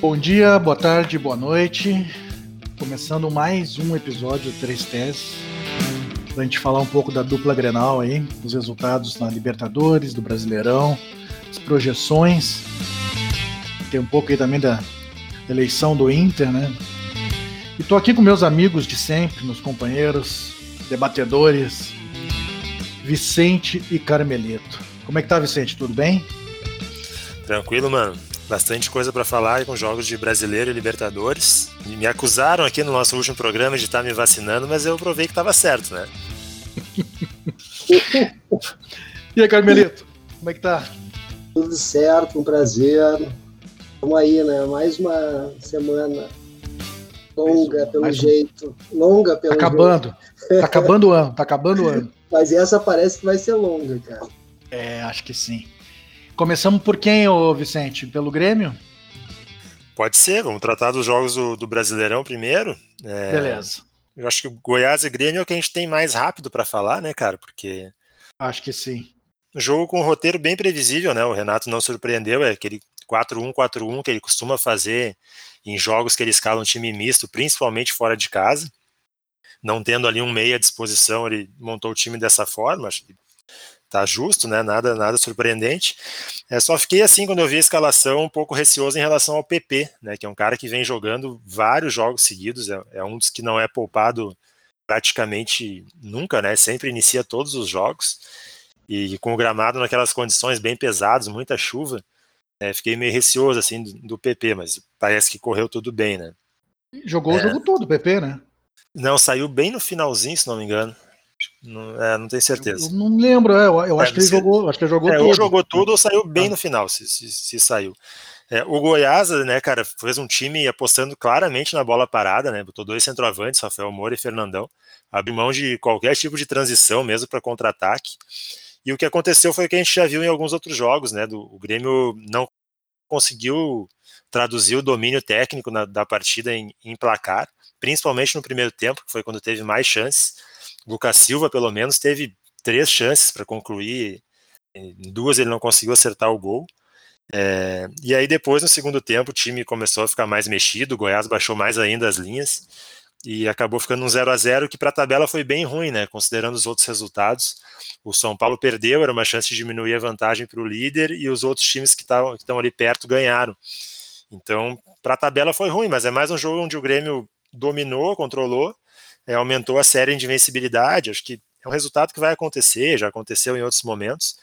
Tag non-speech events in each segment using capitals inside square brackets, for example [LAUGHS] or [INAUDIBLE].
Bom dia, boa tarde, boa noite. Começando mais um episódio 3 Ts. Pra gente falar um pouco da dupla Grenal aí, os resultados na Libertadores, do Brasileirão, as projeções. Tem um pouco aí também da eleição do Inter, né? E tô aqui com meus amigos de sempre, meus companheiros, debatedores, Vicente e Carmelito. Como é que tá, Vicente? Tudo bem? Tranquilo, mano. Bastante coisa para falar com jogos de Brasileiro e Libertadores. Me acusaram aqui no nosso último programa de estar tá me vacinando, mas eu provei que estava certo, né? [LAUGHS] e aí, Carmelito? Como é que tá? Tudo certo, um prazer. Vamos aí, né? Mais uma semana longa, pelo Mais jeito. Um... Longa, pelo tá acabando. Jeito. Tá acabando o ano, tá acabando o [LAUGHS] ano. Mas essa parece que vai ser longa, cara. É, acho que sim. Começamos por quem, ô Vicente? Pelo Grêmio? Pode ser, vamos tratar dos jogos do, do Brasileirão primeiro. É, Beleza. Eu acho que o Goiás e Grêmio é o que a gente tem mais rápido para falar, né, cara? Porque. Acho que sim. Jogo com um roteiro bem previsível, né? O Renato não surpreendeu, é aquele 4-1, 4-1 que ele costuma fazer em jogos que ele escala um time misto, principalmente fora de casa. Não tendo ali um meia à disposição, ele montou o time dessa forma, acho que tá justo, né? Nada, nada surpreendente. É, só fiquei assim quando eu vi a escalação um pouco receoso em relação ao PP, né? Que é um cara que vem jogando vários jogos seguidos, é, é um dos que não é poupado praticamente nunca, né? Sempre inicia todos os jogos e com o gramado naquelas condições bem pesadas, muita chuva, é, fiquei meio receoso assim do, do, PP, mas parece que correu tudo bem, né? Jogou é, o jogo todo, o PP, né? Não, saiu bem no finalzinho, se não me engano. Não, é, não tenho certeza. Eu não lembro, é, eu, eu é, acho que ele jogou, acho que ele jogou é, tudo. Ou jogou tudo ou saiu bem ah. no final, se, se, se saiu. É, o Goiás, né, cara, fez um time apostando claramente na bola parada, né? Botou dois centroavantes, Rafael Moura e Fernandão. Abriu mão de qualquer tipo de transição, mesmo para contra-ataque. E o que aconteceu foi o que a gente já viu em alguns outros jogos, né? Do, o Grêmio não conseguiu traduzir o domínio técnico na, da partida em, em placar, principalmente no primeiro tempo, que foi quando teve mais chances Lucas Silva, pelo menos, teve três chances para concluir, em duas ele não conseguiu acertar o gol. É, e aí depois, no segundo tempo, o time começou a ficar mais mexido, o Goiás baixou mais ainda as linhas e acabou ficando um 0 a 0 que para a tabela foi bem ruim, né? Considerando os outros resultados. O São Paulo perdeu, era uma chance de diminuir a vantagem para o líder, e os outros times que estão ali perto ganharam. Então, para a tabela foi ruim, mas é mais um jogo onde o Grêmio dominou, controlou, é, aumentou a série de invencibilidade. Acho que é um resultado que vai acontecer, já aconteceu em outros momentos.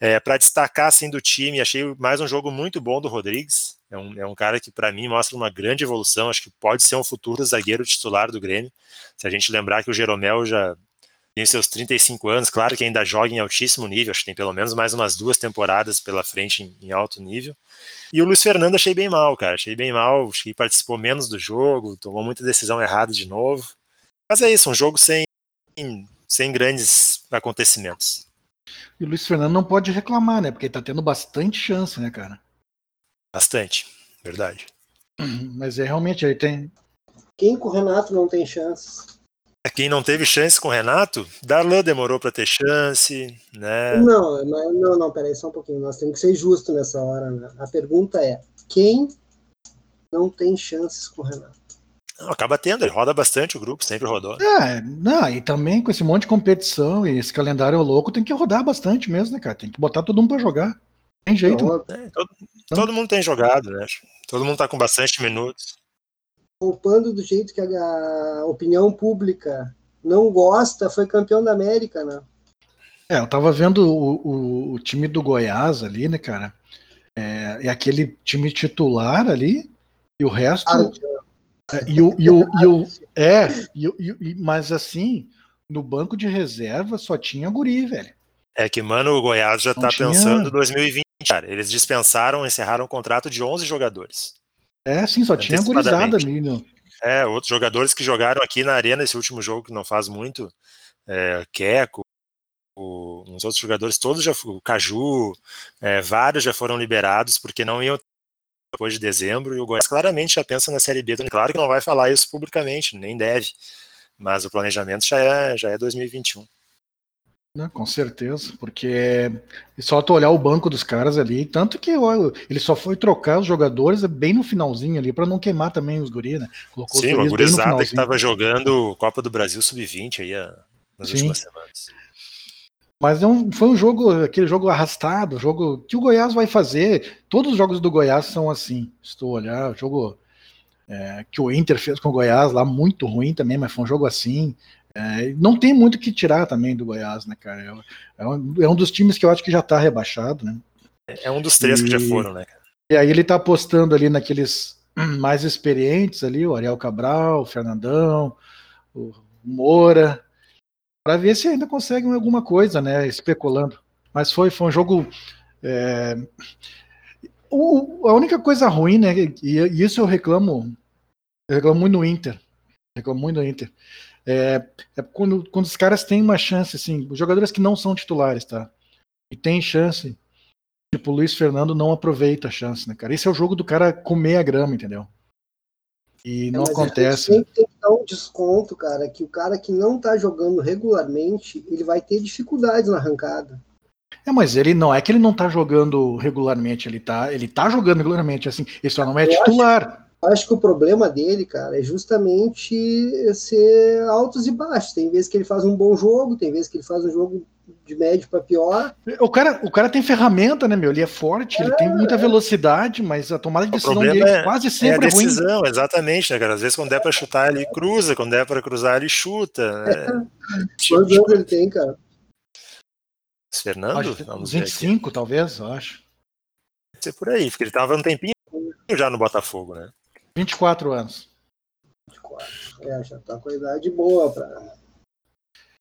É, para destacar assim do time, achei mais um jogo muito bom do Rodrigues. É um, é um cara que para mim mostra uma grande evolução. Acho que pode ser um futuro zagueiro titular do Grêmio. Se a gente lembrar que o Jeromel já tem seus 35 anos, claro que ainda joga em altíssimo nível, acho que tem pelo menos mais umas duas temporadas pela frente em, em, alto nível. E o Luiz Fernando achei bem mal, cara, achei bem mal, acho que participou menos do jogo, tomou muita decisão errada de novo. Mas é isso, um jogo sem, sem grandes acontecimentos. E o Luiz Fernando não pode reclamar, né? Porque ele tá tendo bastante chance, né, cara? Bastante, verdade. [CLEARS THROAT] Mas é realmente, ele tem. Quem com o Renato não tem chance? É, quem não teve chance com o Renato, Darlan demorou para ter chance, né? Não, não, não, peraí, só um pouquinho. Nós temos que ser justo nessa hora. Né? A pergunta é: quem não tem chances com o Renato? Não, acaba tendo, ele roda bastante o grupo, sempre rodou. É, não, e também com esse monte de competição e esse calendário louco, tem que rodar bastante mesmo, né, cara? Tem que botar todo mundo pra jogar. Tem jeito. É, todo, todo, mundo tem jogado, né? Todo mundo tá com bastante minutos. Poupando do jeito que a opinião pública não gosta, foi campeão da América, né? É, eu tava vendo o, o, o time do Goiás ali, né, cara? É, é aquele time titular ali, e o resto. Ah, e o, e o, e o, é, e, e, mas assim, no banco de reserva só tinha guri, velho. É que, mano, o Goiás já Não tá tinha... pensando 2020, cara. Eles dispensaram, encerraram um contrato de 11 jogadores. É, sim, só tinha gurizada ali, né? É, outros jogadores que jogaram aqui na arena esse último jogo, que não faz muito. É, Queco, o, uns outros jogadores, todos já, o Caju, é, vários já foram liberados, porque não iam depois de dezembro, e o Goiás claramente já pensa na Série B. Claro que não vai falar isso publicamente, nem deve, mas o planejamento já é, já é 2021. Né, com certeza, porque só tu olhar o banco dos caras ali, tanto que ó, ele só foi trocar os jogadores bem no finalzinho ali, para não queimar também os guris, né? Colocou Sim, uma gurizada que tava jogando Copa do Brasil Sub-20 aí nas Sim. últimas semanas. Mas é um, foi um jogo, aquele jogo arrastado, jogo que o Goiás vai fazer. Todos os jogos do Goiás são assim. Estou olhar, jogo é, que o Inter fez com o Goiás lá, muito ruim também, mas foi um jogo assim. É, não tem muito que tirar também do Goiás, né, cara? É, é, um, é um, dos times que eu acho que já tá rebaixado, né? É um dos três e, que já foram, né? E aí ele tá apostando ali naqueles [CLEARS THROAT] mais experientes ali, o Ariel Cabral, o Fernandão, o Moura, para ver se ainda conseguem alguma coisa, né? Especulando. Mas foi, foi um jogo. É... O, a única coisa ruim, né? E, e, isso eu reclamo. Eu reclamo muito no Inter. Reclamo muito no Inter. É, é quando, quando os caras têm uma chance, assim, os jogadores que não são titulares, tá? E tem chance, tipo, o Luiz Fernando não aproveita a chance, né, cara? Esse é o jogo do cara comer a grama, entendeu? E é, não acontece. Tem, tem que dar um desconto, cara, que o cara que não tá jogando regularmente, ele vai ter dificuldades na arrancada. É, mas ele não é que ele não tá jogando regularmente, ele tá, ele tá jogando regularmente, assim, ele só não é Eu titular. Acho acho que o problema dele, cara, é justamente ser altos e baixos. Tem vezes que ele faz um bom jogo, tem vezes que ele faz um jogo de médio para pior. O cara, o cara tem ferramenta, né, meu? Ele é forte, é, ele tem muita velocidade, mas a tomada de decisão dele é, quase sempre é, a decisão, ruim. exatamente, né, cara? Às vezes quando der para chutar, ele cruza, quando der para cruzar, ele chuta. Né? Tipo, Quantos anos ele tem, cara? Fernando? Acho, Vamos 25, talvez, eu acho. Deve ser por aí, porque ele tava um tempinho já no Botafogo, né? 24 anos. 24. É, já tá com a idade boa para.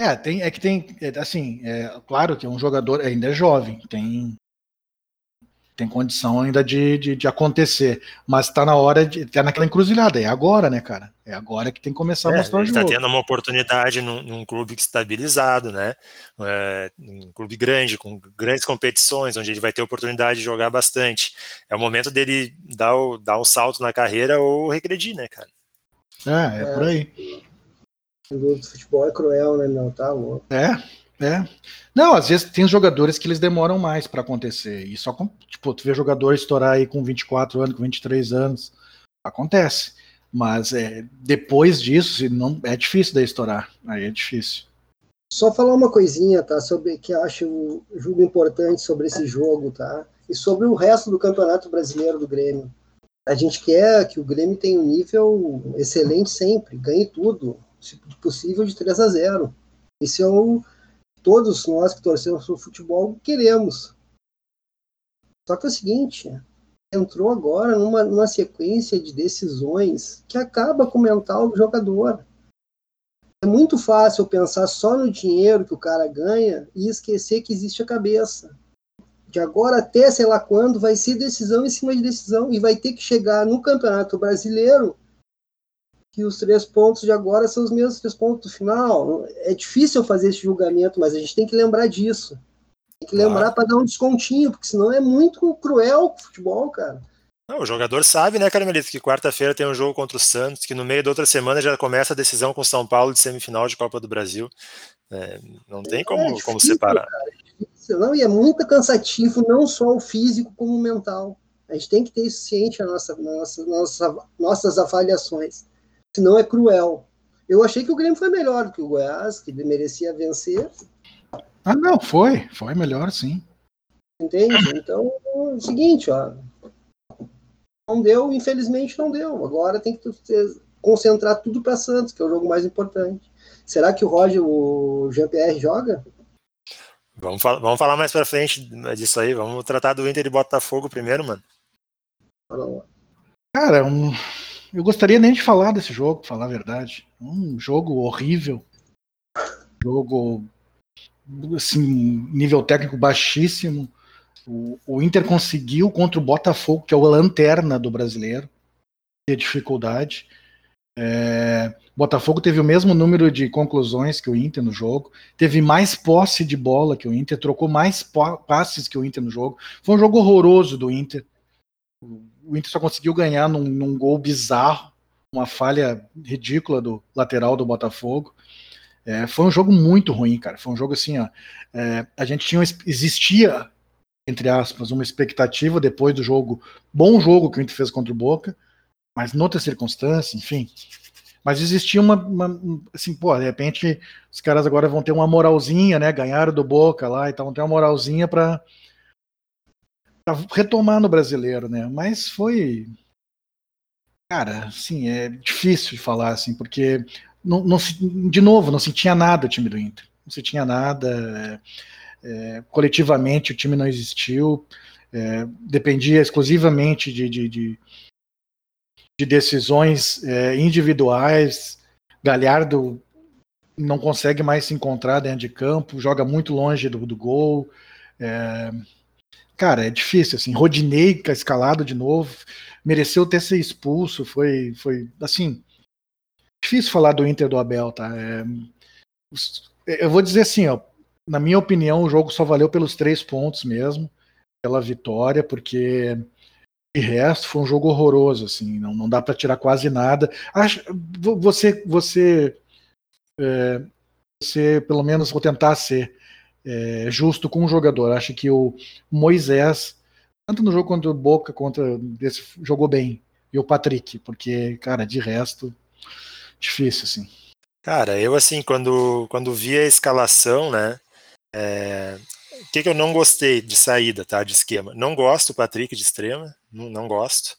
É, tem, é que tem, é, assim, é, claro que é um jogador ainda é jovem, tem tem condição ainda de, de, de, acontecer. Mas tá na hora de. tá naquela encruzilhada. É agora, né, cara? É agora que tem que começar é, a mostrar ele de tá tendo uma oportunidade num, num clube estabilizado, né? É, um clube grande, com grandes competições, onde ele vai ter oportunidade de jogar bastante. É o momento dele dar, o, dar um salto na carreira ou regredir, né, cara? É, é, por aí. O futebol é cruel, né, meu? Tá louco. É, é. Não, às vezes tem jogadores que eles demoram mais para acontecer. E só, tipo, tu vê jogador estourar aí com 24 anos, com 23 anos. Acontece. Mas é, depois disso, não, é difícil daí estourar. Aí é difícil. Só falar uma coisinha, tá? Sobre que eu acho julgo importante sobre esse jogo, tá? E sobre o resto do Campeonato Brasileiro do Grêmio. A gente quer que o Grêmio tenha um nível excelente sempre, ganhe tudo, se possível de 3 a 0. Esse é o, todos nós que torcemos o futebol queremos. Só que é o seguinte, entrou agora numa, numa sequência de decisões que acaba com o mental do jogador. É muito fácil pensar só no dinheiro que o cara ganha e esquecer que existe a cabeça. De agora até sei lá quando vai ser decisão em cima de decisão e vai ter que chegar no Campeonato Brasileiro que os três pontos de agora são os mesmos três pontos do final. É difícil fazer esse julgamento, mas a gente tem que lembrar disso. Tem que lembrar claro. para dar um descontinho, porque senão é muito cruel o futebol, cara. Não, o jogador sabe, né, Carmelito, que quarta-feira tem um jogo contra o Santos, que no meio da outra semana já começa a decisão com o São Paulo de semifinal de Copa do Brasil. É, não tem é, como, é difícil, como separar. Cara, é não, e é muito cansativo, não só o físico, como o mental. A gente tem que ter isso ciente nas nossa, nossa, nossa, nossas avaliações senão é cruel. Eu achei que o Grêmio foi melhor que o Goiás, que merecia vencer. Ah, não, foi. Foi melhor, sim. Entende? Então, é o seguinte, ó. Não deu, infelizmente não deu. Agora tem que concentrar tudo para Santos, que é o jogo mais importante. Será que o Roger, o Jean-Pierre joga? Vamos, fal vamos falar mais para frente disso aí. Vamos tratar do Inter e Botafogo primeiro, mano. Cara, um, eu gostaria nem de falar desse jogo, pra falar a verdade. Um jogo horrível. Jogo assim, nível técnico baixíssimo. O, o Inter conseguiu contra o Botafogo, que é o lanterna do brasileiro, ter dificuldade. É, Botafogo teve o mesmo número de conclusões que o Inter no jogo, teve mais posse de bola que o Inter, trocou mais passes que o Inter no jogo. Foi um jogo horroroso do Inter o Inter só conseguiu ganhar num, num gol bizarro, uma falha ridícula do lateral do Botafogo. É, foi um jogo muito ruim, cara. Foi um jogo assim, ó. É, a gente tinha. Existia, entre aspas, uma expectativa depois do jogo. Bom jogo que o Inter fez contra o Boca, mas noutra circunstância, enfim. Mas existia uma, uma, Assim, pô, de repente os caras agora vão ter uma moralzinha, né? Ganharam do Boca lá e tal, vão ter uma moralzinha para retomar no brasileiro, né? Mas foi. Cara, assim, é difícil de falar, assim, porque não, não se, de novo, não se tinha nada o time do Inter. Não se tinha nada. É, coletivamente o time não existiu. É, dependia exclusivamente de, de, de, de decisões é, individuais. Galhardo não consegue mais se encontrar dentro de campo, joga muito longe do, do gol. É, cara, é difícil, assim. Rodinei escalado de novo, mereceu ter sido expulso, foi, foi assim, difícil falar do Inter do Abel, tá? É, eu vou dizer assim, ó, na minha opinião, o jogo só valeu pelos três pontos mesmo, pela vitória, porque de resto foi um jogo horroroso, assim, não, não dá para tirar quase nada. Acho, você, você, é, você, pelo menos, vou tentar ser é, justo com o jogador. Acho que o Moisés, tanto no jogo contra o Boca, contra desse, jogou bem. E o Patrick, porque, cara, de resto, difícil, assim. Cara, eu assim, quando, quando vi a escalação, né? É... O que, que eu não gostei de saída, tá? De esquema. Não gosto do Patrick de extrema, não, não gosto.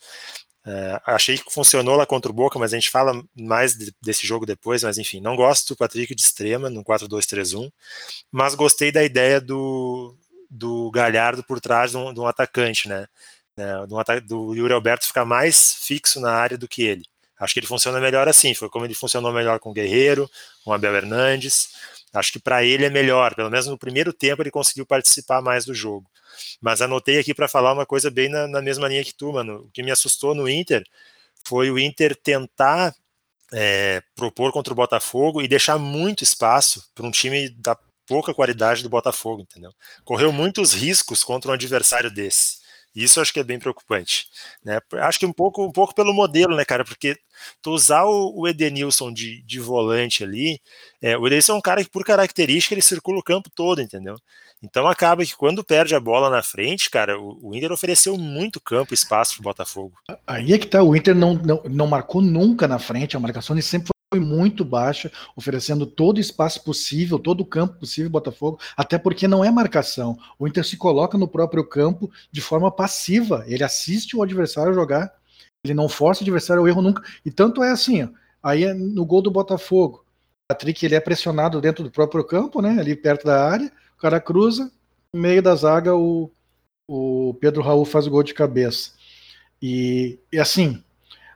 É, achei que funcionou lá contra o Boca, mas a gente fala mais de, desse jogo depois, mas enfim, não gosto do Patrick de extrema no 4-2-3-1, mas gostei da ideia do, do Galhardo por trás de um, de um atacante, né? É, do, do Yuri Alberto ficar mais fixo na área do que ele. Acho que ele funciona melhor assim, foi como ele funcionou melhor com o Guerreiro, com o Abel Hernandes. Acho que para ele é melhor, pelo menos no primeiro tempo ele conseguiu participar mais do jogo. Mas anotei aqui para falar uma coisa bem na, na, mesma linha que tu, mano. O que me assustou no Inter foi o Inter tentar é, propor contra o Botafogo e deixar muito espaço para um time da pouca qualidade do Botafogo, entendeu? Correu muitos riscos contra um adversário desse. Isso acho que é bem preocupante. Né? Acho que um pouco, um pouco pelo modelo, né, cara? Porque tu usar o, o Edenilson de, de volante ali, é, o Edenilson é um cara que, por característica, ele circula o campo todo, entendeu? Então acaba que quando perde a bola na frente, cara, o, Inter ofereceu muito campo, espaço pro Botafogo. Aí é que tá, o Inter não, não, não marcou nunca na frente, a marcação sempre foi muito baixa, oferecendo todo o espaço possível, todo o campo possível Botafogo, até porque não é marcação. O Inter se coloca no próprio campo de forma passiva, ele assiste o adversário jogar, ele não força o adversário ao erro nunca. E tanto é assim, ó, aí é no gol do Botafogo, Patrick ele é pressionado dentro do próprio campo, né, ali perto da área, cara cruza, no meio da zaga o, o Pedro Raul faz o gol de cabeça. E, e assim,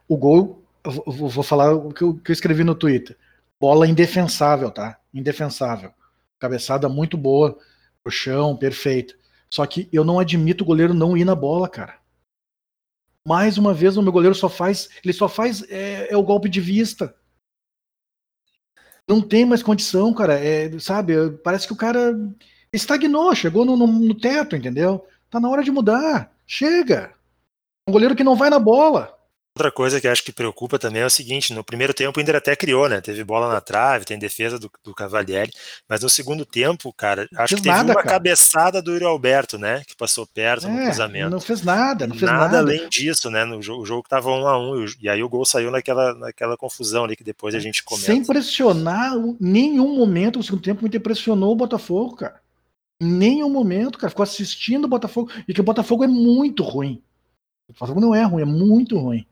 o gol vou falar o que eu, que eu escrevi no Twitter. Bola indefensável, tá? Indefensável. Cabeçada muito boa, pro chão, perfeita. Só que eu não admito o goleiro não ir na bola, cara. Mais uma vez, o meu goleiro só faz. Ele só faz. É, é o golpe de vista. Não tem mais condição, cara. É, sabe? Parece que o cara estagnou, chegou no, no, no teto, entendeu? Tá na hora de mudar. Chega. Um goleiro que não vai na bola. Outra coisa que acho que preocupa também é o seguinte: no primeiro tempo o Inter até criou, né? Teve bola na trave, tem defesa do, do Cavalieri, mas no segundo tempo, cara, acho que teve nada, uma cara. cabeçada do Yuri Alberto, né? Que passou perto é, no cruzamento. Não fez nada, não fez nada. Nada além disso, né? No jogo, o jogo tava um a um, e aí o gol saiu naquela, naquela confusão ali que depois a gente comenta. Sem pressionar, nenhum momento no segundo tempo o Inter pressionou o Botafogo, cara. Em nenhum momento, cara. Ficou assistindo o Botafogo. E que o Botafogo é muito ruim. O Botafogo não é ruim, é muito ruim.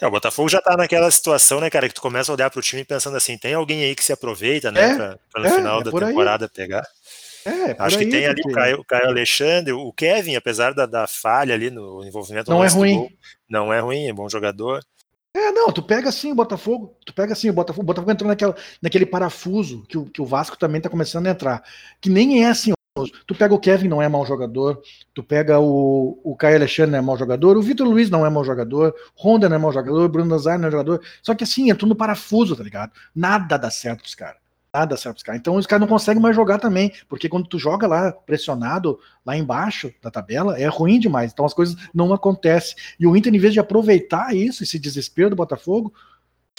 É, o Botafogo já tá naquela situação, né, cara, que tu começa a olhar pro time pensando assim, tem alguém aí que se aproveita, né, é, pra, pra no é, final é da temporada aí. pegar. É, Acho que tem ali o, Caio, o Caio, Alexandre, o Kevin, apesar da, da falha ali no envolvimento não é ruim. Gol, não é ruim, é bom jogador. É, não, tu pega assim o Botafogo, tu pega assim o Botafogo, o Botafogo entrou naquela, naquele parafuso que o, que o Vasco também tá começando a entrar, que nem é assim, Tu pega o Kevin, não é mau jogador. Tu pega o, o Caio Alexandre, não é mau jogador. O Vitor Luiz não é mau jogador. Honda não é mau jogador. Bruno Nazar não é jogador. Só que assim, entrou no parafuso, tá ligado? Nada dá certo pros caras. Nada caras. Então os caras não conseguem mais jogar também. Porque quando tu joga lá pressionado, lá embaixo da tabela, é ruim demais. Então as coisas não acontecem. E o Inter, em vez de aproveitar isso, esse desespero do Botafogo,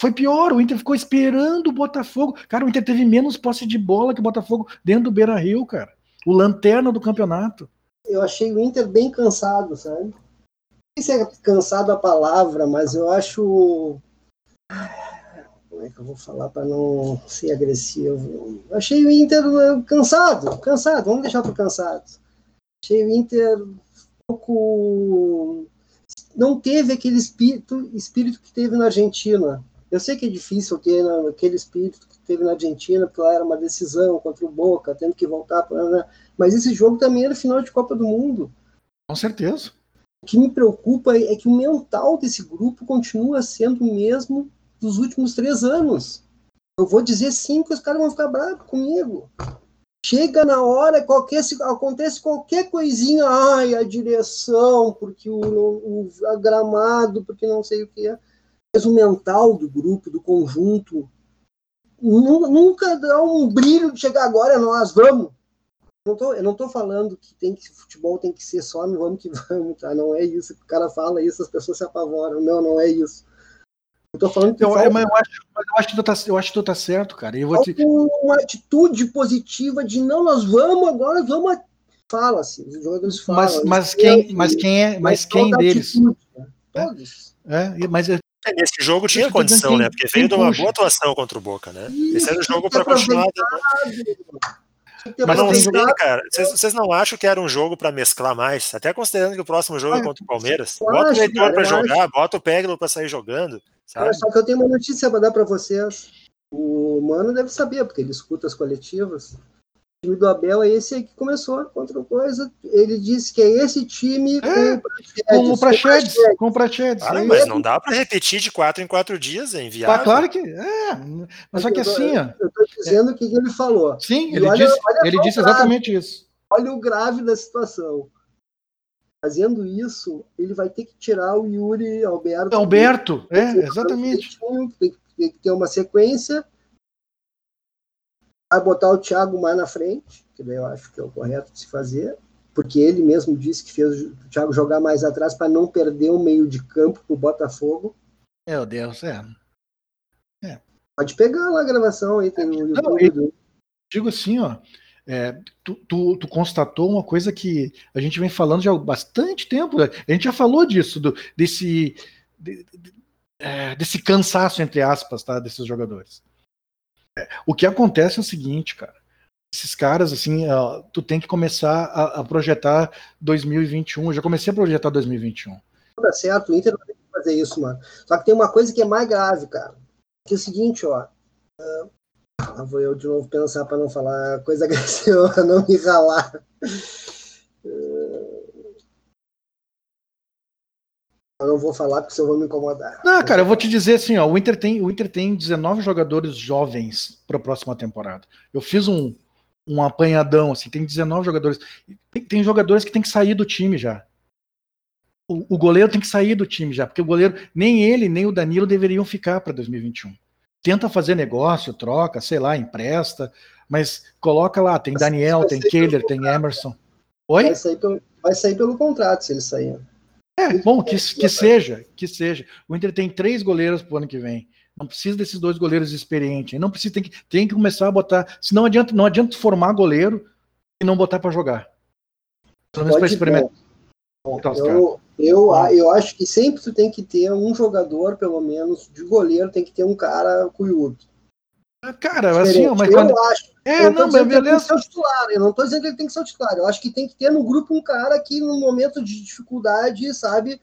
Foi pior, o Inter ficou esperando o Botafogo. Cara, o Inter teve menos posse de bola que o Botafogo dentro do Beira Rio, cara. O lanterna do campeonato. Eu achei o Inter bem cansado, sabe? Não sei se é cansado a palavra, mas eu acho. Como é que eu vou falar para não ser agressivo? Eu achei o Inter cansado, cansado, vamos deixar para cansado. Achei o Inter um pouco. Não teve aquele espírito, espírito que teve na Argentina eu sei que é difícil ter aquele espírito que teve na Argentina, porque lá era uma decisão contra o Boca, tendo que voltar para. Né? Mas esse jogo também era final de Copa do Mundo. Com certeza. O que me preocupa é que o mental desse grupo continua sendo o mesmo dos últimos três anos. Eu vou dizer que os caras vão ficar bravos comigo. Chega na hora, qualquer, acontece qualquer coisinha, ai, a direção, porque o, o a gramado, porque não sei o que é o mental do grupo, do conjunto, nunca dá um brilho de chegar agora, nós vamos. Não tô, eu não tô falando que tem que futebol tem que ser só no vamos que vamos, tá? Não é isso. O cara fala isso, as pessoas se apavoram. Não, não é isso. Eu tô falando que eu, falta... eu, acho, eu, acho, que tu tá, eu acho que tu tá certo, cara. Eu vou te... Uma atitude positiva de não, nós vamos agora, vamos. Fala assim, os jogadores falam. Mas, mas quem, mas quem é, mas, mas quem deles? Atitude, né? Todos. É, é, mas é, nesse jogo tinha condição, né? Porque veio de uma boa atuação contra o Boca, né? Esse era o jogo para continuar. Mas não cara. Vocês não acham que era um jogo para mesclar mais? Até considerando que o próximo jogo é contra o Palmeiras. Bota o Heitor para jogar, acho. bota o Peglo para sair jogando. Sabe? Só que eu tenho uma notícia para dar para vocês. O Mano deve saber, porque ele escuta as coletivas time do Abel é esse aí que começou contra o coisa. Ele disse que é esse time é, com o Prachedes. Com o Prachedes. Ah, mas não dá para repetir de quatro em quatro dias, é inviável. Ah, claro que é. Mas só que assim, ó. Eu estou dizendo o que ele falou. Sim, ele olha, disse, olha ele disse exatamente isso. Olha o grave da situação. Fazendo isso, ele vai ter que tirar o Yuri Alberto. Alberto, é, exatamente. Tem que ter uma sequência vai botar o Thiago mais na frente, que daí eu acho que é o correto de se fazer, porque ele mesmo disse que fez o Thiago jogar mais atrás para não perder o meio de campo pro Botafogo. Meu Deus, é. é. Pode pegar lá a gravação aí, tem no YouTube. Não, digo assim, ó. É, tu, tu, tu, constatou uma coisa que a gente vem falando já há bastante tempo. Né? A gente já falou disso, do, desse, de, de, é, desse cansaço, entre aspas, tá, desses jogadores. O que acontece é o seguinte, cara. Esses caras, assim, uh, tu tem que começar a, a, projetar 2021. Eu já comecei a projetar 2021. Tá certo, o Inter não tem que fazer isso, mano. Só que tem uma coisa que é mais grave, cara. Que é o seguinte, ó. Uh, vou eu de novo pensar para não falar coisa [LAUGHS] agressiva, não me ralar. Eu não vou falar porque eu vou me incomodar. Não, cara, eu vou te dizer assim, ó, o Inter tem, o Inter tem 19 jogadores jovens para a próxima temporada. Eu fiz um, um apanhadão, assim, tem 19 jogadores. Tem, tem jogadores que tem que sair do time já. O, o, goleiro tem que sair do time já, porque o goleiro, nem ele, nem o Danilo deveriam ficar para 2021. Tenta fazer negócio, troca, sei lá, empresta, mas coloca lá, tem Daniel, tem Kehler, tem Emerson. Oi? Vai sair, pelo, vai sair pelo contrato se ele sair. É, bom, que, que seja, que seja. O Inter tem três goleiros pro ano que vem. Não precisa desses dois goleiros experientes. Não precisa, tem que, tem que começar a botar. Se não adianta, não adianta formar goleiro e não botar para jogar. Pelo menos para experimentar. Eu, eu, eu acho que sempre tu tem que ter um jogador, pelo menos, de goleiro, tem que ter um cara cuiudo. Cara, assim, mas eu quando... acho. É, eu não, mas beleza. Que titular. Eu não estou dizendo que ele tem que ser o titular. Eu acho que tem que ter no grupo um cara que, no momento de dificuldade, sabe,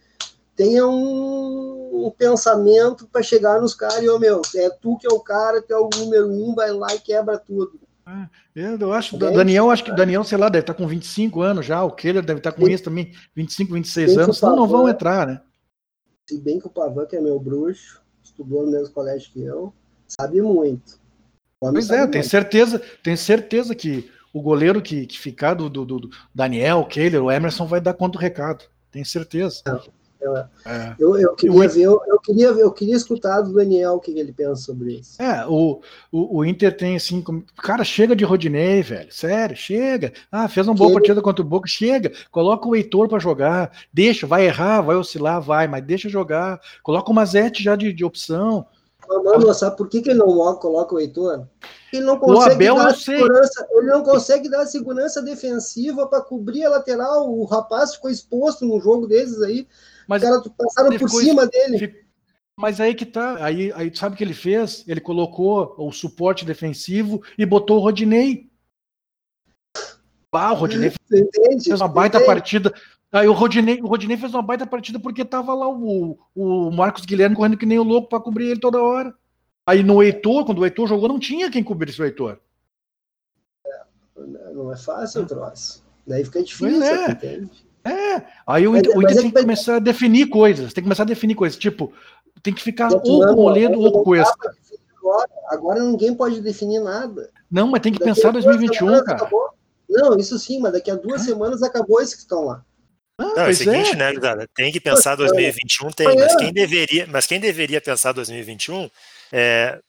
tenha um, um pensamento para chegar nos caras e, ô meu, é tu que é o cara, que é o número um, vai lá e quebra tudo. É, eu acho, o Daniel, acho que Daniel, sei lá, deve estar tá com 25 anos já, o Keller deve estar tá com isso também, 25, 26 anos, senão não vão entrar, né? Se bem que o Pavan, que é meu bruxo, estudou no mesmo colégio que eu, sabe muito. Pois é, tem certeza, tem certeza que o goleiro que, que ficar do, do, do Daniel, o Kehler, o Emerson vai dar conta do recado. Tenho certeza. É, é. Eu, eu, queria ver, eu, eu, queria, eu queria escutar do Daniel o que ele pensa sobre isso. É, o, o, o Inter tem assim, cara, chega de Rodinei, velho, sério, chega. Ah, fez uma boa ele... partida contra o Boca, chega, coloca o Heitor para jogar, deixa, vai errar, vai oscilar, vai, mas deixa jogar, coloca o Mazete já de, de opção, Mano, sabe por que, que ele não coloca o Heitor? Ele não consegue Abel, dar segurança, ele não consegue dar segurança defensiva para cobrir a lateral. O rapaz ficou exposto num jogo desses aí. Mas Os caras passaram por cima dele. Fica- Mas aí que tá. Aí, aí sabe o que ele fez? Ele colocou o suporte defensivo e botou o Rodinei. Ah, o Rodinei fez uma baita Entende? partida. Aí o Rodinei, o Rodinei fez uma baita partida porque tava lá o, o Marcos Guilherme correndo que nem o louco para cobrir ele toda hora. Aí no Heitor, quando o Heitor jogou, não tinha quem cobrisse o Heitor. Não é fácil o troço. Daí fica difícil, é. entende? É. Aí o Mas- o mas é tem que- que começar a definir coisas. Tem que começar a definir coisas. Tipo, tem que ficar ou com o Moledo ou com o Cuesta. Agora, agora ninguém pode definir nada. Não, mas tem que Daqui pensar a duas 2021, semanas cara. acabou. Não, isso sim, mas daqui a duas semanas acabou esses que estão lá. Ah, Não, é o seguinte, é. né, gurizada? Tem que pensar 2021, tem, Amanhã. mas quem deveria, mas quem deveria pensar 2021 é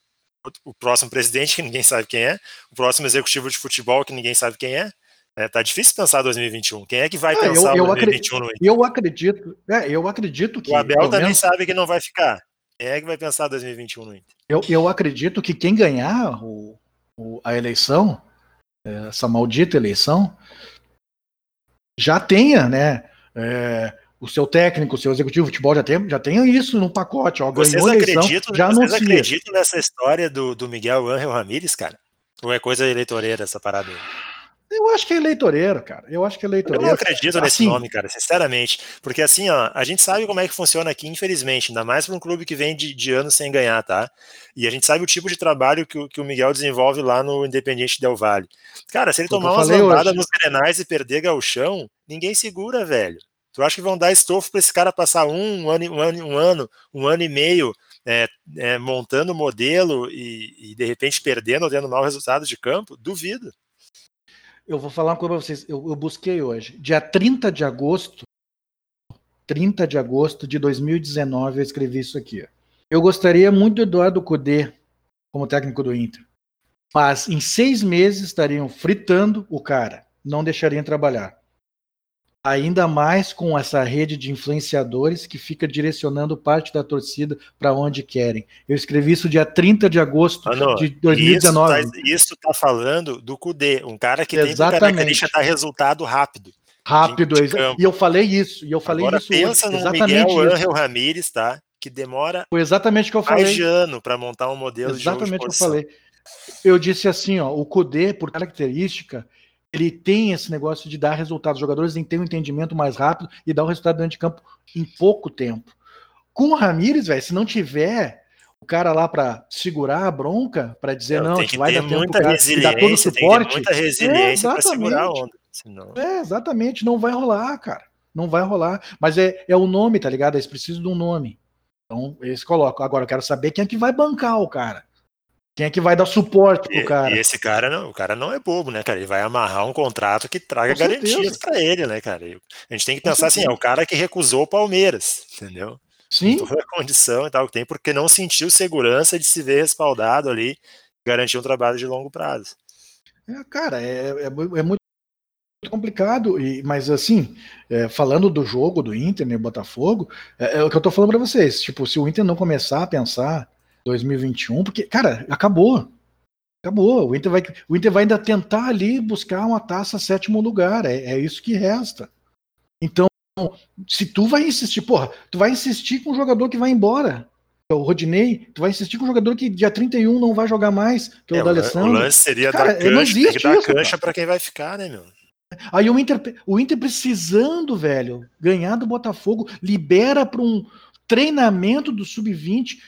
o, o próximo presidente, que ninguém sabe quem é, o próximo executivo de futebol, que ninguém sabe quem é. É, tá difícil pensar 2021. Quem é que vai Ah, eu- pensar eu 2021 no Eu acredito, é, eu acredito que. O Abel também menos, sabe que não vai ficar. Quem é que vai pensar 2021 no Inter? eu, eu acredito que quem ganhar o, o- a eleição, é, essa maldita eleição, já tenha, né? É, o seu técnico, o seu executivo de futebol já tenha, já tenha isso no pacote. Ó, Vocês eleição, acreditam, já vocês anuncia. acreditam nessa história do, do Miguel Ángel Ramírez, cara? Ou é coisa eleitoreira essa parada aí? Eu acho que é eleitoreiro, cara. Eu acho que é Eu não eleitoreiro. acredito nesse Assim- nome, cara, sinceramente. Porque assim, ó, a gente sabe como é que funciona aqui, infelizmente, ainda mais para um clube que vem de, de anos sem ganhar, tá? E a gente sabe o tipo de trabalho que, o- que o Miguel desenvolve lá no Independiente Del Vale. Cara, se ele o tomar umas lambadas nos grenais e perder gauchão, ninguém segura, velho. Tu acha que vão dar estofo para esse cara passar um, um ano, um ano, um ano, um ano e meio é, é, montando modelo e, e de repente perdendo ou tendo mau resultado de campo? Duvido. Eu vou falar uma coisa pra vocês. Eu, eu busquei hoje. Dia 30 de agosto. 30 de agosto de 2019, eu escrevi isso aqui. Eu gostaria muito do Eduardo Cudê como técnico do Inter. Mas em seis meses estariam fritando o cara. Não deixariam trabalhar. Ainda mais com essa rede de influenciadores que fica direcionando parte da torcida para onde querem. Eu escrevi isso dia 30 de agosto Mano, de 2019. Isso tá, isso tá falando do Cudê, um cara que tem Exatamente. característica dar resultado rápido. Rápido, de exa- campo. e eu falei isso, e eu falei Agora isso pensa hoje, no exatamente Miguel. Ángel Ramírez, tá? Que demora Foi exatamente o que eu mais falei. de ano para montar um modelo Exatamente o que eu de de falei. Eu disse assim, ó, o Kudê, por característica, ele tem esse negócio de dar resultados. Os jogadores têm um entendimento mais rápido e dar o resultado dentro de campo em pouco tempo. Com o Ramires, velho, se não tiver o cara lá para segurar a bronca, para dizer Não, não, tem que vai ter dar tempo muita cara, e dar todo o resiliência, suporte. muita resiliência para exatamente. segurar a onda. Senão... É, exatamente, não vai rolar, cara. Não vai rolar. Mas é, é o nome, tá ligado? Eles precisam de um nome. Então, eles colocam. Agora, eu quero saber quem é que vai bancar o cara. Quem é que vai dar suporte pro E, cara. e esse cara não, o cara não é bobo, né, cara? Ele vai amarrar um contrato que traga Com garantias para ele, né, cara? E A gente tem que pensar assim, é o cara que recusou o Palmeiras, entendeu? Sim, toda a condição e tal que tem, porque não sentiu segurança de se ver respaldado ali, garantir um trabalho de longo prazo. é, cara, é, é é muito complicado. E, mas assim, é, falando do jogo do Inter, né, Botafogo, é, é o que eu tô falando pra vocês. Tipo, se o Inter não começar a pensar 2021, porque, cara, acabou. Acabou. O Inter vai, o Inter vai ainda tentar ali buscar uma taça sétimo lugar. É, é isso que resta. Então, se tu vai insistir, porra, tu vai insistir com um jogador que vai embora. que é O Rodinei, tu vai insistir com um jogador que dia 31 não vai jogar mais, que é, É, o o, lan- o lance seria Cara, dar cancha, tem que dar isso, cancha para quem vai ficar, né, meu? Aí o Inter, o Inter precisando, velho, ganhar do Botafogo, libera para um treinamento do sub-20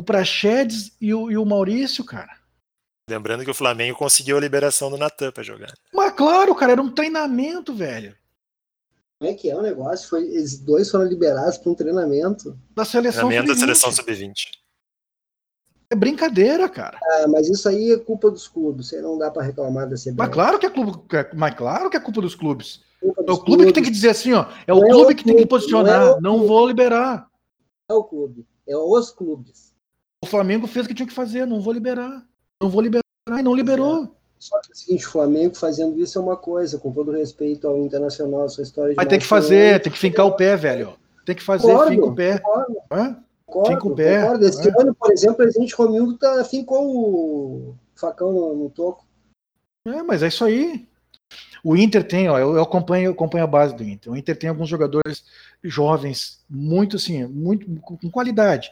o Praxedes e o, e o Maurício, cara. Lembrando que o Flamengo conseguiu a liberação do Natan para jogar. Mas claro, cara, era um treinamento, velho, Como é que é o negócio? Foi, eles dois foram liberados para um treinamento. da seleção Treinamento da sub-20. seleção sub-20. É brincadeira, cara. Ah, mas isso aí é culpa dos clubes. Aí não dá para reclamar da CBF. Mas claro que é clube, é- mas claro que é culpa dos clubes. Culpa É dos o clube que tem que clubes. dizer assim, ó, é o Não é clube o que tem que posicionar, não é não vou liberar. É o clube, é os clubes. O Flamengo fez o que tinha que fazer, não vou liberar. Não vou liberar e não liberou. Só que é o seguinte, o Flamengo fazendo isso é uma coisa, com todo respeito ao Internacional, sua história de Vai ter que fazer, tem que fincar o pé, velho. Tem que fazer, Concordo, finca o pé. concordo. Hã? Concordo, Fica o pé, concordo. Esse é. ano, por exemplo, o presidente Romildo tá, ficou o facão no, no toco. É, mas é isso aí. O Inter tem, ó, eu, acompanho, eu acompanho a base do Inter. O Inter tem alguns jogadores jovens, muito assim, muito com qualidade.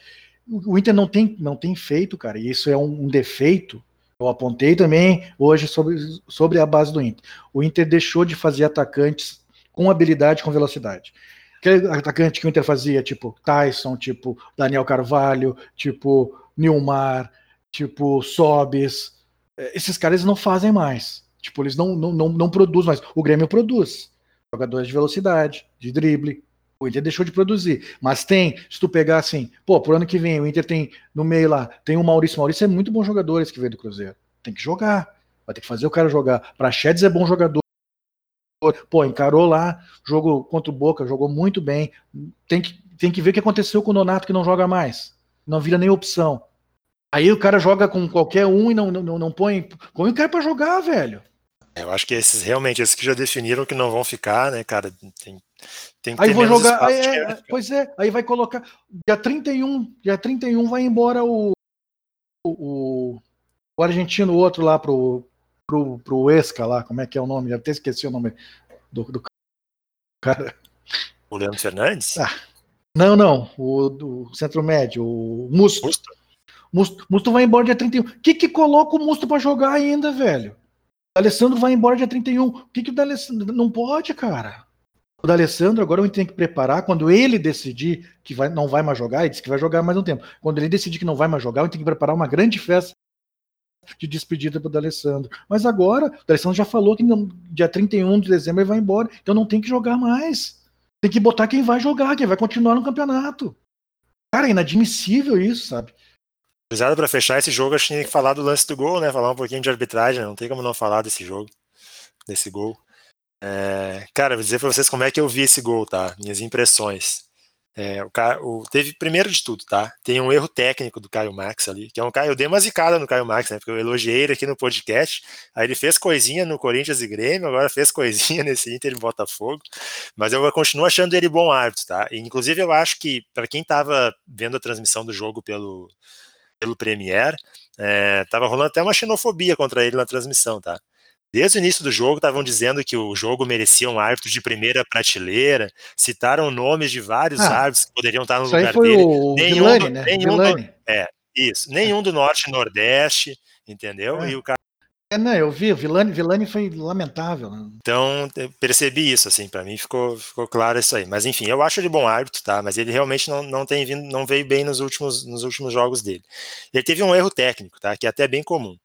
O, Inter não tem, não tem feito, cara, e isso é um, um defeito. Eu apontei também hoje sobre, sobre a base do Inter. O Inter deixou de fazer atacantes com habilidade, com velocidade. Aquele atacante que o Inter fazia, tipo Tyson, tipo Daniel Carvalho, tipo Nilmar, tipo Sobes, eh, esses caras não fazem mais. Tipo, eles não, não, não, não produzem mais. O Grêmio produz. Jogadores de velocidade, de drible. O Inter deixou de produzir. Mas tem, se tu pegar assim, pô, pro ano que vem, o Inter tem no meio lá, tem o Maurício. Maurício é muito bom jogador esse que veio do Cruzeiro. Tem que jogar. Vai ter que fazer o cara jogar. Praxedes é bom jogador. Pô, encarou lá, jogo contra o Boca, jogou muito bem. Tem que, tem que ver o que aconteceu com o Nonato, que não joga mais. Não vira nem opção. Aí o cara joga com qualquer um e não, não, não põe. Põe o cara pra jogar, velho. Eu acho que esses realmente, esses que já definiram que não vão ficar, né, cara? Tem, tem que Aí vou jogar. é, é, pois é, aí vai colocar. Dia 31, dia 31 vai embora o. O, o argentino, o outro lá pro, pro, pro Esca lá, como é que é o nome? Já até esqueci o nome do, do cara. O Leandro Fernandes? Ah, Não, não, o do centro médio, o Musto. Musto? Musto, Musto vai embora dia 31. O que que coloca o Musto pra jogar ainda, velho? O Alessandro vai embora dia 31. O que que o D'Alessandro... Não pode, cara. O D'Alessandro agora eu tenho que preparar quando ele decidir que vai, não vai mais jogar, ele disse que vai jogar mais um tempo. Quando ele decidir que não vai mais jogar, eu tenho que preparar uma grande festa de despedida pro D'Alessandro. Mas agora, o D'Alessandro já falou que não, dia 31 de dezembro ele vai embora, então não tem que jogar mais. Tem que botar quem vai jogar, quem vai continuar no campeonato. Cara, é inadmissível isso, sabe? Cruzado para fechar esse jogo, acho que tinha que falar do lance do gol, né? Falar um pouquinho de arbitragem, não tem como não falar desse jogo, desse gol. É, cara, vou dizer para vocês como é que eu vi esse gol, tá? Minhas impressões. É, o, cara, o, teve primeiro de tudo, tá? Tem um erro técnico do Caio Max ali, que é um Caio. Eu dei uma zicada no Caio Max, né? Porque eu elogiei ele aqui no podcast. Aí ele fez coisinha no Corinthians e Grêmio, agora fez coisinha [LAUGHS] nesse Inter e Botafogo. Mas eu continuo achando ele bom árbitro, tá? E, inclusive, eu acho que, para quem tava vendo a transmissão do jogo pelo, pelo Premier, é, tava rolando até uma xenofobia contra ele na transmissão, tá? Desde o início do jogo estavam dizendo que o jogo merecia um árbitro de primeira prateleira, citaram nomes de vários Ah, árbitros que poderiam estar no lugar foi dele. o Nenhum Villani, do- né? nenhum do- Villani. Isso, nenhum do norte e nordeste, entendeu? É. E o cara, É, não, eu vi, o Villani, Villani foi lamentável. né? então, percebi isso, assim, para mim ficou, ficou claro isso aí. Mas enfim, eu acho ele bom árbitro, tá? Mas ele realmente não, não tem vindo, não veio bem nos últimos, nos últimos jogos dele. Ele teve um erro técnico, tá? Que é até bem comum,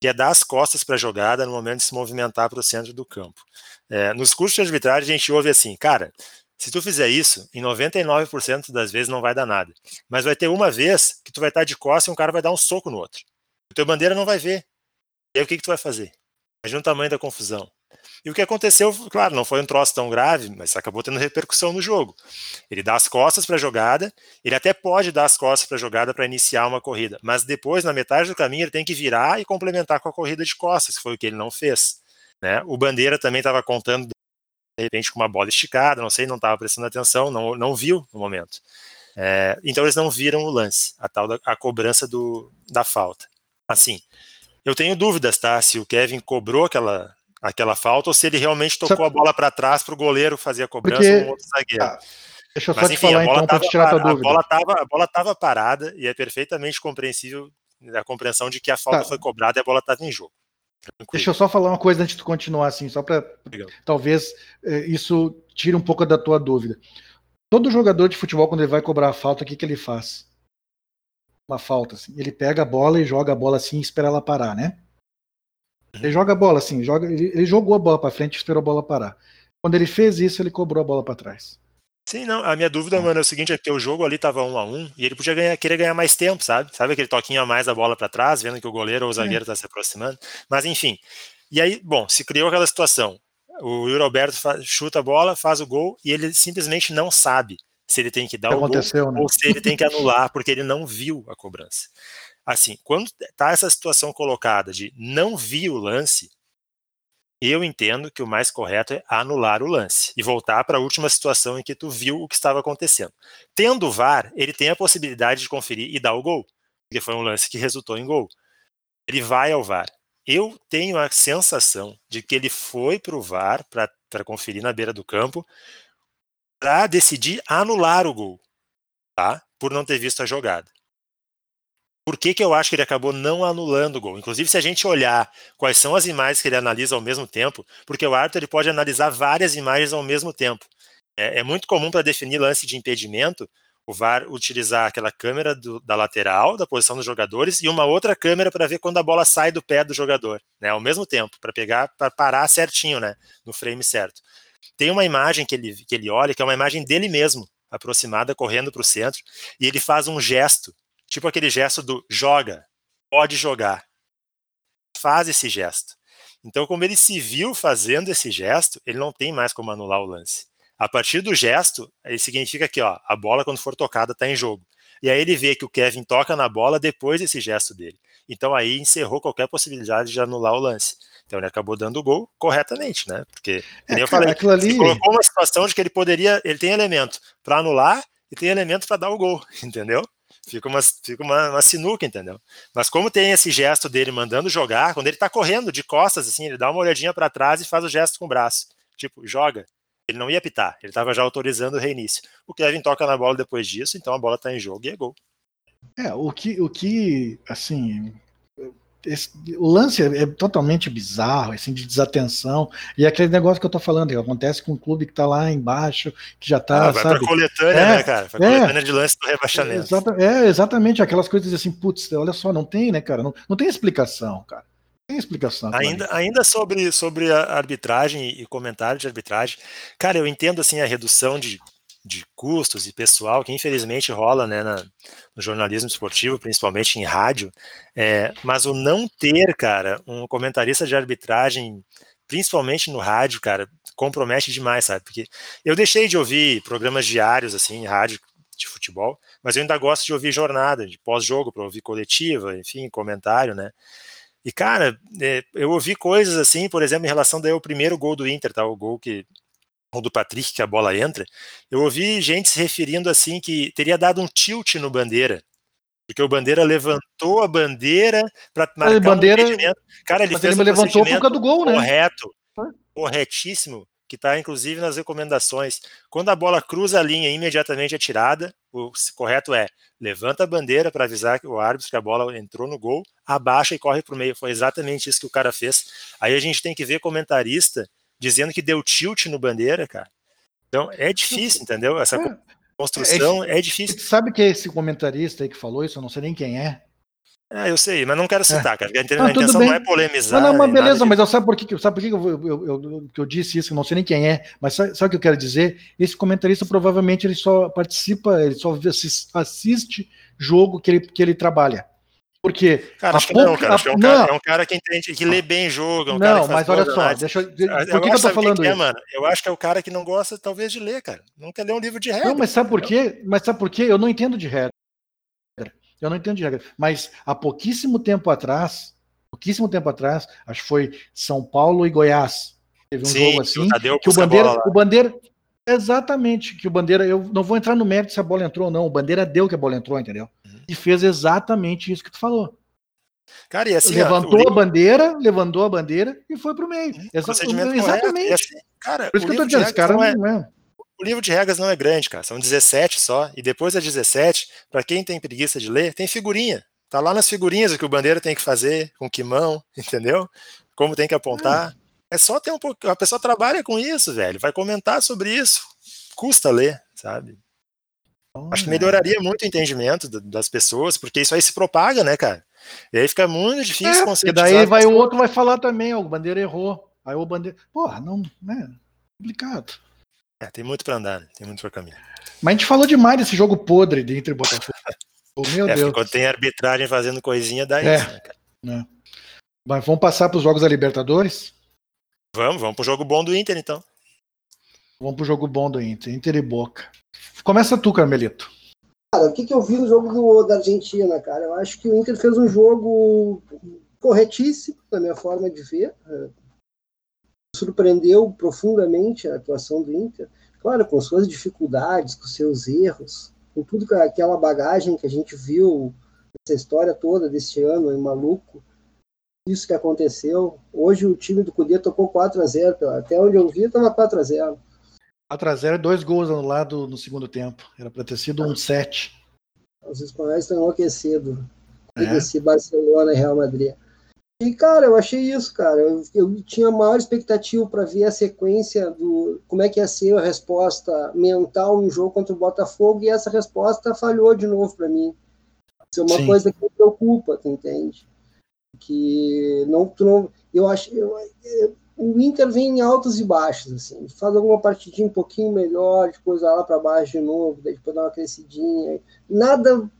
que é dar as costas para a jogada no momento de se movimentar para o centro do campo. É, nos cursos de arbitragem a gente ouve assim, cara, se tu fizer isso, em 99% das vezes não vai dar nada. Mas vai ter uma vez que tu vai estar de costas e um cara vai dar um soco no outro. O teu bandeira não vai ver. E aí o que, que tu vai fazer? Imagina o tamanho da confusão. E o que aconteceu, claro, não foi um troço tão grave, mas acabou tendo repercussão no jogo. Ele dá as costas para a jogada, ele até pode dar as costas para a jogada para iniciar uma corrida, mas depois, na metade do caminho, ele tem que virar e complementar com a corrida de costas, que foi o que ele não fez. Né? O Bandeira também estava contando, de repente, com uma bola esticada, não sei, não estava prestando atenção, não, não viu no momento. É, então eles não viram o lance, a tal da a cobrança do, da falta. Assim, eu tenho dúvidas, tá? Se o Kevin cobrou aquela, aquela falta ou se ele realmente tocou a bola para trás para o goleiro fazer a cobrança Porque- ou outro zagueiro. Ah, Deixa eu só Mas te enfim, falar a bola então, para te tirar tua para- a dúvida. bola tava, a bola estava parada e é perfeitamente compreensível a compreensão de que a falta Tá. foi cobrada e a bola estava em jogo. Tranquilo. Deixa eu só falar uma coisa antes de tu continuar, assim, só para talvez eh, isso tire um pouco da tua dúvida. Todo jogador de futebol, quando ele vai cobrar a falta, o que, que ele faz? Uma falta, assim. Ele pega a bola e joga a bola assim e espera ela parar, né? Ele joga a bola assim, joga, ele, ele jogou a bola para frente e esperou a bola parar. Quando ele fez isso, ele cobrou a bola para trás. Sim, não. A minha dúvida, mano, é o seguinte: é que o jogo ali tava um a um e ele podia ganhar, querer ganhar mais tempo, sabe? Sabe aquele toquinho a mais da bola para trás, vendo que o goleiro ou o zagueiro tá se aproximando. Mas enfim. E aí, bom, se criou aquela situação. O Yuri Alberto chuta a bola, faz o gol e ele simplesmente não sabe se ele tem que dar O que o gol né? ou se ele tem que anular, porque ele não viu a cobrança. Assim, quando tá essa situação colocada de não vi o lance, Eu entendo que o mais correto é anular o lance e voltar para a última situação em que tu viu o que estava acontecendo. Tendo o VAR, ele tem a possibilidade de conferir e dar o gol, porque foi um lance que resultou em gol. Ele vai ao VAR. Eu tenho a sensação de que ele foi para o VAR para conferir na beira do campo para decidir anular o gol, tá? Por não ter visto a jogada. Por que, que eu acho que ele acabou não anulando o gol? Inclusive, se a gente olhar quais são as imagens que ele analisa ao mesmo tempo, porque o árbitro ele pode analisar várias imagens ao mesmo tempo. É, é muito comum para definir lance de impedimento o VAR utilizar aquela câmera do, da lateral, da posição dos jogadores, e uma outra câmera para ver quando a bola sai do pé do jogador, né, ao mesmo tempo, para pegar, para parar certinho, né, no frame certo. Tem uma imagem que ele, que ele olha, que é uma imagem dele mesmo, aproximada, correndo para o centro, e ele faz um gesto Tipo aquele gesto do joga, pode jogar. Faz esse gesto. Então, como ele se viu fazendo esse gesto, ele não tem mais como anular o lance. A partir do gesto, ele significa que ó, a bola, quando for tocada, está em jogo. E aí ele vê que o Kevin toca na bola depois desse gesto dele. Então aí encerrou qualquer possibilidade de anular o lance. Então ele acabou dando o gol corretamente, né? Porque, é, eu falei, ali... colocou uma situação de que ele poderia, ele tem elemento para anular e tem elemento para dar o gol, [LAUGHS] entendeu? Fica uma, fica uma, uma, sinuca, entendeu? Mas como tem esse gesto dele mandando jogar, quando ele tá correndo de costas, assim, ele dá uma olhadinha para trás e faz o gesto com o braço. Tipo, joga. Ele não ia pitar, ele estava já autorizando o reinício. O Kevin toca na bola depois disso, então a bola tá em jogo e é gol. É, o que, o que assim, esse, o lance é, é, totalmente bizarro, assim, de desatenção. E é aquele negócio que eu tô falando, que acontece com um clube que tá lá embaixo, que já tá. Ah, vai sabe? pra coletânea, é, né, cara? Vai é, coletânea de lance do rebaixamento. Exata, é, exatamente, aquelas coisas assim, putz, olha só, não tem, né, cara? Não, não tem explicação, cara. Não tem explicação. Ainda, ainda sobre, sobre a arbitragem e comentário de arbitragem, cara, eu entendo assim a redução de de custos e pessoal que infelizmente rola né, na, no jornalismo esportivo, principalmente em rádio, é, mas o não ter, cara, um comentarista de arbitragem, principalmente no rádio, cara, compromete demais, sabe? Porque eu deixei de ouvir programas diários, assim, em rádio de futebol, mas eu ainda gosto de ouvir jornada, de pós-jogo, para ouvir coletiva, enfim, comentário, né? E, cara, é, eu ouvi coisas assim, por exemplo, em relação ao primeiro gol do Inter, tá? O gol que ou do Patrick, que a bola entra, eu ouvi gente se referindo assim que teria dado um tilt no Bandeira. Porque o Bandeira levantou a bandeira para marcar a bandeira, um Cara, ele fez ele um levantou por causa do gol, né? Correto, corretíssimo, que está inclusive nas recomendações. Quando a bola cruza a linha imediatamente é tirada, o correto é levanta a bandeira para avisar o árbitro que a bola entrou no gol, abaixa e corre para o meio. Foi exatamente isso que o cara fez. Aí a gente tem que ver comentarista dizendo que deu tilt no Bandeira, cara. Então é difícil, entendeu? Essa é, construção é, é, difícil. Sabe que é esse comentarista aí que falou isso? Eu não sei nem quem é. É, eu sei, mas não quero citar, é. cara. A, não, a intenção não é polemizar. Não, não mas beleza, mas eu sabe por que, sabe por que eu, eu, eu, eu, disse isso? Eu não sei nem quem é, mas sabe, sabe o que eu quero dizer? Esse comentarista provavelmente ele só participa, ele só assiste jogo que ele, que ele trabalha. Porque. Cara, acho que pouca, não, cara. Acho que é um, não. Cara, é um cara que entende, que lê bem jogo. É um não, mas olha só, deixa eu. Por que, que eu tô falando que é, isso? É, mano? Eu acho que é o cara que não gosta, talvez, de ler, cara. Não quer ler um livro de regra. Não, mas sabe por quê? Mas sabe por quê? Eu não entendo de regra. Eu não entendo de regra. Mas há pouquíssimo tempo atrás, pouquíssimo tempo atrás, acho que foi São Paulo e Goiás. Teve um Sim, jogo assim. Que o Bandeira, o Bandeira. Exatamente, que o Bandeira. Eu não vou entrar no mérito se a bola entrou ou não. O Bandeira deu que a bola entrou, entendeu? e fez exatamente isso que tu falou. Cara, e assim, levantou a bandeira, levantou a bandeira e foi pro meio. Procedimento exatamente. Assim, cara, Por isso que eu tô dizendo, esse cara não é, não é. O livro de regras não é grande, cara. São 17 só. E depois das 17, para quem tem preguiça de ler, tem figurinha. Tá lá nas figurinhas o que o bandeira tem que fazer, com que mão, [LAUGHS] entendeu? Como tem que apontar. É, é só ter um pouco. A pessoa trabalha com isso, velho. Vai comentar sobre isso. Custa ler, sabe? Acho que melhoraria muito o entendimento das pessoas, porque isso aí se propaga, né, cara? E aí fica muito difícil é, conseguir. daí vai o outro vai falar também, ó, o Bandeira errou. Aí o Bandeira. Porra, não. né? Complicado. É, tem muito pra andar, né? tem muito pra caminhar. Mas a gente falou demais desse jogo podre de Inter e Botafogo. [LAUGHS] oh, meu é, Deus. Quando tem arbitragem fazendo coisinha, dá é, isso, né, cara? É. Mas vamos passar para os jogos da Libertadores? Vamos, vamos pro jogo bom do Inter, então. Vamos pro jogo bom do Inter, Inter e Boca. Começa tu, Carmelito. Cara, o que, que eu vi no jogo do, da Argentina, cara? Eu acho que o Inter fez um jogo corretíssimo, na minha forma de ver. surpreendeu profundamente a atuação do Inter, claro, com suas dificuldades, com seus erros, com tudo que aquela bagagem que a gente viu essa história toda deste ano, é maluco, isso que aconteceu. Hoje o time do Cudê tocou 4 a 0 até onde eu vi estava 4 a 0 4 a 0 dois gols anulados no segundo tempo. Era para ter sido um 7. Os espanhóis estão enlouquecidos. É. Esse Barcelona e Real Madrid. E, cara, eu achei isso, cara. Eu, eu tinha maior expectativa para ver a sequência do como é que ia ser a resposta mental no jogo contra o Botafogo, e essa resposta falhou de novo para mim. Isso é uma Sim. coisa que me preocupa, tu entende? Que não, tu não, eu acho, eu, eu, o Inter vem em altos e baixos, assim, faz alguma partidinha um pouquinho melhor, depois vai lá para baixo de novo, depois dá uma crescidinha, nada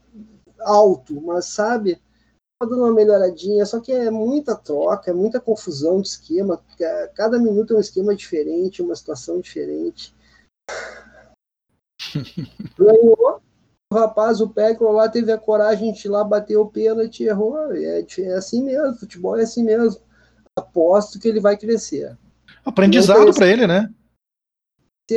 alto, mas sabe, tá dando uma melhoradinha, só que é muita troca, é muita confusão de esquema, cada minuto é um esquema diferente, uma situação diferente. [LAUGHS] Ganhou, o rapaz, o Pecro lá teve a coragem de ir lá bater o pênalti, errou, é, é assim mesmo, futebol é assim mesmo aposto que ele vai crescer. Aprendizado para ele, né?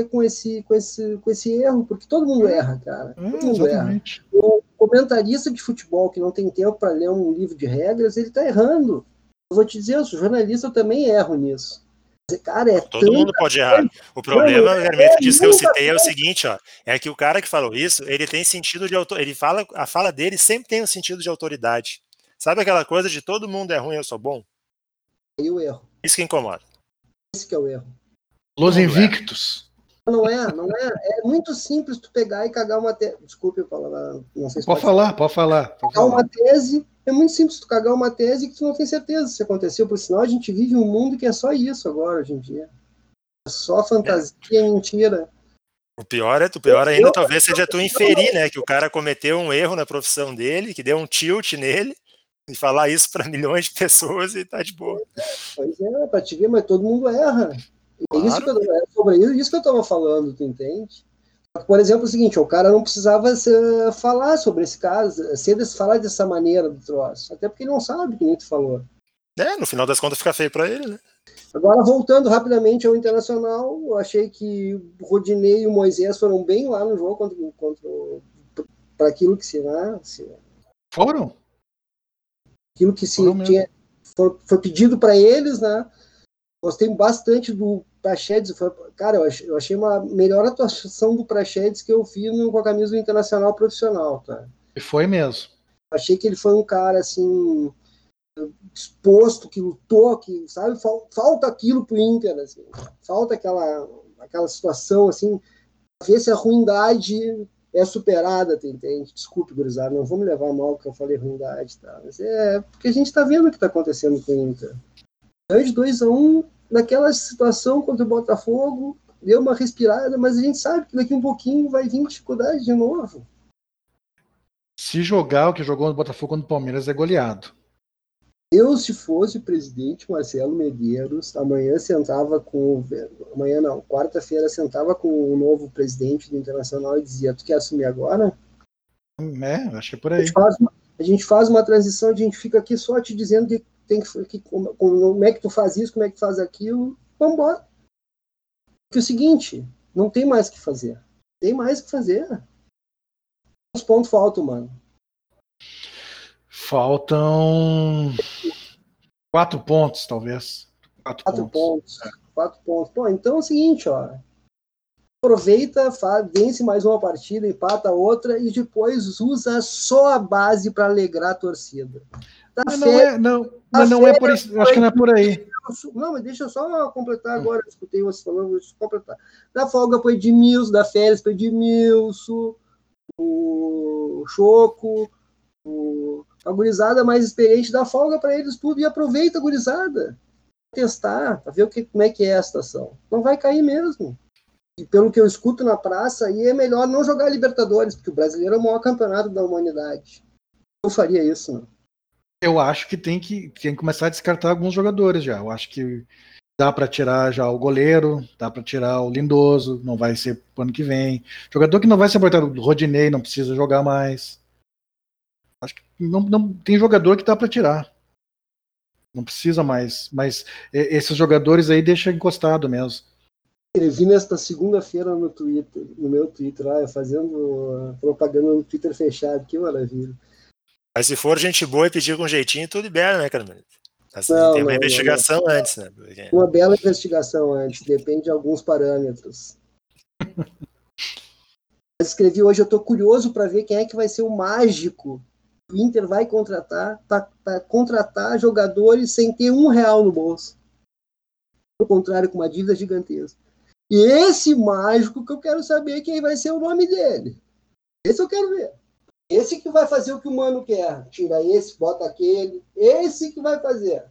Com esse, com, esse, com esse erro, porque todo mundo erra, cara. É, todo mundo exatamente. erra. O comentarista de futebol que não tem tempo para ler um livro de regras, ele está errando. Eu vou te dizer, eu sou jornalista, eu também erro nisso. Cara, é Todo mundo pode errar. O problema, é, Hermeto, disso que eu citei é o seguinte, ó, é que o cara que falou isso, ele tem sentido de autor, ele fala, a fala dele sempre tem um sentido de autoridade. Sabe aquela coisa de todo mundo é ruim, eu sou bom? aí o erro. Isso que incomoda. Esse que é o erro. Los Invictus. Não é, não é. É muito simples tu pegar e cagar uma tese. Desculpe eu falar, não sei se pode, pode falar, pode falar. Pode cagar falar. uma tese. É muito simples tu cagar uma tese que tu não tem certeza se aconteceu, por sinal a gente vive um mundo que é só isso agora, hoje em dia. É só fantasia, é. mentira. O pior é, o pior ainda eu, talvez seja tu inferir, né, que o cara cometeu um erro na profissão dele, que deu um tilt nele, e falar isso para milhões de pessoas e tá de boa. Pois é, para te ver, mas todo mundo erra. É isso que eu, é sobre isso que eu estava falando, tu entende? Por exemplo, é o seguinte, o cara não precisava ser, falar sobre esse caso, ser falar dessa maneira do troço, até porque ele não sabe que nem tu falou. É, no final das contas fica feio para ele, né? Agora, voltando rapidamente ao Internacional, eu achei que o Rodinei e o Moisés foram bem lá no jogo contra, contra para aquilo que se, né, se... Foram? aquilo que se tinha, foi, foi, pedido para eles, né? Gostei bastante do Prachedes. Cara, eu achei, eu achei uma melhor atuação do Prachedes que eu vi no, com a camisa do Internacional Profissional, tá? E foi mesmo. Achei que ele foi um cara, assim, exposto, que lutou, que, sabe, falta aquilo pro Inter, assim, falta aquela, aquela situação, assim, ver se a ruindade é superada, tu entende? Desculpe, gurizada, não vou me levar mal que eu falei ruindade, tá? Mas é porque a gente está vendo o que está acontecendo com o Inter. Antes 2 a 1 um, naquela situação contra o Botafogo, deu uma respirada, mas a gente sabe que daqui um pouquinho vai vir dificuldade de novo. Se jogar o que jogou no Botafogo no Palmeiras é goleado. Eu, se fosse o presidente Marcelo Medeiros, amanhã sentava com. Amanhã não, quarta-feira sentava com o novo presidente do Internacional e dizia: Tu quer assumir agora? É, acho que é por aí. A gente faz uma, a gente faz uma transição, a gente fica aqui só te dizendo que tem que, que como, como, é que tu faz isso, como é que tu faz aquilo. Vamos embora. Porque é o seguinte, não tem mais o que fazer. Tem mais o que fazer. Os pontos faltam, mano. Faltam quatro pontos, talvez. Quatro, quatro pontos. pontos. Quatro pontos. Pô, então é o seguinte, ó. Aproveita, faz, vence mais uma partida, empata outra e depois usa só a base para alegrar a torcida. Mas não, é, não, mas não é por isso. Acho que não é por aí. Não, mas deixa eu só completar agora. Escutei você falando, deixa eu completar. Da folga foi Edmilson, da férias foi Edmilson, o Choco, o a gurizada mais experiente dá folga para eles tudo e aproveita a gurizada. Testar, para ver o que, como é que é a situação. Não vai cair mesmo. E pelo que eu escuto na praça, aí é melhor não jogar Libertadores, porque o brasileiro é o maior campeonato da humanidade. Eu faria isso, não. Eu acho que tem que, tem que começar a descartar alguns jogadores já. Eu acho que dá para tirar já o goleiro, dá para tirar o Lindoso, não vai ser pro ano que vem. Jogador que não vai ser aproveitado, o Rodinei não precisa jogar mais. Acho que não, não tem jogador que dá para tirar. Não precisa mais. Mas esses jogadores aí deixa encostado mesmo. Escrevi nesta segunda-feira no Twitter, no meu Twitter, lá, fazendo propaganda no Twitter fechado, que maravilha. Mas se for gente boa e pedir com jeitinho, tudo libera, né, cara? Não, tem uma não, investigação não, antes, né? Porque... Uma bela investigação antes, depende de alguns parâmetros. [LAUGHS] escrevi hoje, eu estou curioso para ver quem é que vai ser o mágico. O Inter vai contratar, para contratar jogadores sem ter um real no bolso. Ao contrário, com uma dívida gigantesca. E esse mágico que eu quero saber quem vai ser o nome dele. Esse eu quero ver. Esse que vai fazer o que o mano quer. Tira esse, bota aquele. Esse que vai fazer.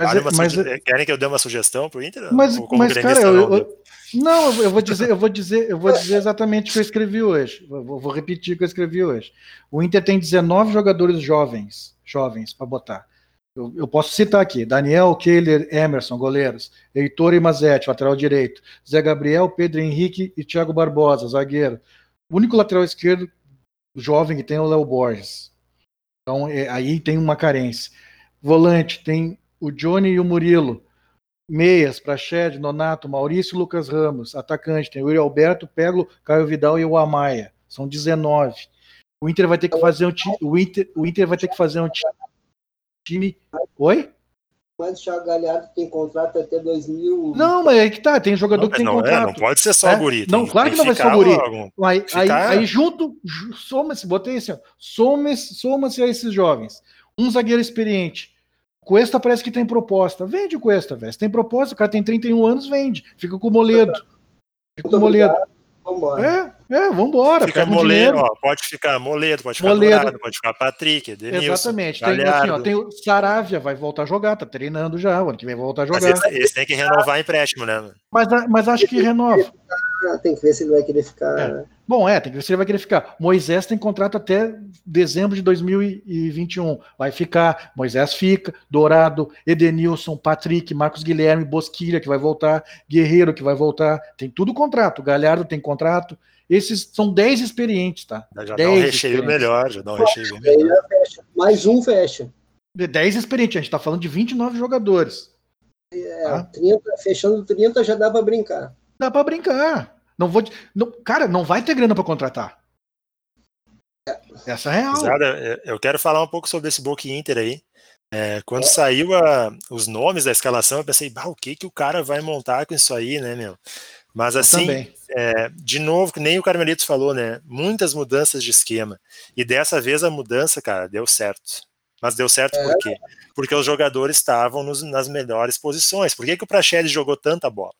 Mas, é, mas, é- querem que eu dê uma sugestão pro Inter? Mas, mas cara, eu, eu, não, eu vou dizer, eu vou dizer, eu vou dizer exatamente o que eu escrevi hoje. Vou, vou repetir o que eu escrevi hoje. O Inter tem 19 jogadores jovens, jovens para botar. Eu, eu, posso citar aqui: Daniel, Kehler, Emerson, goleiros, Heitor e Mazetti, lateral direito, Zé Gabriel, Pedro Henrique e Thiago Barbosa, zagueiro. O único lateral esquerdo jovem que tem o Léo Borges. Então é, aí tem uma carência. Volante tem o Johnny e o Murilo. Meias, Prached, Nonato, Maurício Lucas Ramos. Atacante, tem o Yuri Alberto, Peglo, Caio Vidal e o Amaia. São 19. O Inter vai ter que fazer um time. O Inter, o Inter vai ter que fazer um time. Oi? Mas o Thiago Galhardo tem contrato até 2000. Não, mas aí que tá, tem jogador não, que tem não contrato. É, não pode ser só é? guri. Não, claro que não vai ser só guri. Aí, aí, aí, junto, soma-se, botei assim, soma-se soma a esses jovens. Um zagueiro experiente, Cuesta parece que tem proposta. Vende o Cuesta, velho. Se tem proposta, o cara tem 31 anos, vende. Fica com o Moledo. Fica com o Moledo. Vambora. É, é, vambora. Fica Moledo, ó, pode ficar Moledo, pode ficar Moledo. Dourado, pode ficar Patrick, Edenilson, Exatamente. Tem, assim, ó, tem o Saravia, vai voltar a jogar, tá treinando já, o ano que vem voltar a jogar. Mas esse, esse tem que renovar empréstimo, né? Mas, mas acho que renova. Tem que ver se ele vai querer ficar. É. Bom, é, tem que ver se ele vai querer ficar. Moisés tem contrato até dezembro de 2021. Vai ficar. Moisés fica. Dourado, Edenilson, Patrick, Marcos Guilherme, Bosquilha, que vai voltar. Guerreiro, que vai voltar. Tem tudo contrato. Galhardo tem contrato. Esses são 10 experientes, tá? Já dá um recheio melhor, já dá um recheio melhor. Mais um fecha. 10 experientes, a gente tá falando de 29 jogadores. É, tá? 30, fechando 30 já dá para brincar. Dá para brincar. Não vou. Não, cara, não vai ter grana para contratar. Essa é real. Exato. Eu quero falar um pouco sobre esse Book Inter aí. É, quando é. saiu a, os nomes da escalação, eu pensei, bah, o que, que o cara vai montar com isso aí, né, meu? Mas assim, é, de novo, que nem o Carmelito falou, né? Muitas mudanças de esquema. E dessa vez a mudança, cara, deu certo. Mas deu certo por quê? Porque os jogadores estavam nos, nas melhores posições. Por que, que o Praxedes jogou tanta bola?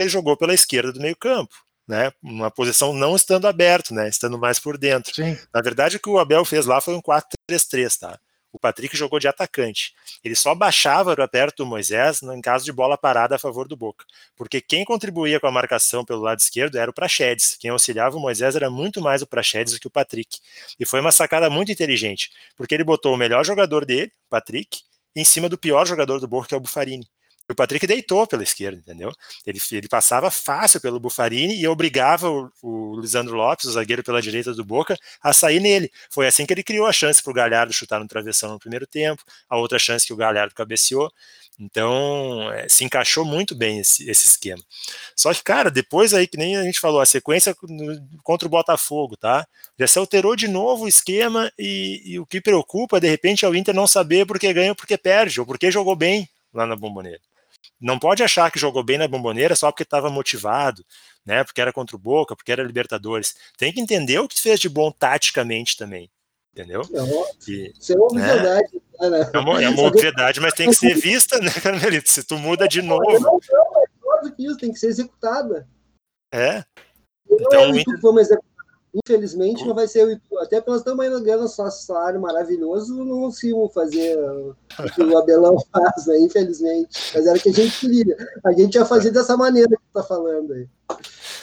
ele jogou pela esquerda do meio-campo, né? Uma posição não estando aberto, né? Estando mais por dentro. Sim. Na verdade, o que o Abel fez lá foi um 4-3-3, tá? O Patrick jogou de atacante. Ele só baixava para perto do Moisés em caso de bola parada a favor do Boca. Porque quem contribuía com a marcação pelo lado esquerdo era o Praxedes. Quem auxiliava o Moisés era muito mais o Praxedes do que o Patrick. E foi uma sacada muito inteligente, porque ele botou o melhor jogador dele, Patrick, em cima do pior jogador do Boca, que é o Bufarini o Patrick deitou pela esquerda, entendeu? Ele, ele passava fácil pelo Bufarini e obrigava o, o Lisandro Lopes, o zagueiro pela direita do Boca, a sair nele. Foi assim que ele criou a chance para o Galhardo chutar no travessão no primeiro tempo, a outra chance que o Galhardo cabeceou. Então, é, se encaixou muito bem esse, esse, esquema. Só que, cara, depois aí, que nem a gente falou, a sequência contra o Botafogo, tá? Já se alterou de novo o esquema e, e o que preocupa, de repente, é o Inter não saber porque ganha porque perde, ou porque jogou bem lá na Bomboneira não pode achar que jogou bem na bomboneira só porque estava motivado, né? Porque era contra o Boca, porque era Libertadores. Tem que entender o que fez de bom taticamente também. Entendeu? E, Isso é uma né? obviedade. Né? É uma, é uma obviedade, mas tem que ser [LAUGHS] vista, né, Carmelito? Se tu muda de novo. Não, não, é do que isso, tem que ser executada. É. Então, não é que vamos executar Infelizmente não vai ser o Itu. Até porque nós estamos ainda ganhando nosso salário maravilhoso, não conseguimos fazer o que o Abelão [LAUGHS] faz, né? infelizmente. Mas era o que a gente queria. A gente ia fazer dessa maneira que tu tá falando aí.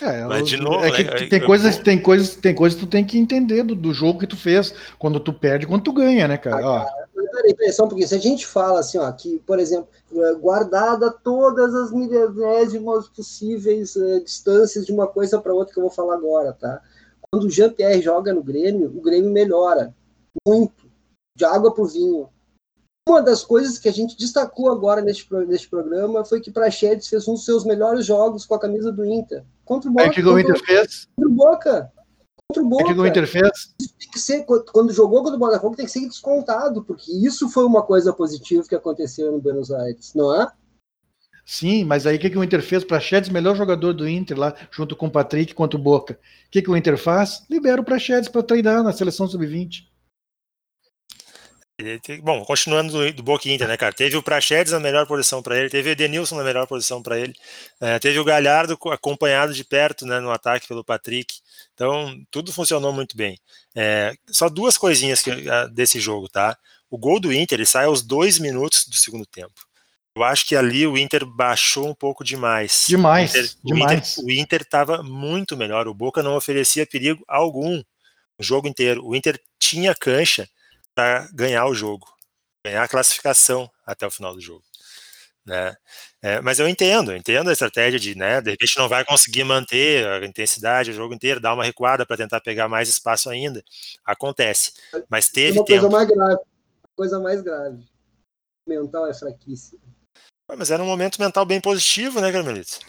É, Mas de novo, é que né? tem, coisas, tem, coisas, tem coisas que tu tem que entender do, do jogo que tu fez, quando tu perde quando tu ganha, né, cara? Ah, cara peraí, peraí, só um pouquinho. Se a gente fala assim, ó, que, por exemplo, é, guardada todas as milésimas possíveis uh, distâncias de uma coisa para outra que eu vou falar agora, tá? Quando o Jean-Pierre joga no Grêmio, o Grêmio melhora muito, de água para o vinho. uma das coisas que a gente destacou agora neste, neste programa foi que Praxedes fez um dos seus melhores jogos com a camisa do Inter. Contra o Boca. É que o Inter fez. Contra o Boca. Contra o Boca. É que o Inter fez. tem que ser, quando jogou contra o Botafogo, tem que ser descontado, porque isso foi uma coisa positiva que aconteceu no Buenos Aires, não é? Sim, mas aí o que, que o Inter fez? Praxedes, melhor jogador do Inter lá, junto com o Patrick contra o Boca. O que, que o Inter faz? Libera o Praxedes para treinar na seleção sub-20. Bom, continuando do, do Boca Inter, né, cara? Teve o Praxedes na melhor posição para ele, teve o Edenilson na melhor posição para ele, é, teve o Galhardo acompanhado de perto né, no ataque pelo Patrick. Então, tudo funcionou muito bem. É, só duas coisinhas que, desse jogo, tá? O gol do Inter ele sai aos dois minutos do segundo tempo. Eu acho que ali o Inter baixou um pouco demais. Demais, o Inter, demais. O Inter estava muito melhor. O Boca não oferecia perigo algum o jogo inteiro. O Inter tinha cancha para ganhar o jogo, ganhar a classificação até o final do jogo. Né? É, mas eu entendo, eu entendo a estratégia de, né, de repente não vai conseguir manter a intensidade o jogo inteiro, dar uma recuada para tentar pegar mais espaço ainda. Acontece, mas teve uma tempo. Coisa mais grave, coisa mais grave. O mental é fraquíssimo. Mas era um momento mental bem positivo, né, Carmelito?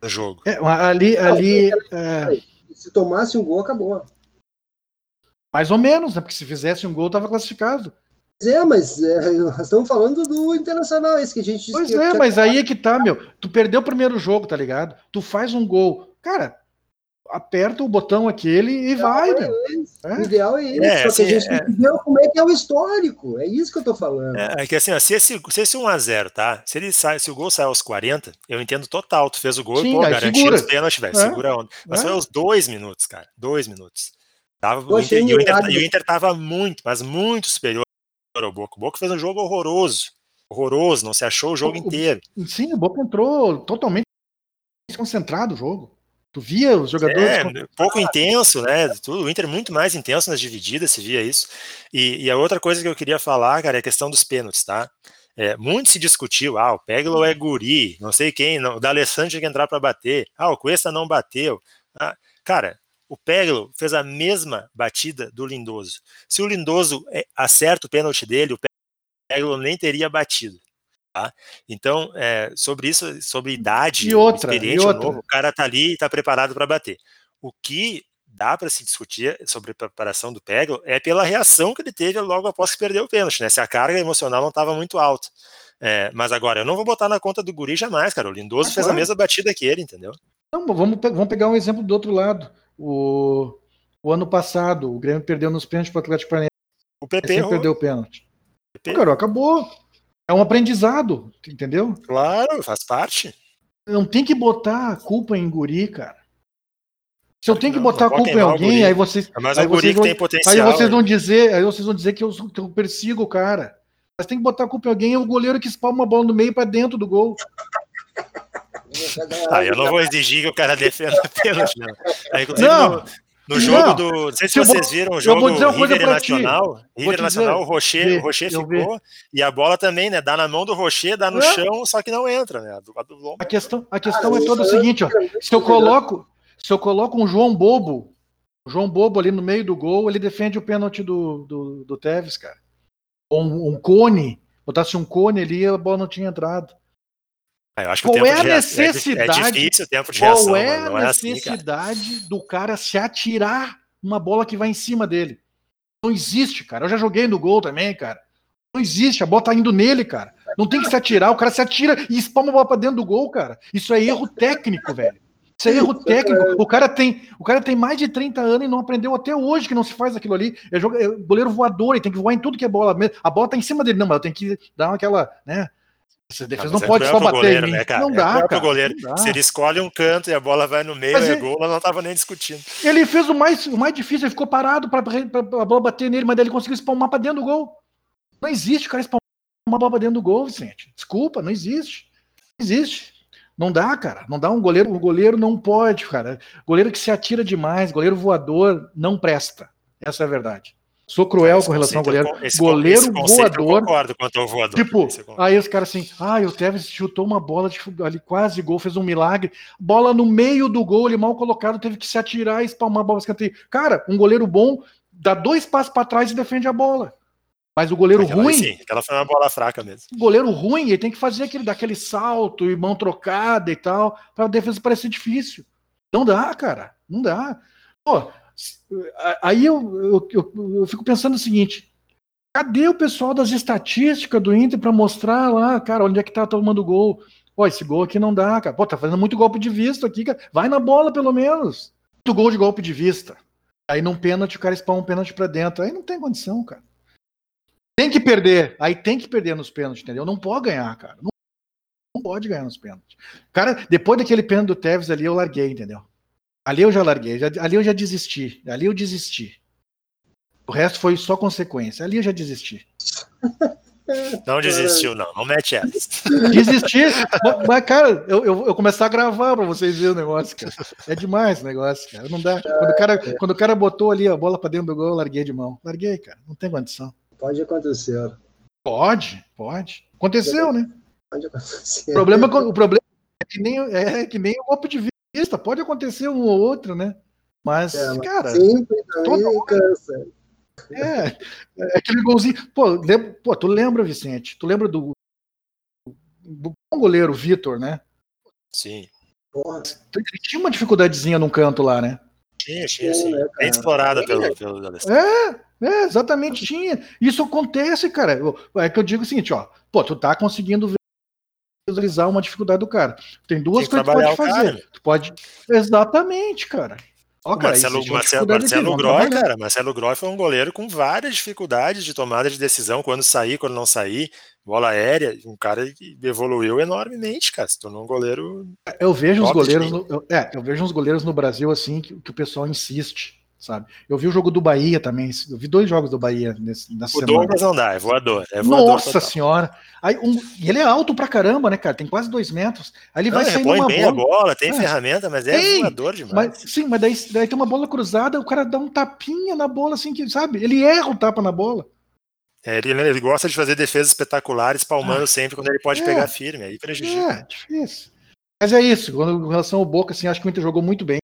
Do jogo. É, ali, ali. É... Se tomasse um gol, acabou. Mais ou menos, né? Porque se fizesse um gol, estava classificado. É, mas é, nós estamos falando do Internacional, esse que a gente Pois é, mas aí é que tá, meu. Tu perdeu o primeiro jogo, tá ligado? Tu faz um gol. Cara, aperta o botão aquele e vai, é, é. O ideal é isso. É, só assim, que a gente é... entendeu como é que é o histórico. É isso que eu tô falando. É, é que assim, ó, se esse, se esse 1x0, tá? Se, ele sai, se o gol sai aos 40, eu entendo total. Tu fez o gol Sim, e, pô, garantiu os pênaltis, velho. É. Segura a onda. Mas foi aos dois minutos, cara. Dois minutos. Tava, o Inter, e, o Inter, e o Inter tava muito, mas muito superior ao Boca. O Boca fez um jogo horroroso. Horroroso, não se achou o jogo o, inteiro. Sim, o Boca entrou totalmente concentrado o jogo. Tu via os jogadores. É, pouco intenso, né? O Inter muito mais intenso nas divididas, se via isso. E, e, a outra coisa que eu queria falar, cara, é a questão dos pênaltis, tá? É, muito se discutiu, ah, o Peglo é guri, não sei quem, não, o D'Alessandro tinha que entrar para bater, ah, o Cuesta não bateu. Ah, cara, o Peglo fez a mesma batida do Lindoso. Se o Lindoso é, acerta o pênalti dele, o Peglo nem teria batido. Tá? Então, é, sobre isso, sobre idade, e outra, experiente e outra. novo, o cara tá ali e está preparado para bater. O que dá para se discutir sobre a preparação do Peglo é pela reação que ele teve logo após que perdeu o pênalti, né? Se a carga emocional não estava muito alta. É, mas agora, eu não vou botar na conta do Guri jamais, cara. O Lindoso agora. fez a mesma batida que ele, entendeu? Não, vamos, vamos pegar um exemplo do outro lado. O, o ano passado, o Grêmio perdeu nos pênaltis para o Atlético Paranaense. O PP perdeu o pênalti. PP. Cara, acabou. É um aprendizado, entendeu? Claro, faz parte. Não tem que botar a culpa em guri, cara. Se eu tenho que botar a culpa em alguém, aí vocês. É mais aí guri vocês que vão, tem potencial. Aí vocês vão né? dizer, aí vocês vão dizer que eu, que eu persigo o cara. Mas tem que botar a culpa em alguém, é o goleiro que espalma uma bola no meio para dentro do gol. Ah, eu não vou exigir que o cara [LAUGHS] defenda pênalti, não. Inclusive, não. No, jogo não, do. Não sei se vocês vou, viram o jogo River Nacional. River Nacional, o Rocher, o Rocher ficou. E a bola também, né? Dá na mão do Rocher, dá no é. chão, só que não entra, né? A, do, a questão, a questão ah, é toda o seguinte, ó. Se eu coloco, se eu coloco um João Bobo, o João Bobo ali no meio do gol, ele defende o pênalti do, do, do Tevez, cara. Ou um, um cone, botasse um cone ali, a bola não tinha entrado. É, eu acho que qual o tempo é a de necessidade? É difícil o tempo de qual reação, é a não é necessidade assim, do cara se atirar uma bola que vai em cima dele? Não existe, cara. Eu já joguei no gol também, cara. Não existe, a bola tá indo nele, cara. Não tem que se atirar, o cara se atira e espalma a bola pra dentro do gol, cara. Isso é erro técnico, velho. Isso é erro técnico. O cara tem, o cara tem mais de 30 anos e não aprendeu até hoje que não se faz aquilo ali. É, jogo, é goleiro voador, ele tem que voar em tudo que é bola. A bola tá em cima dele, não, mas eu tenho que dar aquela, né? Essa defesa não, não pode é só bater goleiro, né, cara? Não é dá, cara. Goleiro. Não dá. Se ele escolhe um canto e a bola vai no meio, Mas é ele, gol, não tava nem discutindo. Ele fez o mais, o mais difícil, ele ficou parado para a bola bater nele, mas ele conseguiu espalmar para dentro do gol. Não existe o cara espalmar uma bola dentro do gol, Vicente. Desculpa, não existe. Não existe. Não dá, cara. Não dá um goleiro. O goleiro não pode, cara. Goleiro que se atira demais, goleiro voador, não presta. Essa é a verdade. Sou cruel com relação ao goleiro. Esse, goleiro esse voador. Eu concordo quanto ao voador. Tipo, aí os caras assim, ah, o Tevez chutou uma bola de, ali quase gol, fez um milagre. Bola no meio do gol, ele mal colocado, teve que se atirar e espalmar a bola escanteio. Cara, um goleiro bom dá dois passos para trás e defende a bola. Mas o goleiro Aquela, ruim. Sim, aquela foi uma bola fraca mesmo. O goleiro ruim, ele tem que fazer aquele, daquele salto e mão trocada e tal, para a defesa parecer difícil. Não dá, cara. Não dá. Pô, aí eu, eu, eu, fico pensando o seguinte: cadê o pessoal das estatísticas do Inter para mostrar lá, cara, onde é que tá tomando gol? Pô, esse gol aqui não dá, cara. Pô, tá fazendo muito golpe de vista aqui, cara. Vai na bola, pelo menos. Muito gol de golpe de vista. Aí num pênalti, o cara espalma um pênalti pra dentro. Aí não tem condição, cara. Tem que perder. Aí tem que perder nos pênaltis, entendeu? Não pode ganhar, cara. Não, não pode ganhar nos pênaltis. Cara, depois daquele pênalti do Tevez ali, eu larguei, entendeu? Ali eu já larguei. Já, ali eu já desisti. Ali eu desisti. O resto foi só consequência. Ali eu já desisti. [LAUGHS] Não desistiu, não. Não mete essa. Desisti. mas, cara, eu, eu, eu começar a gravar pra vocês verem o negócio, cara. É demais o negócio, cara. Não dá. Quando o cara, quando o cara botou ali a bola pra dentro do gol, eu larguei de mão. Larguei, cara. Não tem condição. Pode acontecer. Pode, pode. Aconteceu, né? Pode acontecer. O problema, o problema é, que nem, é que nem o golpe de vista. Pode acontecer um ou outro, né? Mas, é, mas cara. Sempre cansa. É, é aquele golzinho. Pô, lembra, pô, tu lembra, Vicente? Tu lembra do, do bom goleiro Vitor, né? Sim. Ele tinha uma dificuldadezinha num canto lá, né? Tinha, tinha, sim. Né, Bem explorada pelo, pelo É, é, exatamente tinha. Isso acontece, cara. É que eu digo o seguinte, ó. Pô, tu tá conseguindo visualizar uma dificuldade do cara. Tem duas Tem coisas que tu pode fazer. Cara. Tu pode. Exatamente, cara. Ó, cara, Marcelo, Marcelo, Marcelo Groy, cara, Marcelo Groy foi um goleiro com várias dificuldades de tomada de decisão, quando sair, quando não sair, bola aérea, um cara que evoluiu enormemente, cara, se tornou um goleiro. Eu vejo os goleiros, no, eu, é, eu vejo uns goleiros no Brasil assim que, que o pessoal insiste sabe? Eu vi o jogo do Bahia também, eu vi dois jogos do Bahia nesse, nessa o semana. O Douglas não dá, é voador. É voador Nossa total. senhora! Aí, um, ele é alto pra caramba, né, cara? Tem quase dois metros. Aí ele não, vai saindo uma bem bola. a bola, tem é. ferramenta, mas é tem, voador demais. Mas, sim, mas daí, daí tem uma bola cruzada, o cara dá um tapinha na bola, assim, que, sabe? Ele erra o tapa na bola. É, ele, ele, gosta de fazer defesas espetaculares, palmando ah, sempre quando ele pode é, pegar firme, aí prejudica. É, difícil. Mas é isso, quando, em relação ao Boca, assim, acho que o Inter jogou muito bem.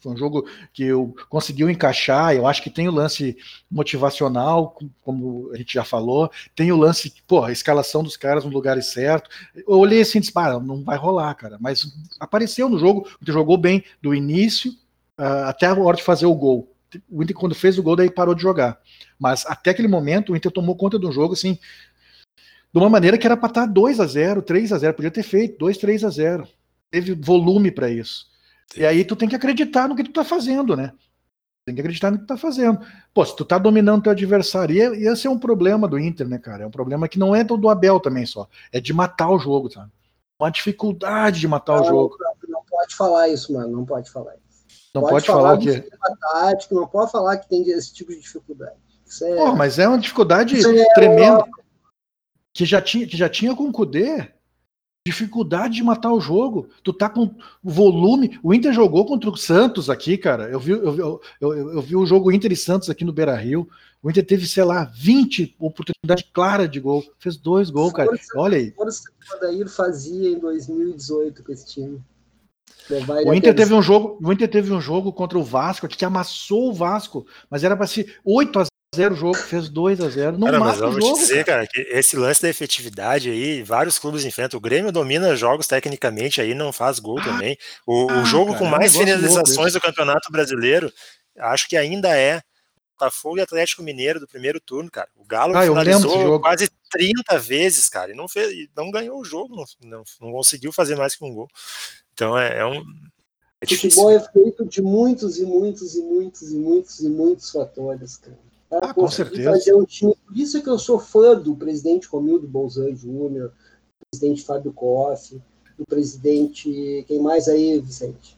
Foi um jogo que eu conseguiu encaixar. Eu acho que tem o lance motivacional, como a gente já falou. Tem o lance, pô, a escalação dos caras no lugar certo. Eu olhei assim e disse, ah, não vai rolar, cara. Mas apareceu no jogo, jogou bem do início uh, até a hora de fazer o gol. O Inter, quando fez o gol, daí parou de jogar. Mas até aquele momento, o Inter tomou conta do jogo, assim, de uma maneira que era para estar 2 a 0 3 a 0 podia ter feito 2, 3 a 0 Teve volume para isso. E aí tu tem que acreditar no que tu tá fazendo, né? Tem que acreditar no que tu tá fazendo. Pô, se tu tá dominando teu adversário, e esse é um problema do Inter, né, cara? É um problema que não é do Abel também só. É de matar o jogo, sabe? Uma dificuldade de matar não, o jogo. Não, não, pode falar isso, mano. Não pode falar isso. Não pode, pode falar, o quê? Tático, não pode falar que tem esse tipo de dificuldade. Isso é... Pô, mas é uma dificuldade é tremenda. Que já tinha, que já tinha com o Kudê dificuldade de matar o jogo. Tu tá com volume. O Inter jogou contra o Santos aqui, cara. Eu vi, eu, eu, eu, vi o jogo Inter e Santos aqui no Beira Rio. O Inter teve, sei lá, 20 oportunidades claras de gol. Fez dois gols, cara. Olha aí. Força que o Adair fazia em 2018 com esse time. O Inter, teve um jogo, o Inter teve um jogo contra o Vasco que amassou o Vasco, mas era para ser 8 a zero jogo, fez 2 a 0 Não cara, mas vamos jogo, dizer, cara. cara, que esse lance da efetividade aí, vários clubes enfrentam. O Grêmio domina jogos tecnicamente aí, não faz gol ah, também. O, ah, o jogo cara, com mais finalizações do Campeonato Brasileiro, acho que ainda é Botafogo e Atlético Mineiro do primeiro turno, cara. O Galo ah, finalizou quase 30 vezes, cara, e não, fez, não ganhou o jogo, não, não, não conseguiu fazer mais que um gol. Então é, é um. É o futebol é feito de muitos e muitos e muitos e muitos e muitos fatores, cara. Ah, com certeza. Fazer um time. Por isso que eu sou fã do presidente Romildo Bolzan Júnior, do presidente Fábio Koff, do presidente. Quem mais aí, Vicente?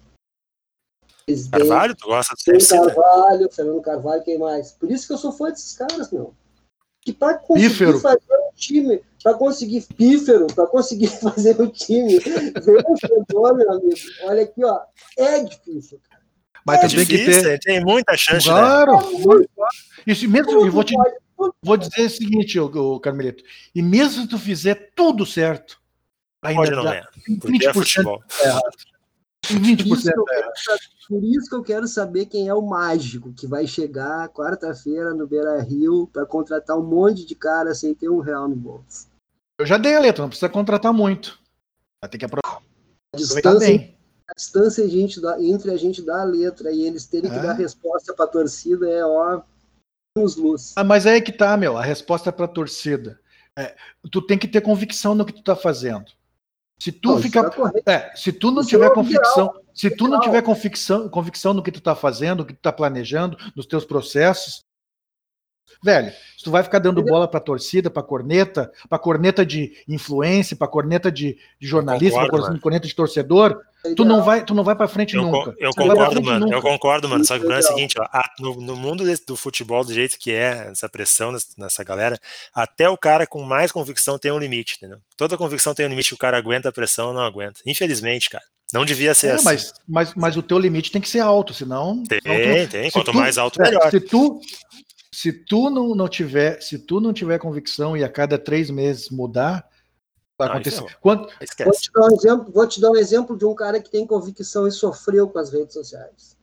Presidente, Carvalho, tu gosta do Fernando Carvalho, Fernando Carvalho, quem mais? Por isso que eu sou fã desses caras, meu. Que para conseguir Pífero. fazer um time, para conseguir pífero, para conseguir [LAUGHS] fazer um time vencedor, meu amigo, olha aqui, ó, é difícil, cara. Mas é tu tem que ter. Tem muita chance. Claro. Né? Isso mesmo, eu vou te vou dizer o seguinte, o Carmelito. E mesmo se tu fizer tudo certo, ainda pode não dá 20% é. errado. 20%. Por isso, que eu é. quero saber, por isso que eu quero saber quem é o mágico que vai chegar quarta-feira no Beira Rio para contratar um monte de cara sem ter um real no bolso. Eu já dei a letra, não precisa contratar muito. Vai ter que aproveitar A distância, bem. A distância a entre a gente dar a letra e eles terem que É. dar resposta para a torcida é ó, uns luz. Ah, mas aí que tá, meu. A resposta é pra torcida. É, tu tem que ter convicção no que tu tá fazendo. Se tu Não, ficar. tá. É, se tu não Isso tiver é convicção, se tu não tiver convicção, convicção no que tu tá fazendo, no que tu tá planejando, nos teus processos, velho, se tu vai ficar dando bola pra torcida, pra corneta, pra corneta de influência, pra corneta de, de jornalista, pra concordo, cor- mano. corneta de torcedor, tu não vai, tu não vai para frente Eu, nunca. eu pra concordo, frente mano. nunca. Eu concordo, mano. Só que o problema é o seguinte, ó, a- no, no mundo desse- do futebol, do jeito que é, essa pressão nessa, nessa galera, até o cara com mais convicção tem um limite, entendeu? Toda convicção tem um limite, o cara aguenta a pressão ou não aguenta. Infelizmente, cara. Não devia ser É, assim. mas, mas, mas o teu limite tem que ser alto, senão. Tem, senão tu tem. se Quanto tu- mais alto, melhor. Se tu, se tu não, não tiver, se tu não tiver convicção e a cada três meses mudar, vai Aí acontecer. ferrou. Quando, Vou te, dar um exemplo, vou te dar um exemplo de um cara que tem convicção e sofreu com as redes sociais.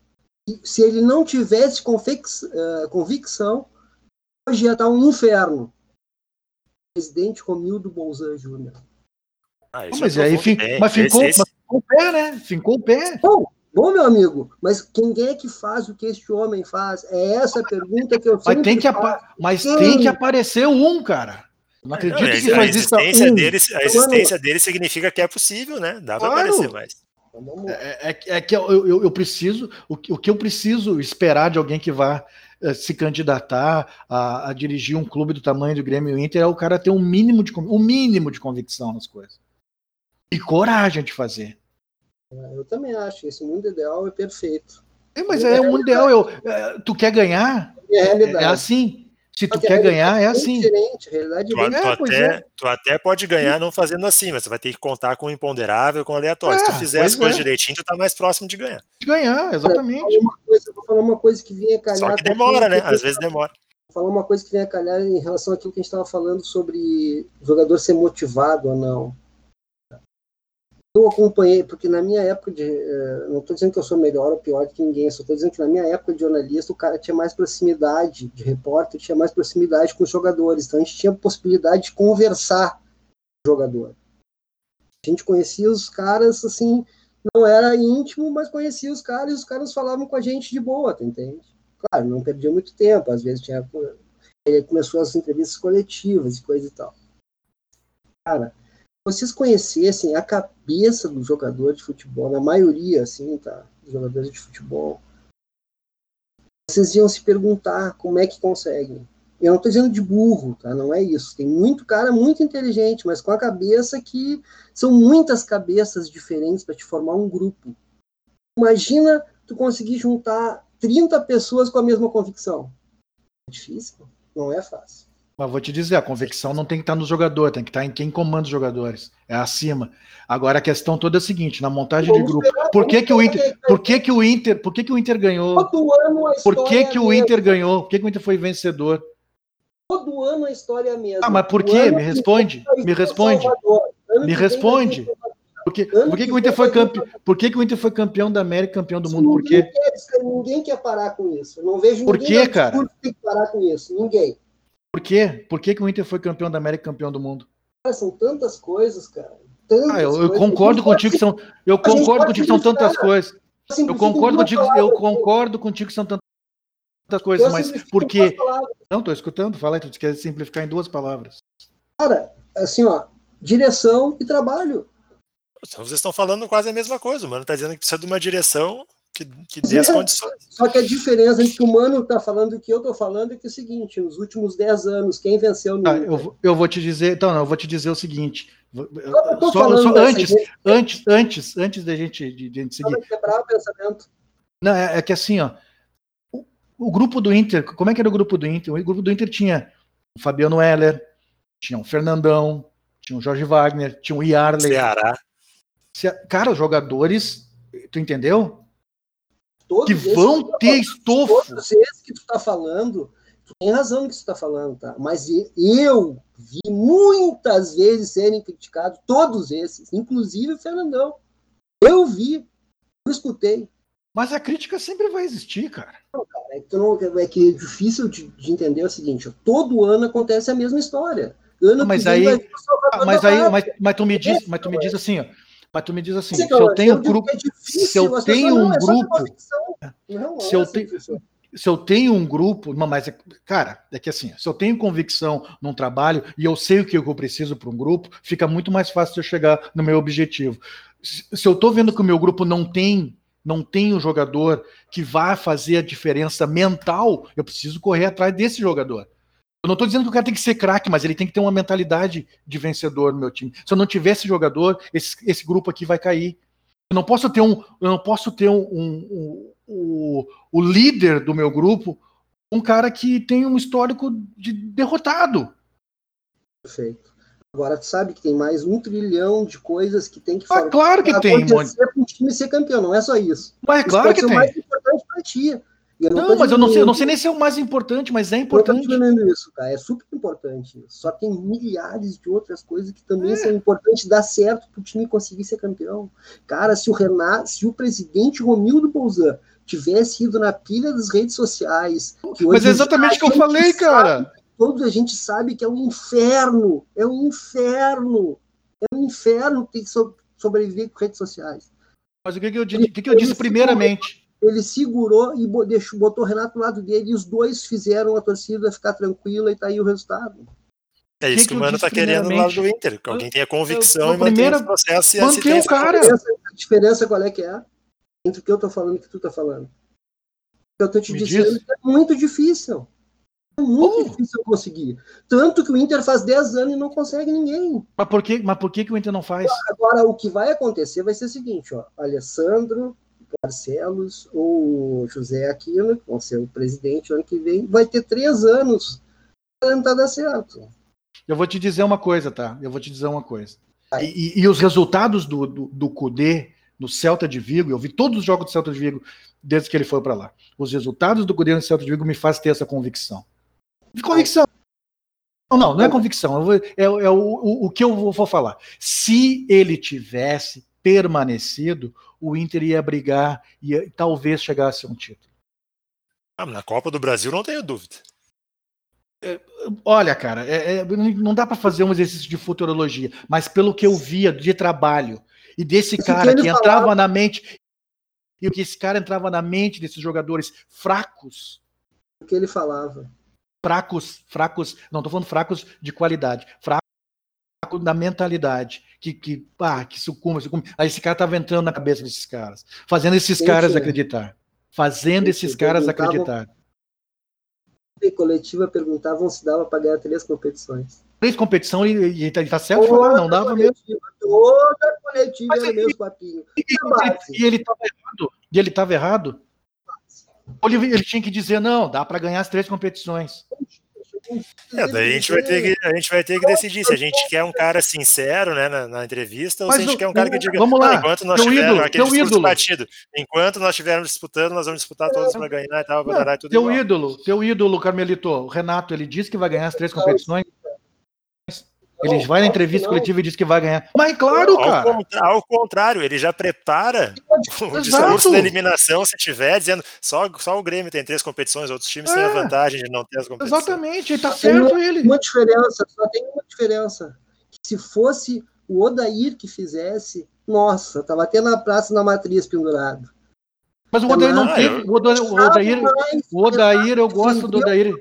E se ele não tivesse convix- eh, convicção, hoje ia estar um inferno. Presidente Romildo Bolzan Júnior. Ah, mas eu aí, bem. mas ficou, Esse- esse- mas ficou o pé, né? Ficou o pé. Bom, bom, meu amigo, mas quem é que faz o que este homem faz? É essa a pergunta que eu Mas sempre tem que, faço. mas Sim. tem que aparecer um, cara. Não Não, acredito a- que a existência um. dele, a existência dele significa que é possível, né? Dá pra Claro. aparecer mais. Então, vamos- É, é- é que eu, eu, eu preciso, o, que- o que eu preciso esperar de alguém que vá eh, se candidatar a, a dirigir um clube do tamanho do Grêmio Inter é o cara ter um mínimo de, um mínimo de convicção nas coisas. E coragem de fazer. Eu também acho, esse mundo ideal é perfeito. É, mas é o mundo ideal. Eu, é, tu quer ganhar? É É, é assim. Se tu quer ganhar, é assim. diferente, a realidade é Tu, É, até, é. tu até pode ganhar não fazendo assim, mas tu vai ter que contar com o imponderável, com o aleatório. Se É, tu fizer as coisas é. direitinho, tu tá mais próximo de ganhar. De ganhar, exatamente. uma coisa, vou falar uma coisa que vinha calhar. Só que demora, né? Às vezes demora. Vou falar uma coisa que vem a calhar em relação àquilo que a gente estava falando sobre o jogador ser motivado ou não. Eu acompanhei, porque na minha época de. eh, Não estou dizendo que eu sou melhor ou pior que ninguém, só estou dizendo que na minha época de jornalista o cara tinha mais proximidade, de repórter, tinha mais proximidade com os jogadores. Então a gente tinha possibilidade de conversar com o jogador. A gente conhecia os caras assim, não era íntimo, mas conhecia os caras e os caras falavam com a gente de boa, tu entende? Claro, não perdia muito tempo, às vezes tinha. Ele começou as entrevistas coletivas e coisa e tal. Cara, vocês conhecessem a cabeça do jogador de futebol, na maioria, assim, tá? Jogadores de futebol, vocês iam se perguntar como é que conseguem. Eu não estou dizendo de burro, tá? Não é isso. Tem muito cara muito inteligente, mas com a cabeça que são muitas cabeças diferentes para te formar um grupo. Imagina tu conseguir juntar 30 pessoas com a mesma convicção. É difícil, não é fácil. Mas vou te dizer, a convicção não tem que estar no jogador, tem que estar em quem comanda os jogadores. É acima. Agora a questão toda é a seguinte, na montagem de Vamos grupo, esperar, por que que o Inter, por que que o Inter, por que que o Inter ganhou? Todo ano a Por história que é que a o mesma. Inter ganhou? Por que que o Inter foi vencedor? Todo ano a história é a mesma. Ah, mas por quê? Me que responde, vai me responde. Me que vem responde. ser Por que, por que, que que o Inter foi? Por que, que o Inter foi campeão da América, campeão do mundo? Por ninguém quê? Quer, ninguém quer parar com isso. Eu não vejo Por ninguém quê, cara? que que parar com isso. Ninguém. Por quê? Por que, que o Inter foi campeão da América, campeão do mundo? Cara, são tantas coisas, cara. Tantas Ah, eu, eu coisas. concordo contigo que são, eu concordo contigo que são tantas coisas. Eu concordo contigo, eu concordo contigo que são tantas coisas, mas simplifico por em quê? duas palavras. Não, tô escutando, fala aí, tu quer simplificar em duas palavras. Cara, assim, ó, direção e trabalho. Vocês estão falando quase a mesma coisa. O mano tá dizendo que precisa de uma direção que, que dê as É. condições. Só que a diferença entre o que o Mano tá falando e o que eu tô falando é que é o seguinte, nos últimos 10 anos, quem venceu no Inter? eu, vou- eu vou te dizer, então, não, eu vou te dizer o seguinte. eu- Só, falando só antes, gente. antes, antes, antes da gente, de, de gente seguir. Quebrar o pensamento. Não, é, é que assim, ó. O, o grupo do Inter, como é que era o grupo do Inter? O grupo do Inter tinha o Fabiano Heller, tinha o Fernandão, tinha o Jorge Wagner, tinha o Yarley. Ceará. Cara, os jogadores, tu entendeu? Todos Que vão que tá ter falando, estofo. Todos esses que tu tá falando, tu tem razão no que tu tá falando, tá? Mas eu vi muitas vezes serem criticados, todos esses, inclusive o Fernandão. Eu vi. Eu escutei. Mas a crítica sempre vai existir, cara. Não, cara é, que não, é que é difícil de, de, entender o seguinte: todo ano acontece a mesma história. Ano mas aí, mas aí, mas, mas tu me diz, mas tu me diz assim, ó. Mas tu me diz assim, se eu tenho um grupo, se eu tenho um grupo, se eu tenho se eu tenho um grupo, mas, cara, é que assim, se eu tenho convicção num trabalho e eu sei o que eu preciso para um grupo, fica muito mais fácil eu chegar no meu objetivo. Se eu estou vendo que o meu grupo não tem não tem um jogador que vá fazer a diferença mental, eu preciso correr atrás desse jogador. Eu não estou dizendo que o cara tem que ser craque, mas ele tem que ter uma mentalidade de vencedor no meu time. Se eu não tiver esse jogador, esse, esse grupo aqui vai cair. Eu não posso ter um, eu não posso ter um, um, um o, o líder do meu grupo um cara que tem um histórico de derrotado. Perfeito. Agora tu sabe que tem mais um trilhão de coisas que tem que fazer. Ah, claro que tem, mano. para o time ser campeão, não é só isso. Mas é claro que tem. o mais importante para ti. Não, não mas eu não, sei, eu não sei nem se é o mais importante, mas é importante. Eu tô isso, cara. É super importante. Só tem milhares de outras coisas que também é. são importantes dar certo para o time conseguir ser campeão. Cara, se o Renato, se o presidente Romildo Bolzan tivesse ido na pilha das redes sociais. Mas é exatamente o que eu falei, sabe, cara. Todos a gente sabe que é um inferno. É um inferno. É um inferno ter que sobreviver com redes sociais. Mas o que, que eu, que que eu disse primeiramente? Ele segurou e deixou, botou o Renato do lado dele e os dois fizeram a torcida ficar tranquila e tá aí o resultado. É isso que, que o Mano tá querendo no lado do Inter, que alguém tenha convicção eu, eu, e manter o processo e manter o cara. A diferença, a diferença qual é que é? entre o que eu estou falando e o que tu está falando. Eu estou te Me dizendo diz. que é muito difícil. É muito oh. difícil conseguir. Tanto que o Inter faz 10 anos e não consegue ninguém. Mas por que, mas por que, que o Inter não faz? Agora, o que vai acontecer vai ser o seguinte: ó, Alessandro, Barcelos ou José Aquino, que vão ser o presidente ano que vem, vai ter três anos para tentar dar certo. Eu vou te dizer uma coisa, tá? Eu vou te dizer uma coisa. E, e, os resultados do, do, do Cudê no Celta de Vigo, eu vi todos os jogos do Celta de Vigo desde que ele foi para lá. Os resultados do Cudê no Celta de Vigo me fazem ter essa convicção. De convicção. Não, não, não é convicção. Vou, é, é o, o, o, que eu vou, vou falar. Se ele tivesse permanecido, o Inter ia brigar e talvez chegasse a um título. Ah, na Copa do Brasil não tenho dúvida. É, olha, cara, é, é, não dá para fazer um exercício de futurologia, mas pelo que eu via de trabalho e desse cara que, que entrava na mente. E o que esse cara entrava na mente desses jogadores fracos. O que ele falava. Fracos, fracos, não estou falando fracos de qualidade, fracos da mentalidade, que, que, ah, que sucumbe, sucumbe. Aí esse cara estava entrando na cabeça desses caras, fazendo esses caras acreditar. Fazendo esses caras acreditar. Em coletiva perguntavam se dava para ganhar três competições três competições e, e, tá, certo falar, não dava mesmo. Toda coletiva Mas, era e, mesmo papinho. E, e, ele estava errado. E ele estava errado. Ele, ele tinha que dizer, não, dá para ganhar as três competições. É, daí a gente vai ter que, a gente vai ter que decidir se a gente quer um cara sincero né, na, na entrevista ou Mas se a gente quer um cara que diga vamos lá, enquanto nós tivermos aquele discurso batido, enquanto nós estivermos disputando, nós vamos disputar todos para ganhar e tal, para dar tudo Teu igual. ídolo, teu ídolo, Carmelito, o Renato, ele disse que vai ganhar as três competições. Ele vai na entrevista coletiva e diz que vai ganhar. Mas claro, cara. Ao, contrário, ele já prepara o discurso da eliminação, se tiver, dizendo só, só o Grêmio tem três competições, outros times é. têm a é. vantagem de não ter as competições. Exatamente, ele tá certo tem ele. Uma diferença, só tem uma diferença. Se fosse o Odair que fizesse, nossa, tava até na praça na matriz pendurado. Mas o Odair não teve. O Odair, o Odair, o Odair, eu gosto do Odair.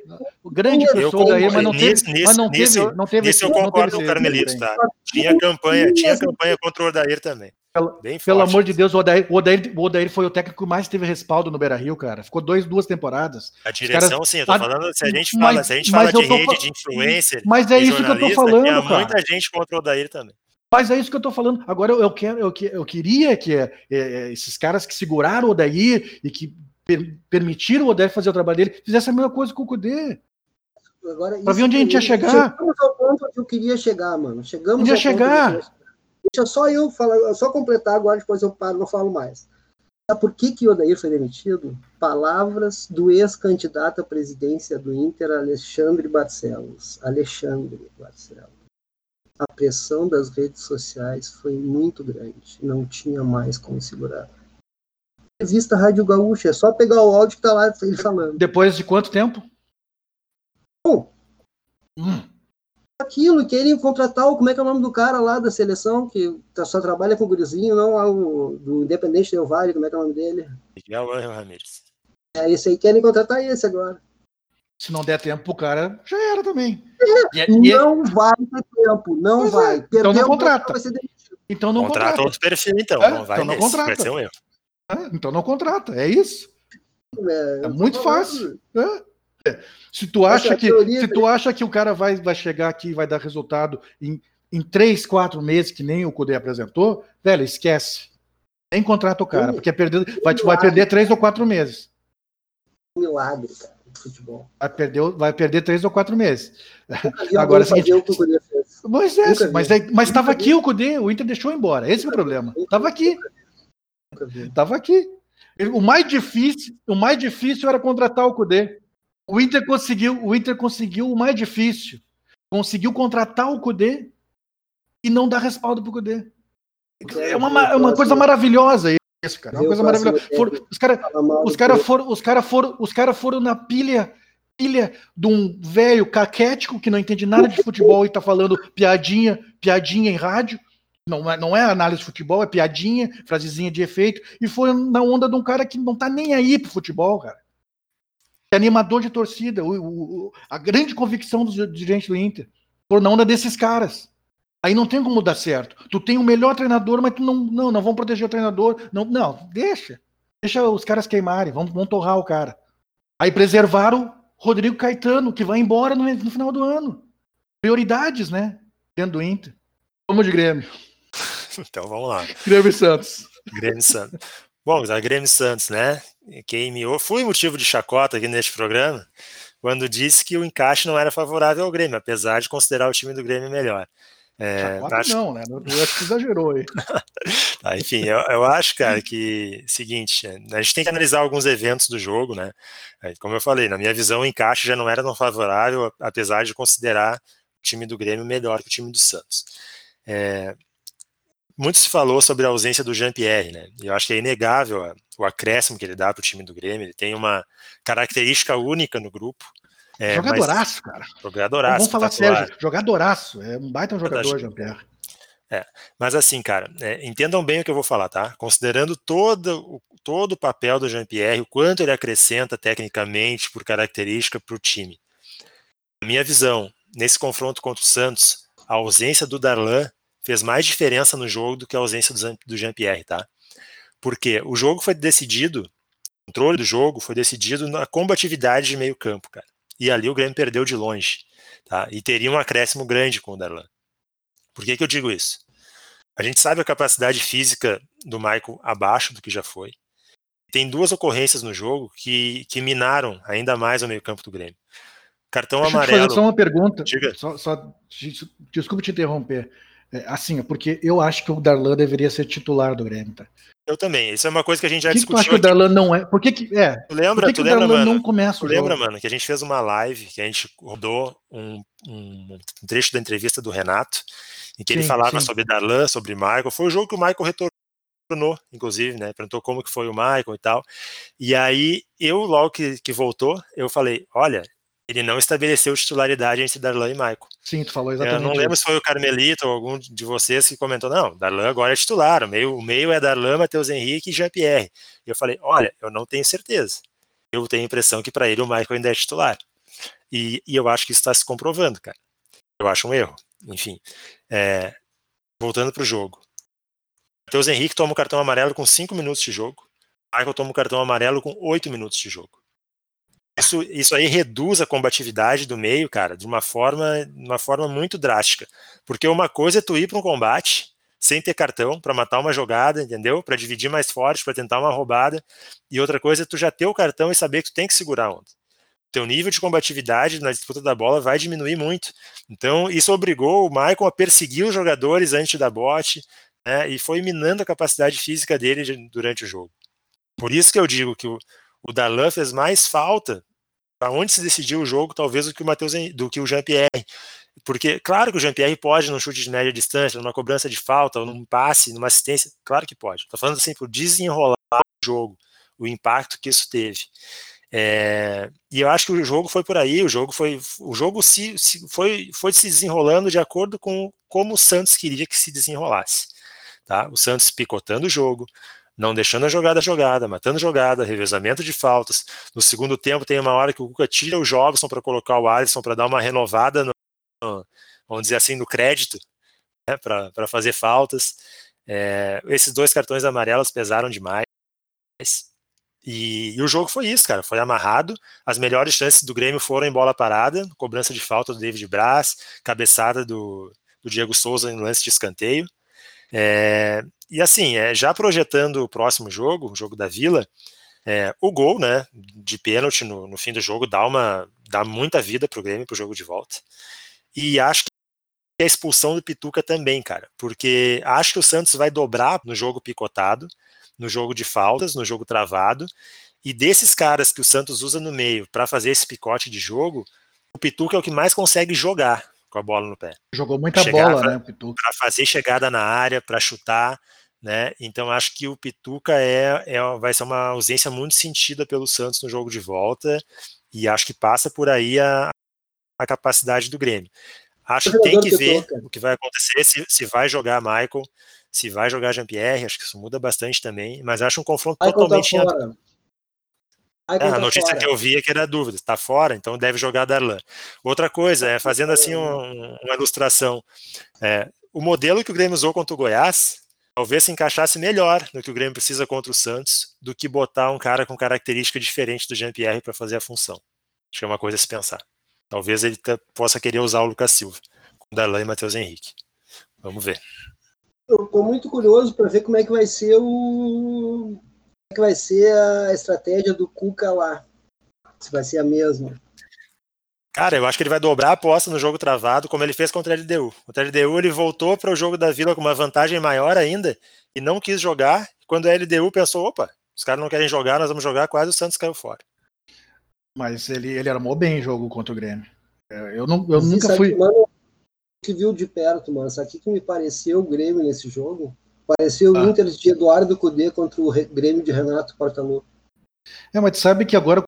O grande pessoa Odair, mas não teve. Mas não teve. Não teve nisso eu concordo com o Carmelito, tá? Tinha campanha, tinha campanha contra o Odair também. Pelo, pelo amor de Deus, o Odair, o, Odair, o Odair foi o técnico que mais teve respaldo no Beira Rio, cara. Ficou dois, duas temporadas. A direção, caras, sim, eu tô falando. Se a gente fala, mas, se a gente fala de rede, de influencer. Mas é isso que eu tô falando. Tinha cara. muita gente contra o Odair também. Mas é isso que eu estou falando. Agora eu, eu quero, eu, eu queria que é, é, esses caras que seguraram o Odair e que per, permitiram o Odair fazer o trabalho dele fizessem a mesma coisa com o Cudê. Para ver onde a gente ia chegar. Chegamos ao ponto onde eu queria chegar, mano. Chegamos onde ia chegar. Deixa só eu falar, só completar agora, depois eu paro, não falo mais. Sabe por que, que o Odair foi demitido? Palavras do ex-candidato à presidência do Inter, Alexandre Barcelos. Alexandre Barcelos a pressão das redes sociais foi muito grande, não tinha mais como segurar. entrevista Rádio Gaúcha, é só pegar o áudio que tá lá ele falando. Depois de quanto tempo? Bom, hum. aquilo, querem contratar o, como é que é o nome do cara lá da seleção, que tá, só trabalha com o gurizinho, não lá o do Independente Del Vale, como é que é o nome dele? Miguel Ramírez. É, esse aí querem contratar esse agora. Se não der tempo pro cara, já era também. É, e, é, não e... vai ter tempo, não pois vai. É. Então não contrata. Então não contrata. Contrata outro perfil, então. É, não vai então não contrata. Vai ser um erro. É, então não contrata, é isso. É, é muito fácil. É. Se tu acha que se tu acha que o cara vai, vai chegar aqui e vai dar resultado em, em três, quatro meses, que nem o Cudê apresentou, velho, esquece. Nem contrata o cara, porque é perder, vai, vai perder três ou quatro meses. Milagre, cara futebol. Vai perder, vai perder três ou quatro meses. Agora é. Pois é, mas é, mas estava aqui o Cudê, o Inter deixou embora. Esse é o problema. Estava aqui. Estava aqui. O mais difícil, o mais difícil era contratar o Cudê. O Inter conseguiu, o Inter conseguiu o mais difícil. Conseguiu contratar o Cudê e não dar respaldo pro Cudê. É uma, é uma coisa maravilhosa isso, cara. É uma coisa maravilhosa. Os caras os cara foram, os cara foram, os cara foram na pilha, pilha de um velho caquético que não entende nada de futebol e tá falando piadinha, piadinha em rádio. Não é, não é análise de futebol, é piadinha, frasezinha de efeito. E foi na onda de um cara que não tá nem aí pro futebol, cara. É animador de torcida, o, o, a grande convicção dos dirigentes do Inter. Por na onda desses caras. Aí não tem como dar certo. Tu tem o melhor treinador, mas tu não, não, não vão proteger o treinador. Não, não, deixa. Deixa os caras queimarem, vamos, vamos torrar o cara. Aí preservaram Rodrigo Caetano, que vai embora no, no final do ano. Prioridades, né? Dentro do Inter. Vamos de Grêmio. [LAUGHS] Então vamos lá. Grêmio Santos. Grêmio Santos. Bom, a Grêmio Santos, né? Quem me fui motivo de chacota aqui neste programa quando disse que o encaixe não era favorável ao Grêmio, apesar de considerar o time do Grêmio melhor. É, acho... não, né? Eu acho que exagerou aí. tá, [LAUGHS] enfim, eu, eu, acho, cara, que seguinte, a gente tem que analisar alguns eventos do jogo, né? Como eu falei, na minha visão, o encaixe já não era tão favorável, apesar de considerar o time do Grêmio melhor que o time do Santos. É, muito se falou sobre a ausência do Jean-Pierre, né? Eu acho que é inegável o acréscimo que ele dá para o time do Grêmio. Ele tem uma característica única no grupo. É, jogadoraço, mas... cara. Jogadoraço. Vamos falar sério, jogadoraço. É um baita um jogador, Jean-Pierre. É, mas assim, cara, é, entendam bem o que eu vou falar, tá? Considerando todo o, todo o papel do Jean-Pierre, o quanto ele acrescenta tecnicamente, por característica, para o time. Na minha visão, nesse confronto contra o Santos, a ausência do Darlan fez mais diferença no jogo do que a ausência do, do Jean-Pierre, tá? Porque o jogo foi decidido, o controle do jogo foi decidido na combatividade de meio campo, cara e ali o Grêmio perdeu de longe. Tá? E teria um acréscimo grande com o Darlan. Por que, que eu digo isso? A gente sabe a capacidade física do Michael abaixo do que já foi. Tem duas ocorrências no jogo que, que minaram ainda mais o meio-campo do Grêmio. Cartão Deixa amarelo. Eu fazer só uma pergunta. Diga. Só, só, desculpe te interromper. É, assim, porque eu acho que o Darlan deveria ser titular do Grêmio. Tá? Eu também. Isso é uma coisa que a gente já que discutiu. Que tu acha que o Darlan não é? Por que, que é? Tu lembra? que tu lembra, mano? não começa tu lembra, mano, que a gente fez uma live, que a gente rodou um, um trecho da entrevista do Renato, em que sim, ele falava sim. sobre Darlan, sobre Michael. Foi o jogo que o Michael retornou, inclusive, né? Perguntou como que foi o Michael e tal. E aí, eu, logo que, que voltou, eu falei: olha, ele não estabeleceu titularidade entre Darlan e Michael. Sim, tu falou exatamente. Eu não lembro se foi o Carmelito ou algum de vocês que comentou, não, Darlan agora é titular, o meio, o meio é Darlan, Matheus Henrique e Jean-Pierre. E eu falei, olha, eu não tenho certeza. Eu tenho a impressão que para ele o Michael ainda é titular. E, e eu acho que isso está se comprovando, cara. Eu acho um erro. Enfim, é, voltando para o jogo. Matheus Henrique toma o cartão amarelo com 5 minutos de jogo. Michael toma o cartão amarelo com 8 minutos de jogo isso, isso aí reduz a combatividade do meio, cara, de uma forma, uma forma muito drástica. Porque uma coisa é tu ir para um combate sem ter cartão para matar uma jogada, entendeu? Para dividir mais forte, para tentar uma roubada. E outra coisa é tu já ter o cartão e saber que tu tem que segurar a onda. Teu nível de combatividade na disputa da bola vai diminuir muito. Então, isso obrigou o Michael a perseguir os jogadores antes da bote, né? E foi minando a capacidade física dele durante o jogo. Por isso que eu digo que o, o Darlan fez mais falta para onde se decidiu o jogo, talvez, do que o Matheus, do que o Jean-Pierre. Porque, claro que o Jean-Pierre pode num chute de média distância, numa cobrança de falta, num passe, numa assistência, claro que pode. Estou falando assim, por desenrolar o jogo. o impacto que isso teve. É, e eu acho que o jogo foi por aí, o jogo foi, o jogo se, se, foi, foi se desenrolando de acordo com como o Santos queria que se desenrolasse. Tá? O Santos picotando o jogo, não deixando a jogada jogada, matando jogada, revezamento de faltas. No segundo tempo tem uma hora que o Cuca tira o Jogson para colocar o Alisson para dar uma renovada, no, no, vamos dizer assim, no crédito, né, para fazer faltas. É, esses dois cartões amarelos pesaram demais. E, e, o jogo foi isso, cara. Foi amarrado. As melhores chances do Grêmio foram em bola parada, cobrança de falta do David Braz, cabeçada do, do Diego Souza em lance de escanteio. É, e assim, é, já projetando o próximo jogo, o jogo da Vila, é, o gol, né, de pênalti no, no, fim do jogo dá uma dá muita vida pro Grêmio pro jogo de volta. E acho que a expulsão do Pituca também, cara, porque acho que o Santos vai dobrar no jogo picotado no jogo de faltas, no jogo travado. E desses caras que o Santos usa no meio para fazer esse picote de jogo, o Pituca é o que mais consegue jogar com a bola no pé. Jogou muita bola, né, o Pituca? Para fazer chegada na área, para chutar, né? Então acho que o Pituca é, é, vai ser uma ausência muito sentida pelo Santos no jogo de volta e acho que passa por aí a, a capacidade do Grêmio. Acho que tem que ver o que vai acontecer, se, se vai jogar Michael, se vai jogar Jean-Pierre, acho que isso muda bastante também, mas acho um confronto totalmente tá fora. É, a notícia que eu vi é que era dúvida, está fora, então deve jogar Darlan. Outra coisa, é fazendo assim um, uma ilustração, é, o modelo que o Grêmio usou contra o Goiás talvez se encaixasse melhor no que o Grêmio precisa contra o Santos do que botar um cara com característica diferente do Jean-Pierre para fazer a função. Acho que é uma coisa a se pensar. Talvez ele possa querer usar o Lucas Silva, com Darlan e Matheus Henrique. Vamos ver eu estou muito curioso para ver como é que vai ser o como é que vai ser a estratégia do Cuca lá. Se vai ser a mesma. Cara, eu acho que ele vai dobrar a aposta no jogo travado, como ele fez contra a LDU. Contra a LDU, ele voltou para o jogo da Vila com uma vantagem maior ainda e não quis jogar. Quando a LDU pensou, opa, os caras não querem jogar, nós vamos jogar, quase o Santos caiu fora. Mas ele, ele armou bem o jogo contra o Grêmio. É, eu, não, eu nunca fui. Mano, que viu de perto, mano. Sabe o que me pareceu o Grêmio nesse jogo? Pareceu o ah. Inter de Eduardo Cudê contra o Grêmio de Renato Portaluppi. É, mas sabe que agora,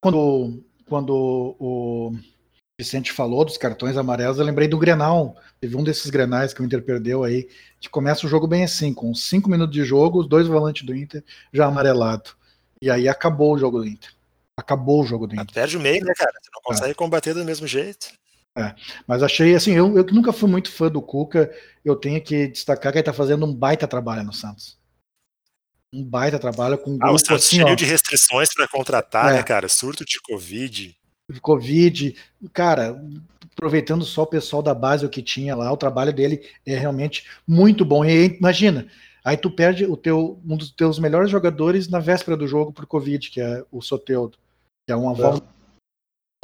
quando, quando o Vicente falou dos cartões amarelos, eu lembrei do Grenal. Teve um desses Grenais que o Inter perdeu aí, que começa o jogo bem assim, com cinco minutos de jogo, os dois volantes do Inter já amarelado. E aí acabou o jogo do Inter. Acabou o jogo do Inter. Perde o meio, né, cara? Você não consegue é. combater do mesmo jeito. É, mas achei assim, eu, eu nunca fui muito fã do Cuca, eu tenho que destacar que ele está fazendo um baita trabalho no Santos. Um baita trabalho com um ah, o Santos assim, cheio de restrições para contratar, é. né, cara? Surto de Covid. Covid, cara, aproveitando só o pessoal da base o que tinha lá, o trabalho dele é realmente muito bom. E aí, imagina, aí tu perde o teu um dos teus melhores jogadores na véspera do jogo por Covid, que é o Soteudo, que é uma é. volta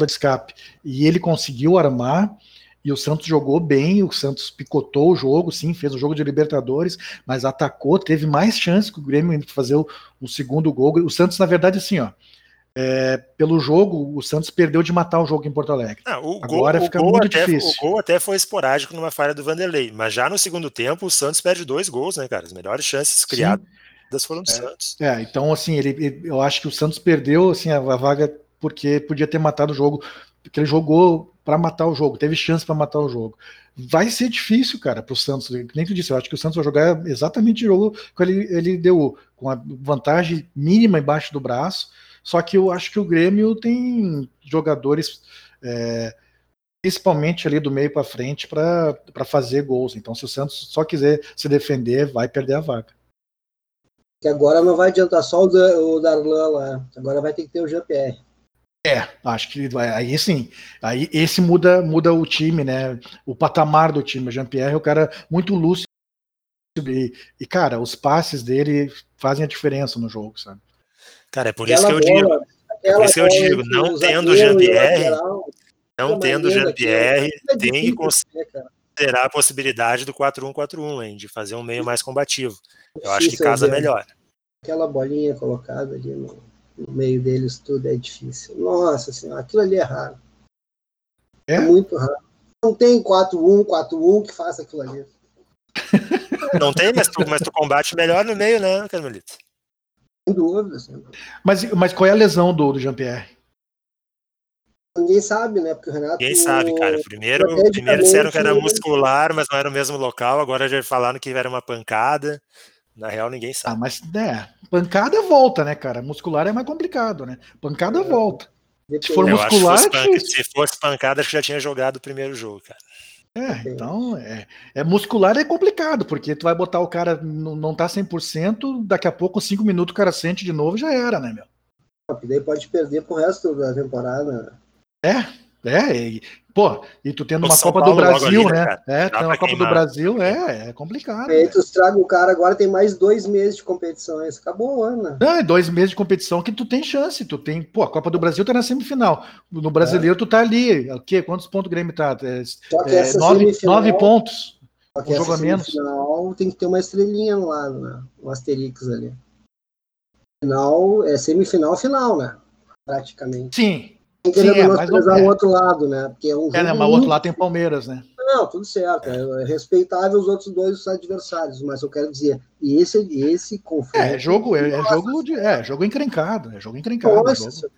de escape. E ele conseguiu armar. E o Santos jogou bem, o Santos picotou o jogo, sim, fez o jogo de Libertadores, mas atacou, teve mais chance que o Grêmio de fazer o, o, segundo gol. O Santos, na verdade, assim, ó, é, pelo jogo, o Santos perdeu de matar o jogo em Porto Alegre. Ah, o Agora gol, fica o muito até, difícil. O gol até foi esporádico numa falha do Vanderlei, mas já no segundo tempo o Santos perde dois gols, né, cara? As melhores chances criadas sim. foram do é, Santos. É, então assim, ele, ele, eu acho que o Santos perdeu assim a, a vaga porque podia ter matado o jogo, porque ele jogou para matar o jogo, teve chance para matar o jogo. Vai ser difícil, cara, para o Santos. Nem tu disse, eu acho que o Santos vai jogar exatamente o jogo que ele, ele deu, com a vantagem mínima embaixo do braço. Só que eu acho que o Grêmio tem jogadores, é, principalmente ali do meio para frente, para fazer gols. Então, se o Santos só quiser se defender, vai perder a vaga. Que agora não vai adiantar só o Darlan lá, agora vai ter que ter o Jean-Pierre. É, acho que vai, aí sim. Aí esse muda muda o time, né? O patamar do time. O Jean-Pierre é um cara muito lúcido e, e, cara, os passes dele fazem a diferença no jogo, sabe? Cara, é por isso que eu bola, digo. É por isso que eu digo, não tendo Jean-Pierre, não tendo Jean-Pierre, é tem que considerar a possibilidade do 4-1-4-1, hein, de fazer um meio mais combativo. Eu acho que casa melhor. Aquela bolinha colocada ali no no meio deles tudo é difícil. Nossa senhora, aquilo ali é raro. É, é muito raro. Não tem 4-1, 4-1 que faça aquilo ali. [LAUGHS] Não tem, mas tu, mas tu combate melhor no meio, né, Carmelito? Sem dúvida, sem dúvida. Mas, mas qual é a lesão do, do Jean-Pierre? Ninguém sabe, né? Porque o Renato. Ninguém sabe, cara. Primeiro, primeiro disseram que era muscular, mas não era o mesmo local. Agora já falaram que era uma pancada. Na real, ninguém sabe. Ah, mas é, pancada volta, né, cara? Muscular é mais complicado, né? Pancada é. volta. Se for muscular. Se fosse, se fosse pancada, acho que já tinha jogado o primeiro jogo, cara. É, então, é, é, muscular é complicado, porque tu vai botar o cara, não, não tá 100%, daqui a pouco, 5 minutos, o cara sente de novo, já era, né, meu? Daí pode perder pro resto da temporada. É, é, e, pô, e tu tendo uma Copa Paulo do Brasil, ali, né? né é, tem uma Copa queimar. do Brasil, é, é complicado. E aí tu estraga o cara, agora tem mais dois meses de competições. Acabou o ano. Não, é dois meses de competição que tu tem chance. Tu tem, pô, a Copa do Brasil tá na semifinal. No brasileiro é. tu tá ali. O quê? Quantos pontos o Grêmio tá? É, Só que é, nove, nove pontos. Só que um jogo a menos. Final tem que ter uma estrelinha no lado, né? Um Asterix ali. Final, é semifinal final, né? Praticamente. Sim, querendo Sim, é, menosprezar o outro lado, né? Porque é um é, né, mas o outro lado tem Palmeiras, né? Não, tudo certo. É, é respeitável os outros dois adversários, mas eu quero dizer, e esse, esse confronto. É, jogo, é, é jogo de, é jogo encrencado, é jogo encrencado. Nossa, jogo.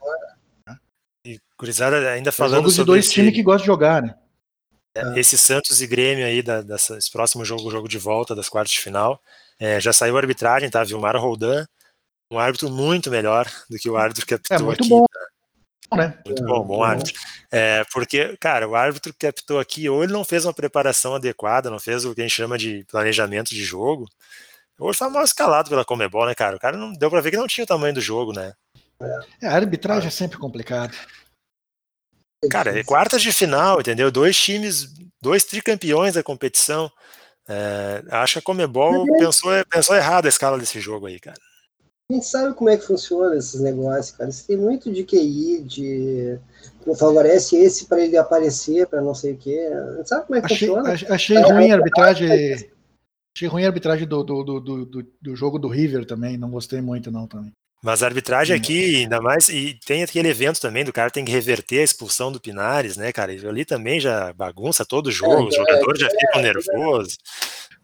E Curizada ainda falando é jogo de dois times que gostam de jogar, né? É, esse Santos e Grêmio aí, da, dessa, esse próximo jogo, jogo de volta das quartas de final, é, já saiu a arbitragem, tá? Vilmar Roldan, um árbitro muito melhor do que o árbitro que apitou é, muito aqui. Bom. Tá? Né? Muito bom, bom árbitro. É, porque, cara, o árbitro que apitou aqui, ou ele não fez uma preparação adequada, não fez o que a gente chama de planejamento de jogo, ou ele foi mal escalado pela Comebol, né, cara? O cara não deu pra ver que não tinha o tamanho do jogo, né? É, a arbitragem é sempre complicado. Cara, é quartas de final, entendeu? Dois times, dois tricampeões da competição. É, acho que a Comebol pensou, pensou errado a escala desse jogo aí, cara. A gente sabe como é que funciona esses negócios, cara. Você tem muito de QI, de não favorece esse para ele aparecer, para não sei o quê. A gente sabe como é que achei, funciona. Achei ruim a arbitragem. Achei ruim a arbitragem do, do, do, do, do jogo do River também. Não gostei muito, não, também. Mas a arbitragem aqui, ainda mais, e tem aquele evento também do cara tem que reverter a expulsão do Pinares, né, cara? E ali também já bagunça todo o jogo, é, os jogadores é, já ficam é, nervosos.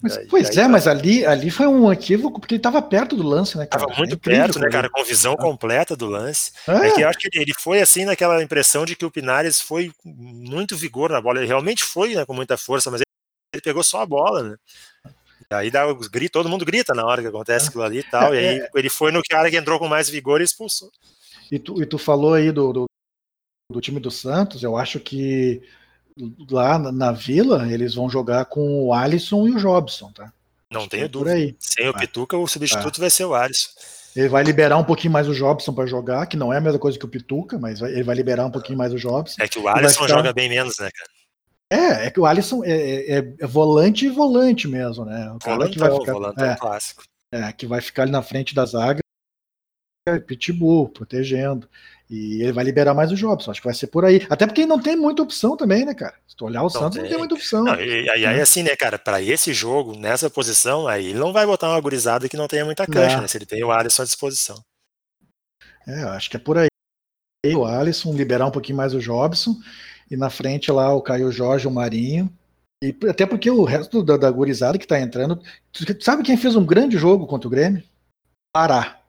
Mas, pois é, mas ali, ali foi um equívoco porque ele estava perto do lance, né, cara? Tava muito é perto, né, cara, com visão ah. completa do lance. É. é. que eu acho que ele foi assim naquela impressão de que o Pinares foi muito vigor na bola. Ele realmente foi né, com muita força, mas ele pegou só a bola, né? Aí dá os gritos, todo mundo grita na hora que acontece aquilo ali e tal. E aí é. ele foi no cara que entrou com mais vigor e expulsou. E tu, e tu falou aí do, do, do time do Santos, eu acho que lá na Vila, eles vão jogar com o Alisson e o Jobson, tá? Não tenho dúvida. Aí. Sem o Pituca, o substituto vai ser o Alisson. Ele vai liberar um pouquinho mais o Jobson para jogar, que não é a mesma coisa que o Pituca, mas ele vai liberar um pouquinho mais o Jobson. É que o Alisson ficar... joga bem menos, né, cara? É, é que o Alisson é, é, é, é volante e volante mesmo, né? O cara que vai ficar, é, clássico. É, que vai ficar ali na frente da zaga, pitbull, protegendo. E ele vai liberar mais o Jobson. Acho que vai ser por aí. Até porque não tem muita opção também, né, cara? Se tu olhar o não Santos, tem. não tem muita opção. Não, e aí, é. assim, né, cara, para esse jogo, nessa posição, aí ele não vai botar uma gurizada que não tenha muita cancha, é. né? Se ele tem o Alisson à disposição. É, acho que é por aí. O Alisson, liberar um pouquinho mais o Jobson. E na frente lá o Caio Jorge, o Marinho. E até porque o resto da, da gurizada que tá entrando. Sabe quem fez um grande jogo contra o Grêmio? Pará.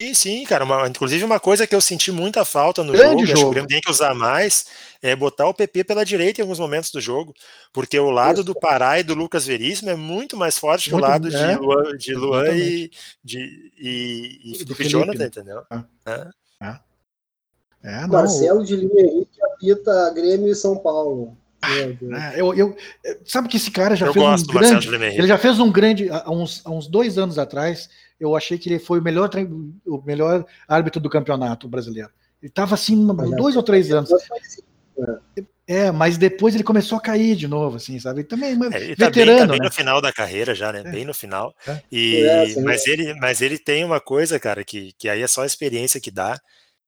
Sim, sim, cara. Uma, inclusive, uma coisa que eu senti muita falta no Grande jogo, jogo. acho que o Grêmio tem que usar mais, é botar o PP pela direita em alguns momentos do jogo, porque o lado do Pará e do Lucas Veríssimo é muito mais forte muito, que o lado é, de Luan, de Luan e, de, e, e Felipe, Felipe Jonathan, né? entendeu? Ah. É. É. É, Marcelo de Lima Henrique apita Grêmio e São Paulo. É, eu, eu, sabe que esse cara já eu fez um grande. Ele já fez um grande. Há uns, há uns dois anos atrás, eu achei que ele foi o melhor, o melhor árbitro do campeonato brasileiro. Ele estava assim, dois ou três anos. É, mas depois ele começou a cair de novo, assim, sabe? Também, é, ele tá veterano, bem, tá bem né? no final da carreira já, né? É. Bem no final. É. E, é, mas, ele, mas ele tem uma coisa, cara, que, que aí é só a experiência que dá,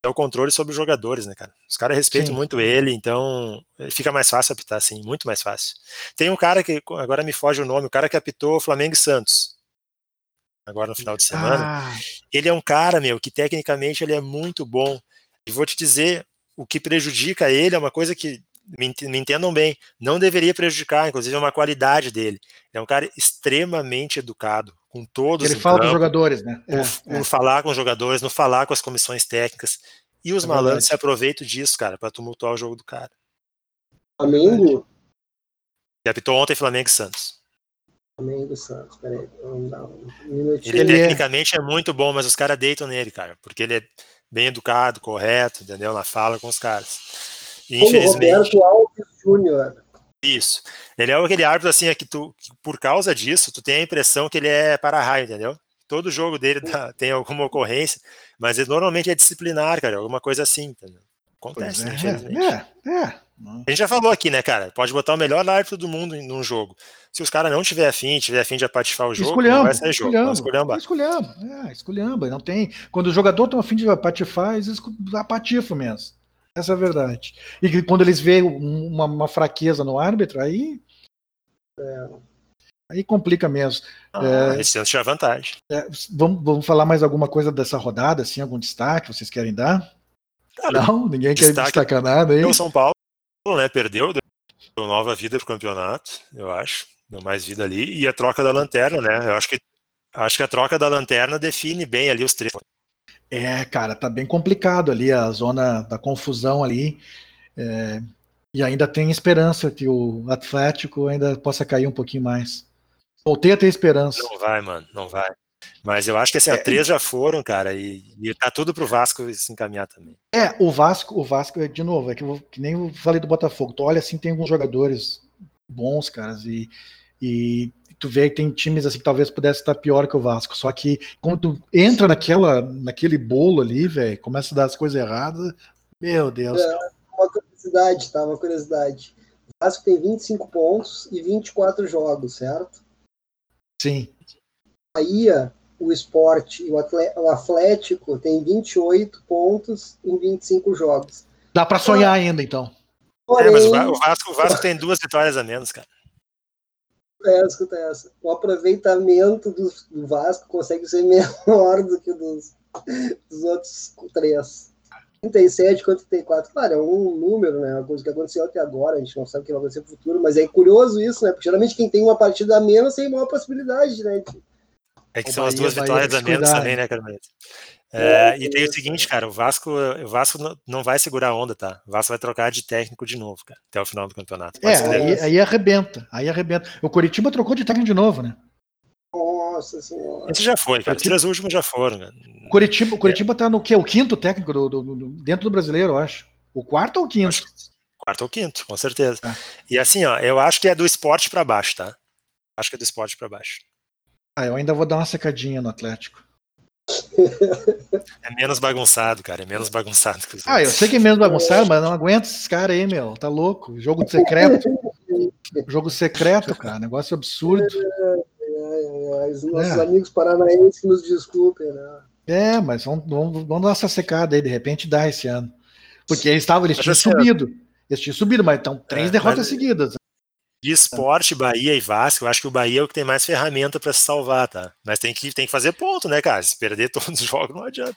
é o controle sobre os jogadores, né, cara? Os caras respeitam Sim. muito ele, então fica mais fácil apitar, assim, muito mais fácil. Tem um cara que, agora me foge o nome, o cara que apitou Flamengo e Santos agora no final de semana. Ah. Ele é um cara, meu, que tecnicamente ele é muito bom. E vou te dizer, o que prejudica ele é uma coisa que, me, me entendam bem, não deveria prejudicar, inclusive é uma qualidade dele. É um cara extremamente educado com todos. Ele fala com os jogadores, né? É, no, é. falar com os jogadores, no falar com as comissões técnicas. E os é malandros verdade. se aproveitam disso, cara, para tumultuar o jogo do cara. Flamengo? E apitou ontem Flamengo e Santos. Flamengo e Santos, peraí, vamos dar um minutinho. Ele, ele tecnicamente é... é muito bom, mas os caras deitam nele, cara, porque ele é bem educado, correto, entendeu? Na fala com os caras. E, infelizmente. Roberto Alves Júnior. Isso. Ele é aquele árbitro assim, é que tu, que por causa disso, tu tem a impressão que ele é para-raio, entendeu? Todo jogo dele dá, tem alguma ocorrência, mas ele normalmente é disciplinar, cara, alguma coisa assim, entendeu? Acontece, né, é. É, é. A gente já falou aqui, né, cara? Pode botar o melhor árbitro do mundo num jogo. Se os caras não tiver afim, tiver afim de apatifar o jogo, escolhamba, não vai sair jogo. Escolhamba. Escolhamba, é, escolhamba. Não tem. Quando o jogador tá afim de apatifar, eles apatifam mesmo. Essa é a verdade. E quando eles veem uma, uma fraqueza no árbitro, aí. É, aí complica mesmo. Ah, é, esse ano tinha vantagem. É, vamos, vamos falar mais alguma coisa dessa rodada, assim, algum destaque vocês querem dar? Cara, não, ninguém quer destacar nada aí. O São Paulo, né, perdeu, deu nova vida pro campeonato, eu acho. Deu mais vida ali. E a troca da lanterna, né? Eu acho que acho que a troca da lanterna define bem ali os três é, cara, tá bem complicado ali a zona da confusão ali. É, e ainda tem esperança que o Atlético ainda possa cair um pouquinho mais. Voltei a ter esperança. Não vai, mano, não vai. Mas eu acho que assim, é, três já foram, cara, e, e tá tudo pro Vasco se encaminhar também. É, o Vasco, o Vasco, de novo, é que, eu, que nem eu falei do Botafogo. Tu olha assim, tem alguns jogadores bons, caras, e, e tu vê que tem times assim que talvez pudesse estar pior que o Vasco. Só que quando tu entra naquela, naquele bolo ali, velho, começa a dar as coisas erradas. Meu Deus. É, uma curiosidade, tá? Uma curiosidade. O Vasco tem 25 pontos e 24 jogos, certo? Sim. Bahia, o esporte e o Atlético tem 28 pontos em 25 jogos. Dá para sonhar ainda, então. Porém, é, mas o Vasco, o Vasco tem duas vitórias a menos, cara. É, escuta essa. O aproveitamento do, do Vasco consegue ser [LAUGHS] menor do que dos, dos outros três. 37 contra 34, claro, é um número, né? Uma coisa que aconteceu até agora, a gente não sabe o que vai acontecer no futuro, mas é curioso isso, né? Porque geralmente quem tem uma partida a menos tem maior possibilidade, né? De... É que o são Bahia, as duas vitórias a menos também, né, Carmelita? É, e tem o seguinte, cara, o Vasco, o Vasco não vai segurar a onda, tá? O Vasco vai trocar de técnico de novo, cara, até o final do campeonato. é, aí, aí, arrebenta, aí arrebenta. O Curitiba trocou de técnico de novo, né? Nossa senhora. Esse já foi, cara. Os três últimos já foram. Né? O Curitiba, o Curitiba é. tá no quê? O quinto técnico do, do, do, dentro do brasileiro, eu acho. O quarto ou o quinto? Acho, quarto ou quinto, com certeza. É. E assim, ó, eu acho que é do esporte para baixo, tá? Acho que é do esporte para baixo. Ah, eu ainda vou dar uma secadinha no Atlético. É menos bagunçado, cara. É menos bagunçado. Que ah, eu sei que é menos bagunçado, mas não aguento esses caras aí, meu. Tá louco. Jogo secreto. Jogo secreto, cara. Negócio absurdo. É, os nossos é. amigos paranaenses nos desculpem, né? É, mas vamos, vamos, vamos dar essa secada aí, de repente dá esse ano. Porque eles estavam, eles tinham subido. Eles tinham subido, mas estão três é, derrotas mas... seguidas. De esporte, Bahia e Vasco, eu acho que o Bahia é o que tem mais ferramenta para se salvar, tá? Mas tem que, tem que fazer ponto, né, cara? Se perder [LAUGHS] todos os jogos, não adianta.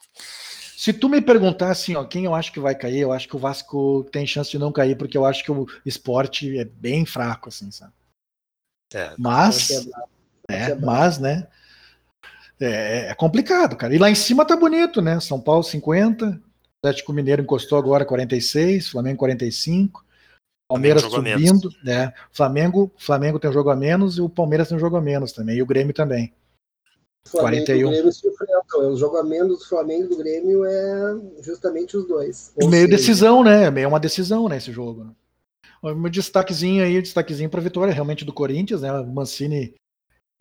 Se tu me perguntar assim, ó, quem eu acho que vai cair, eu acho que o Vasco tem chance de não cair, porque eu acho que o esporte é bem fraco, assim, sabe? É, mas, é, mas, né? É, é, complicado, cara. E lá em cima tá bonito, né? São Paulo 50, Atlético Mineiro encostou agora 46, Flamengo 45. Palmeiras subindo, né? Flamengo, Flamengo tem um jogo a menos e o Palmeiras tem um jogo a menos também, e o Grêmio também. O Flamengo 41. e o Grêmio se enfrentam. O jogo a menos do Flamengo e do Grêmio é justamente os dois. meio seja... decisão, né? Meio uma decisão, né, esse jogo. Né? Um destaquezinho aí, destaquezinho para a vitória realmente do Corinthians, né? O Mancini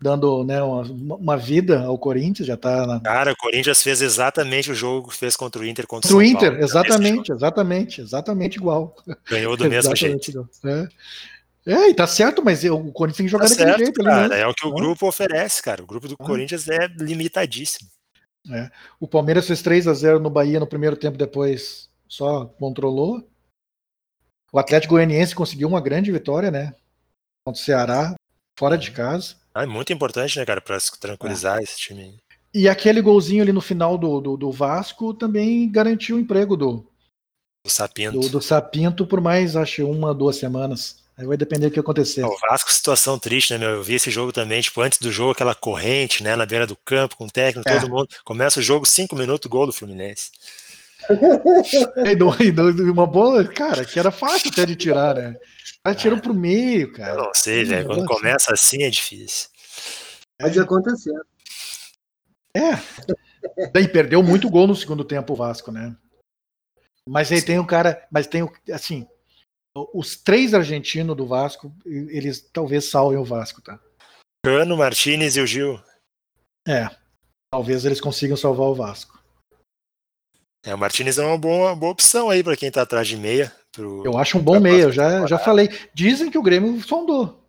dando né, uma, uma, vida ao Corinthians, já tá na... Cara, o Corinthians fez exatamente o jogo que fez contra o Inter contra o São Inter, Paulo, exatamente, exatamente, exatamente igual. Ganhou do mesmo jeito. É. é, e tá certo, mas o Corinthians tem que jogar tá daquele certo, jeito. Cara, né? É o que o grupo oferece, cara. O grupo do ah. Corinthians é limitadíssimo. É. O Palmeiras fez 3 a 0 no Bahia no primeiro tempo, depois só controlou. O Atlético Goianiense conseguiu uma grande vitória, né? Contra o Ceará, fora de casa. Ah, é muito importante, né, cara, para tranquilizar é. esse time. E aquele golzinho ali no final do, do, do Vasco também garantiu o emprego do, do Sapinto. Do, do, Sapinto por mais, acho, uma, duas semanas Aí vai depender do que acontecer. O Vasco, situação triste, né, meu? Eu vi esse jogo também, tipo, antes do jogo, aquela corrente, né, na beira do campo, com o técnico, é. todo mundo. Começa o jogo, cinco minutos, gol do Fluminense. [LAUGHS] e, do, e uma bola, cara, que era fácil até de tirar, né? Ela tirou pro meio, cara. Eu não sei, velho. Quando começa assim é difícil. Pode acontecer. É. Daí perdeu muito gol no segundo tempo o Vasco, né? Mas aí Sim. tem um cara, mas tem assim, os três argentinos do Vasco, eles talvez salvem o Vasco, tá? Cano, Martinez e o Gil. É. Talvez eles consigam salvar o Vasco. É, o Martinez é uma boa, boa opção aí para quem tá atrás de meia. Pro, eu acho um bom meia, eu já, já falei. Dizem que o Grêmio sondou.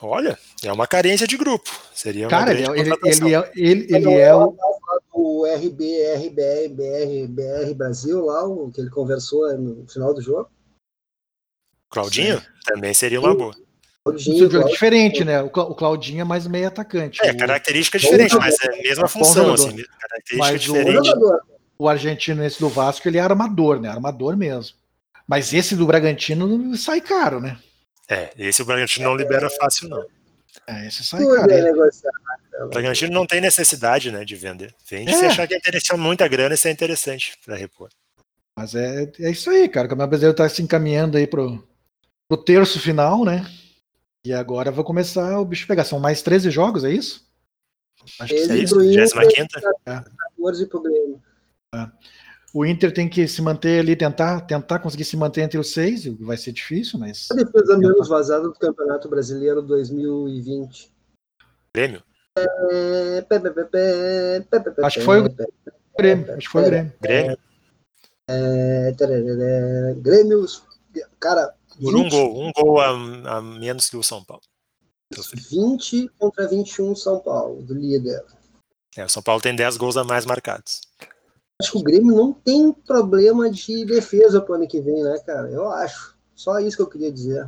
Olha, é uma carência de grupo. Seria uma Cara, ele, é ele, ele, é, ele, ele é o. O RB, RBR, BR, BR Brasil lá, o que ele conversou no final do jogo. Claudinho Sim. também seria uma boa. Claudinho, é Claudinho, diferente, né? O Claudinho é mais meio atacante. É, característica diferente, mas é a mesma função, assim, característica mas diferente. O, o argentino esse do Vasco, ele é armador, né? Armador mesmo. Mas esse do Bragantino sai caro, né? É, esse o Bragantino não libera fácil, não. É, esse sai caro. É o Bragantino não tem necessidade, né, de vender. Vende é. se achar que é interessante, muita grana, isso é interessante para repor. Mas é, é isso aí, cara. O brasileiro tá se encaminhando aí pro, pro terço final, né? E agora vai começar o bicho pegar. São mais 13 jogos, é isso? Acho que é isso. 25 é. 14 pro Grêmio. É. O Inter tem que se manter ali, tentar, tentar conseguir se manter entre os seis, vai ser difícil, mas. A defesa menos vazada do Campeonato Brasileiro 2020. Grêmio? Acho que foi o Grêmio. Acho que foi o Grêmio. Grêmio. Grêmio, cara, por um gol, um gol a, a, menos que o São Paulo. 20 contra 21 São Paulo, do líder. É, o São Paulo tem 10 gols a mais marcados. Acho que o Grêmio não tem problema de defesa pro ano que vem, né, cara? Eu acho. Só isso que eu queria dizer.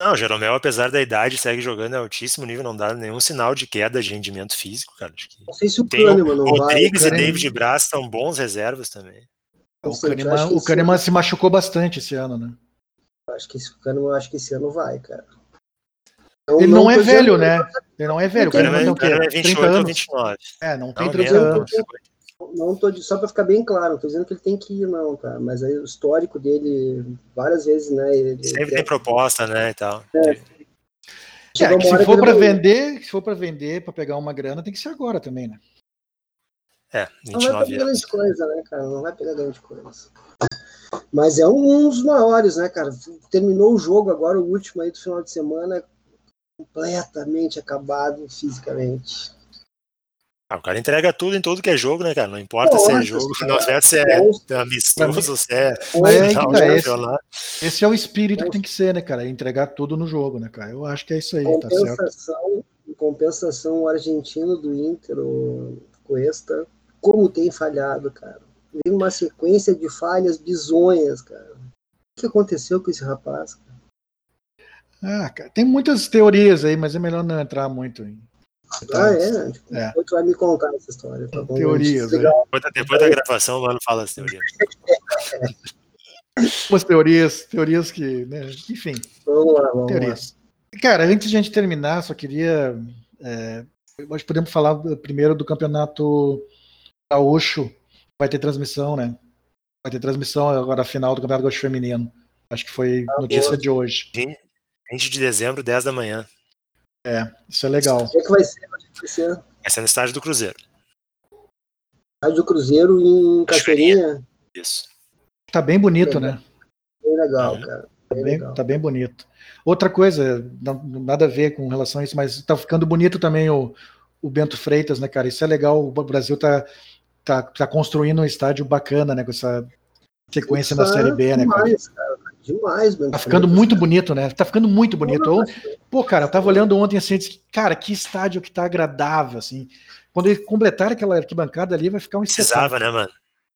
Não, o Jeromel, apesar da idade, segue jogando em altíssimo nível, não dá nenhum sinal de queda de rendimento físico, cara. Acho que não sei se o Kahneman não vai. Rodrigues e David Braz estão bons reservas também. O Kahneman, o Kahneman se machucou bastante esse ano, né? Acho que esse ano, acho que esse ano vai, cara. Eu ele não, não é velho, né? Ele não é velho. O quê? É 28 ou 29. É, não tem não, 30 anos. Não tô só para ficar bem claro, não tô dizendo que ele tem que ir, não, tá? Mas aí o histórico dele, várias vezes, né? Ele, Sempre tem proposta, né? E tal. É. É, que se for para vender, se for para vender, para pegar uma grana, tem que ser agora também, né? É, 29 não vai pegar grande coisa, né, cara? Não vai pegar grande coisa. Mas é um, dos maiores, né, cara? Terminou o jogo agora, o último aí do final de semana, completamente acabado fisicamente. Ah, o cara entrega tudo em tudo que é jogo, né, cara? Não importa Nossa, se é jogo, não importa se é, é amistoso, se é, é, é esse, esse, é o espírito que tem que ser, né, cara? Entregar tudo no jogo, né, cara? Eu acho que é isso aí, tá certo. Em compensação, o argentino do Inter, o Cuesta, como tem falhado, cara Vem uma sequência de falhas bizonhas, cara. O que aconteceu com esse rapaz? Cara? Ah, cara, tem muitas teorias aí, mas é melhor não entrar muito em. Ah, é? Tipo, é. Depois tu vai me contar essa história, tá bom? Teorias, é. Depois, depois da gravação, o mano fala as teorias. [LAUGHS] Umas teorias, teorias que, né, enfim. Vamos lá, vamos teorias. Lá. Cara, antes de a gente terminar, só queria. É, nós podemos falar primeiro do campeonato gaúcho vai ter transmissão, né? Vai ter transmissão agora a final do Campeonato Gaúcho Feminino. Acho que foi ah, notícia boa. de hoje. 20 de dezembro, 10 da manhã. É, isso é legal. O que, é que vai ser? vai ser? Vai ser no estádio do Cruzeiro. Estádio do Cruzeiro em Cachoeirinha? Isso. Tá bem bonito, né? Bem legal, uhum. cara. Tá bem, legal. tá bem bonito. Outra coisa, não, nada a ver com relação a isso, mas tá ficando bonito também o, o Bento Freitas, né, cara? Isso é legal. O Brasil tá tá, tá construindo um estádio bacana, né? Com essa sequência na Série B, né, cara? cara? Demais, mano. Tá ficando muito bonito, né? Tá ficando muito bonito. Ou, pô, cara, eu tava olhando ontem assim, disse, cara, que estádio que tá agradável, assim. Quando ele completar aquela arquibancada ali, vai ficar um Precisava, né, mano?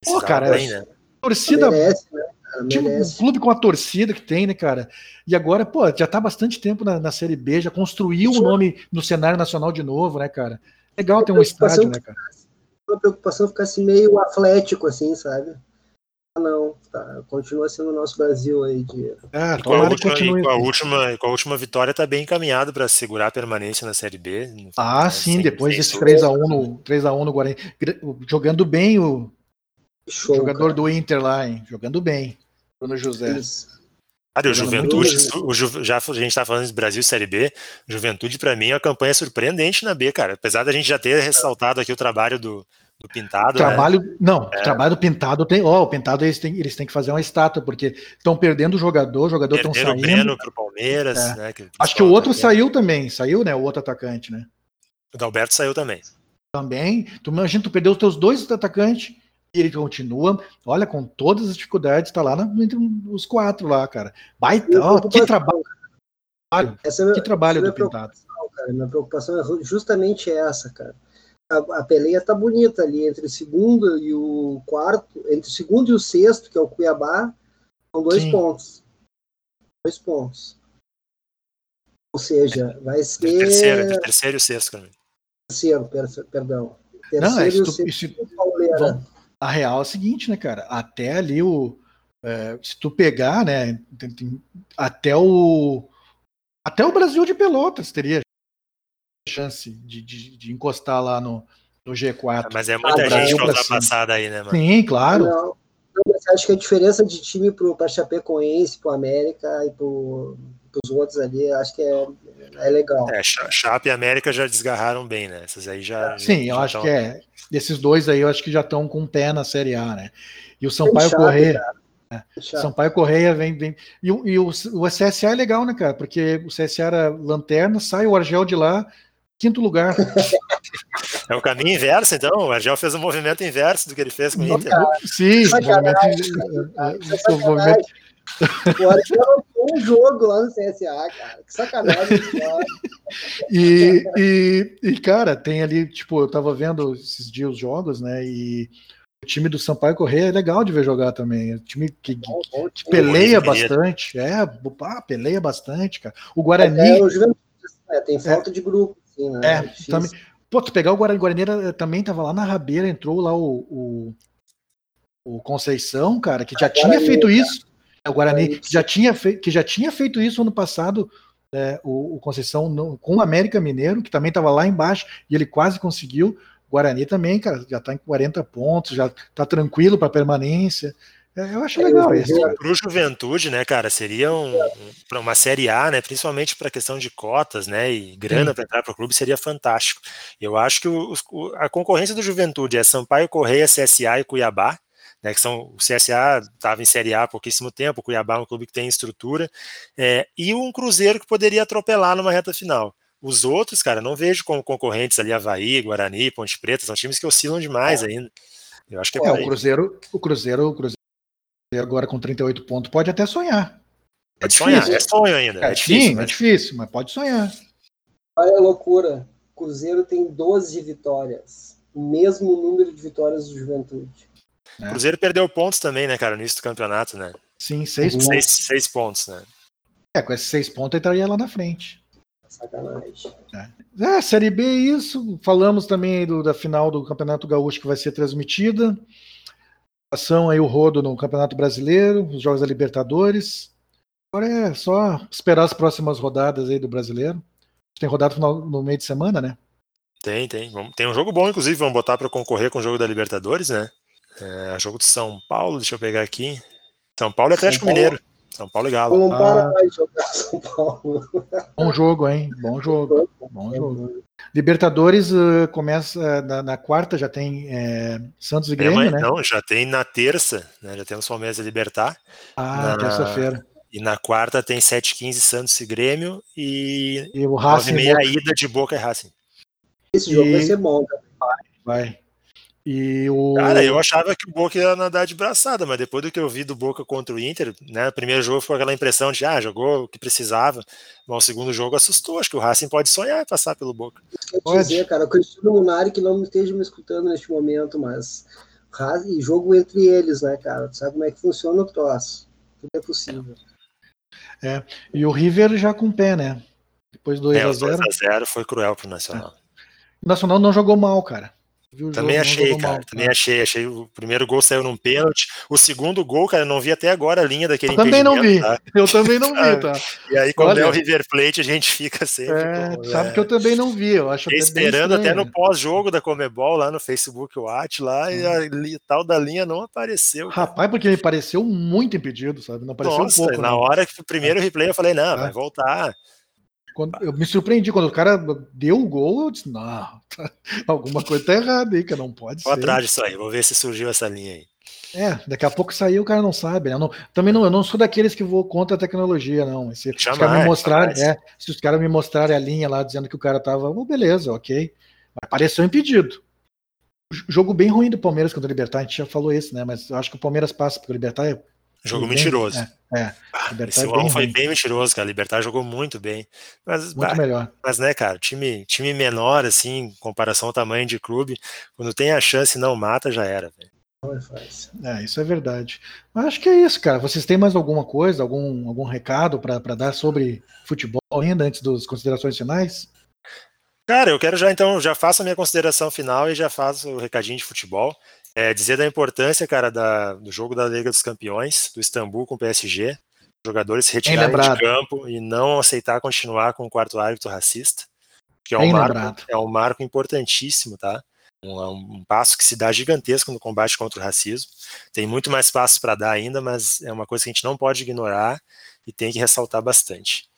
Pô, cara, bem, né? torcida. Merece, né? Tipo, um clube com a torcida que tem, né, cara? E agora, pô, já tá bastante tempo na, na Série B, já construiu um nome no cenário nacional de novo, né, cara? Legal ter um estádio, né, cara? uma preocupação ficasse meio atlético, assim, sabe? Não, tá, continua sendo o nosso Brasil aí de. É, com, a última, com, a última, com a última vitória tá bem encaminhado para segurar a permanência na Série B. Ah, sim, depois desse 3x1 no, 3x1 no Guarani. Jogando bem o Show, jogador cara. do Inter lá, hein? Jogando bem. Bruno José. Isso. Cara, o Juventude, o Ju, já a gente tá falando de Brasil Série B, Juventude para mim é uma campanha surpreendente na B, cara. Apesar da gente já ter ressaltado aqui o trabalho do, do Pintado. Né? Trabalho, né? não, é. trabalho do Pintado tem, ó, oh, o Pintado eles têm, eles têm que fazer uma estátua porque estão perdendo o jogador, o jogador estão saindo. o Breno pro Palmeiras, é. né? Que, Acho que o outro saiu também, saiu, né? O outro atacante, né? O Dalberto saiu também. Também. Tu imagina, tu perdeu os teus dois atacantes e ele continua, olha, com todas as dificuldades, tá lá na, entre os quatro lá, cara. Baita, ó, que trabalho. Essa é que trabalho do Pintado. Cara, minha preocupação é justamente essa, cara. A, a peleia tá bonita ali entre o segundo e o quarto, entre o segundo e o sexto, que é o Cuiabá, são dois Sim. pontos. Dois pontos. Ou seja, vai ser. Entre terceiro, entre terceiro e o sexto, cara. Terceiro, perdão. Terceiro Não, é, e o sexto. Vamos, a real é a seguinte, né, cara? Até ali o. É, se tu pegar, né? Até o. Até o Brasil de Pelotas teria chance de, de, de encostar lá no, no G4. Mas é muita ah, gente ultrapassada aí, né, mano? Sim, claro. Não, mas acho que a diferença de time para Chapecoense, para América e para os outros ali, acho que é, é legal. É, Chape e América já desgarraram bem, né? Essas aí já. Sim, já eu acho tão... que é. Desses dois aí, eu acho que já estão com o pé na Série A, né? E o Sampaio Correia. É, Sampaio Correia vem. vem e, e o, o CSA é legal, né, cara? Porque o CSA era lanterna, sai o Argel de lá, quinto lugar. [LAUGHS] É o caminho inverso, então. O Argel fez o um movimento inverso do que ele fez com o Inter. Sim, o movimento, o Argel um jogo lá no CSA, cara. Que sacanagem. e, e, e, cara, tem ali, tipo, eu tava vendo esses dias os jogos, né? E o time do Sampaio Correia é legal de ver jogar também. É um time que, bom, que peleia bastante. É, pá, peleia bastante, cara. O Guarani. É, é, tem falta é, de grupo, assim, né? É, é também. Pô, tu pegar o Guarani, Guarani eh, também tava lá na rabeira, entrou lá o, o, o Conceição, cara, que já tinha feito isso. O Guarani que já tinha, que já tinha feito isso ano passado, é, o, o, Conceição com o América Mineiro, que também estava lá embaixo, e ele quase conseguiu. O Guarani também, cara, já está em 40 pontos, já está tranquilo para permanência. É, eu acho legal isso. Para o Juventude, né, cara, seria um, um uma Série A, né, principalmente para a questão de cotas, né, e grana para entrar para o clube, seria fantástico. Eu acho que o, o, a concorrência do Juventude é Sampaio Correia, CSA e Cuiabá, né, que são o CSA estava em Série A há pouquíssimo tempo, o Cuiabá é um clube que tem estrutura, é, e um Cruzeiro que poderia atropelar numa reta final. Os outros, cara, não vejo como concorrentes ali Havaí, Guarani, Ponte Preta, são times que oscilam demais é. ainda. Eu acho que é, é o Cruzeiro, o Cruzeiro, o Cruzeiro agora com 38 pontos pode até sonhar. Pode é sonhar, é sonho ainda. É, é difícil, sim, mas... é difícil, mas pode sonhar. Olha a loucura. Cruzeiro tem 12 vitórias, o mesmo número de vitórias do Juventude. O Cruzeiro perdeu pontos também, né, cara, no início do campeonato, né? Sim, seis pontos. Seis, seis pontos, né? É, com esses seis pontos ele estaria lá na frente. Sacanagem. É. é, Série B é isso. Falamos também do, da final do Campeonato Gaúcho que vai ser transmitida. Ação aí o rodo no Campeonato Brasileiro, os Jogos da Libertadores. Agora é só esperar as próximas rodadas aí do Brasileiro. Tem rodada no, no meio de semana, né? Tem, tem. Tem um jogo bom, inclusive, vamos botar para concorrer com o jogo da Libertadores, né? É, jogo de São Paulo, deixa eu pegar aqui. São Paulo e Atlético Mineiro. São Paulo e Galo. Não para ah. mais jogar São Paulo. Bom jogo, hein? Bom jogo. Bom jogo. Libertadores uh, começa uh, na, na, quarta, já tem é, Santos e Grêmio, é, né? Não, já tem na terça, né? Já temos Palmeiras e Libertar. Ah, terça-feira. E na quarta tem 7h15 Santos e Grêmio e, e o Racing 9 a ida de Boca e Racing. Esse jogo e... vai ser bom também. Vai, vai. E o... Cara, eu achava que o Boca ia nadar de braçada, mas depois do que eu vi do Boca contra o Inter, né? O primeiro jogo foi aquela impressão de ah, jogou o que precisava. Mas o segundo jogo assustou. Acho que o Racing pode sonhar em passar pelo Boca. Pode dizer, cara, o Cristiano Munari que não esteja me escutando neste momento, mas e jogo entre eles, né, cara? Tu sabe como é que funciona o troço. Tudo é possível. É, e o River já com pé, né? Depois 2 é, a 0 2 a 0 foi cruel pro Nacional. É. O Nacional não jogou mal, cara. Viu também achei, cara. Mal, também achei. Achei o primeiro gol saiu num pênalti. O segundo gol, cara, eu não vi até agora a linha daquele Eu também não vi. Tá? Eu também não vi, [LAUGHS] tá? E aí, quando Olha, é o River Plate, a gente fica sempre. É, como, sabe é... que eu também não vi. Eu acho esperando até no pós-jogo da Comebol lá no Facebook Watch lá e a tal da linha não apareceu. Cara. Rapaz, porque me pareceu muito impedido, sabe? Não apareceu Nossa, um pouco. Na não. hora que o primeiro replay eu falei, não, é. vai voltar. Quando, eu me surpreendi quando o cara deu o gol, eu disse, não, alguma coisa tá errada aí, que não pode vou ser. atrás disso aí, vou ver se surgiu essa linha aí. É, daqui a pouco saiu, o cara não sabe. Né? Não, também não, eu não sou daqueles que vou contra a tecnologia, não. Se Jamais, os caras me mostrarem, é, se os caras me mostrarem a linha lá dizendo que o cara tava, oh, beleza, ok. Mas pareceu impedido. Jogo bem ruim do Palmeiras contra o Libertar, a gente já falou isso, né? Mas eu acho que o Palmeiras passa, porque o Libertar é Jogo bem, mentiroso. É, é. Ah, esse é foi bem mentiroso, cara. Libertar jogou muito bem. Mas, muito melhor. Mas, né, cara, time, time menor, assim, em comparação ao tamanho de clube, quando tem a chance e não mata, já era, velho. É, isso é verdade. Mas acho que é isso, cara. Vocês têm mais alguma coisa, algum, algum recado para dar sobre futebol ainda, antes das considerações finais? Cara, eu quero já então, já faço a minha consideração final e já faço o recadinho de futebol. É, dizer da importância, cara, da, do jogo da Liga dos Campeões, do Istambul com o PSG. Jogadores se retirarem de campo e não aceitar continuar com o quarto árbitro racista. Que é um, marco, é um marco importantíssimo, tá? Um, um, passo que se dá gigantesco no combate contra o racismo. Tem muito mais passos para dar ainda, mas é uma coisa que a gente não pode ignorar e tem que ressaltar bastante.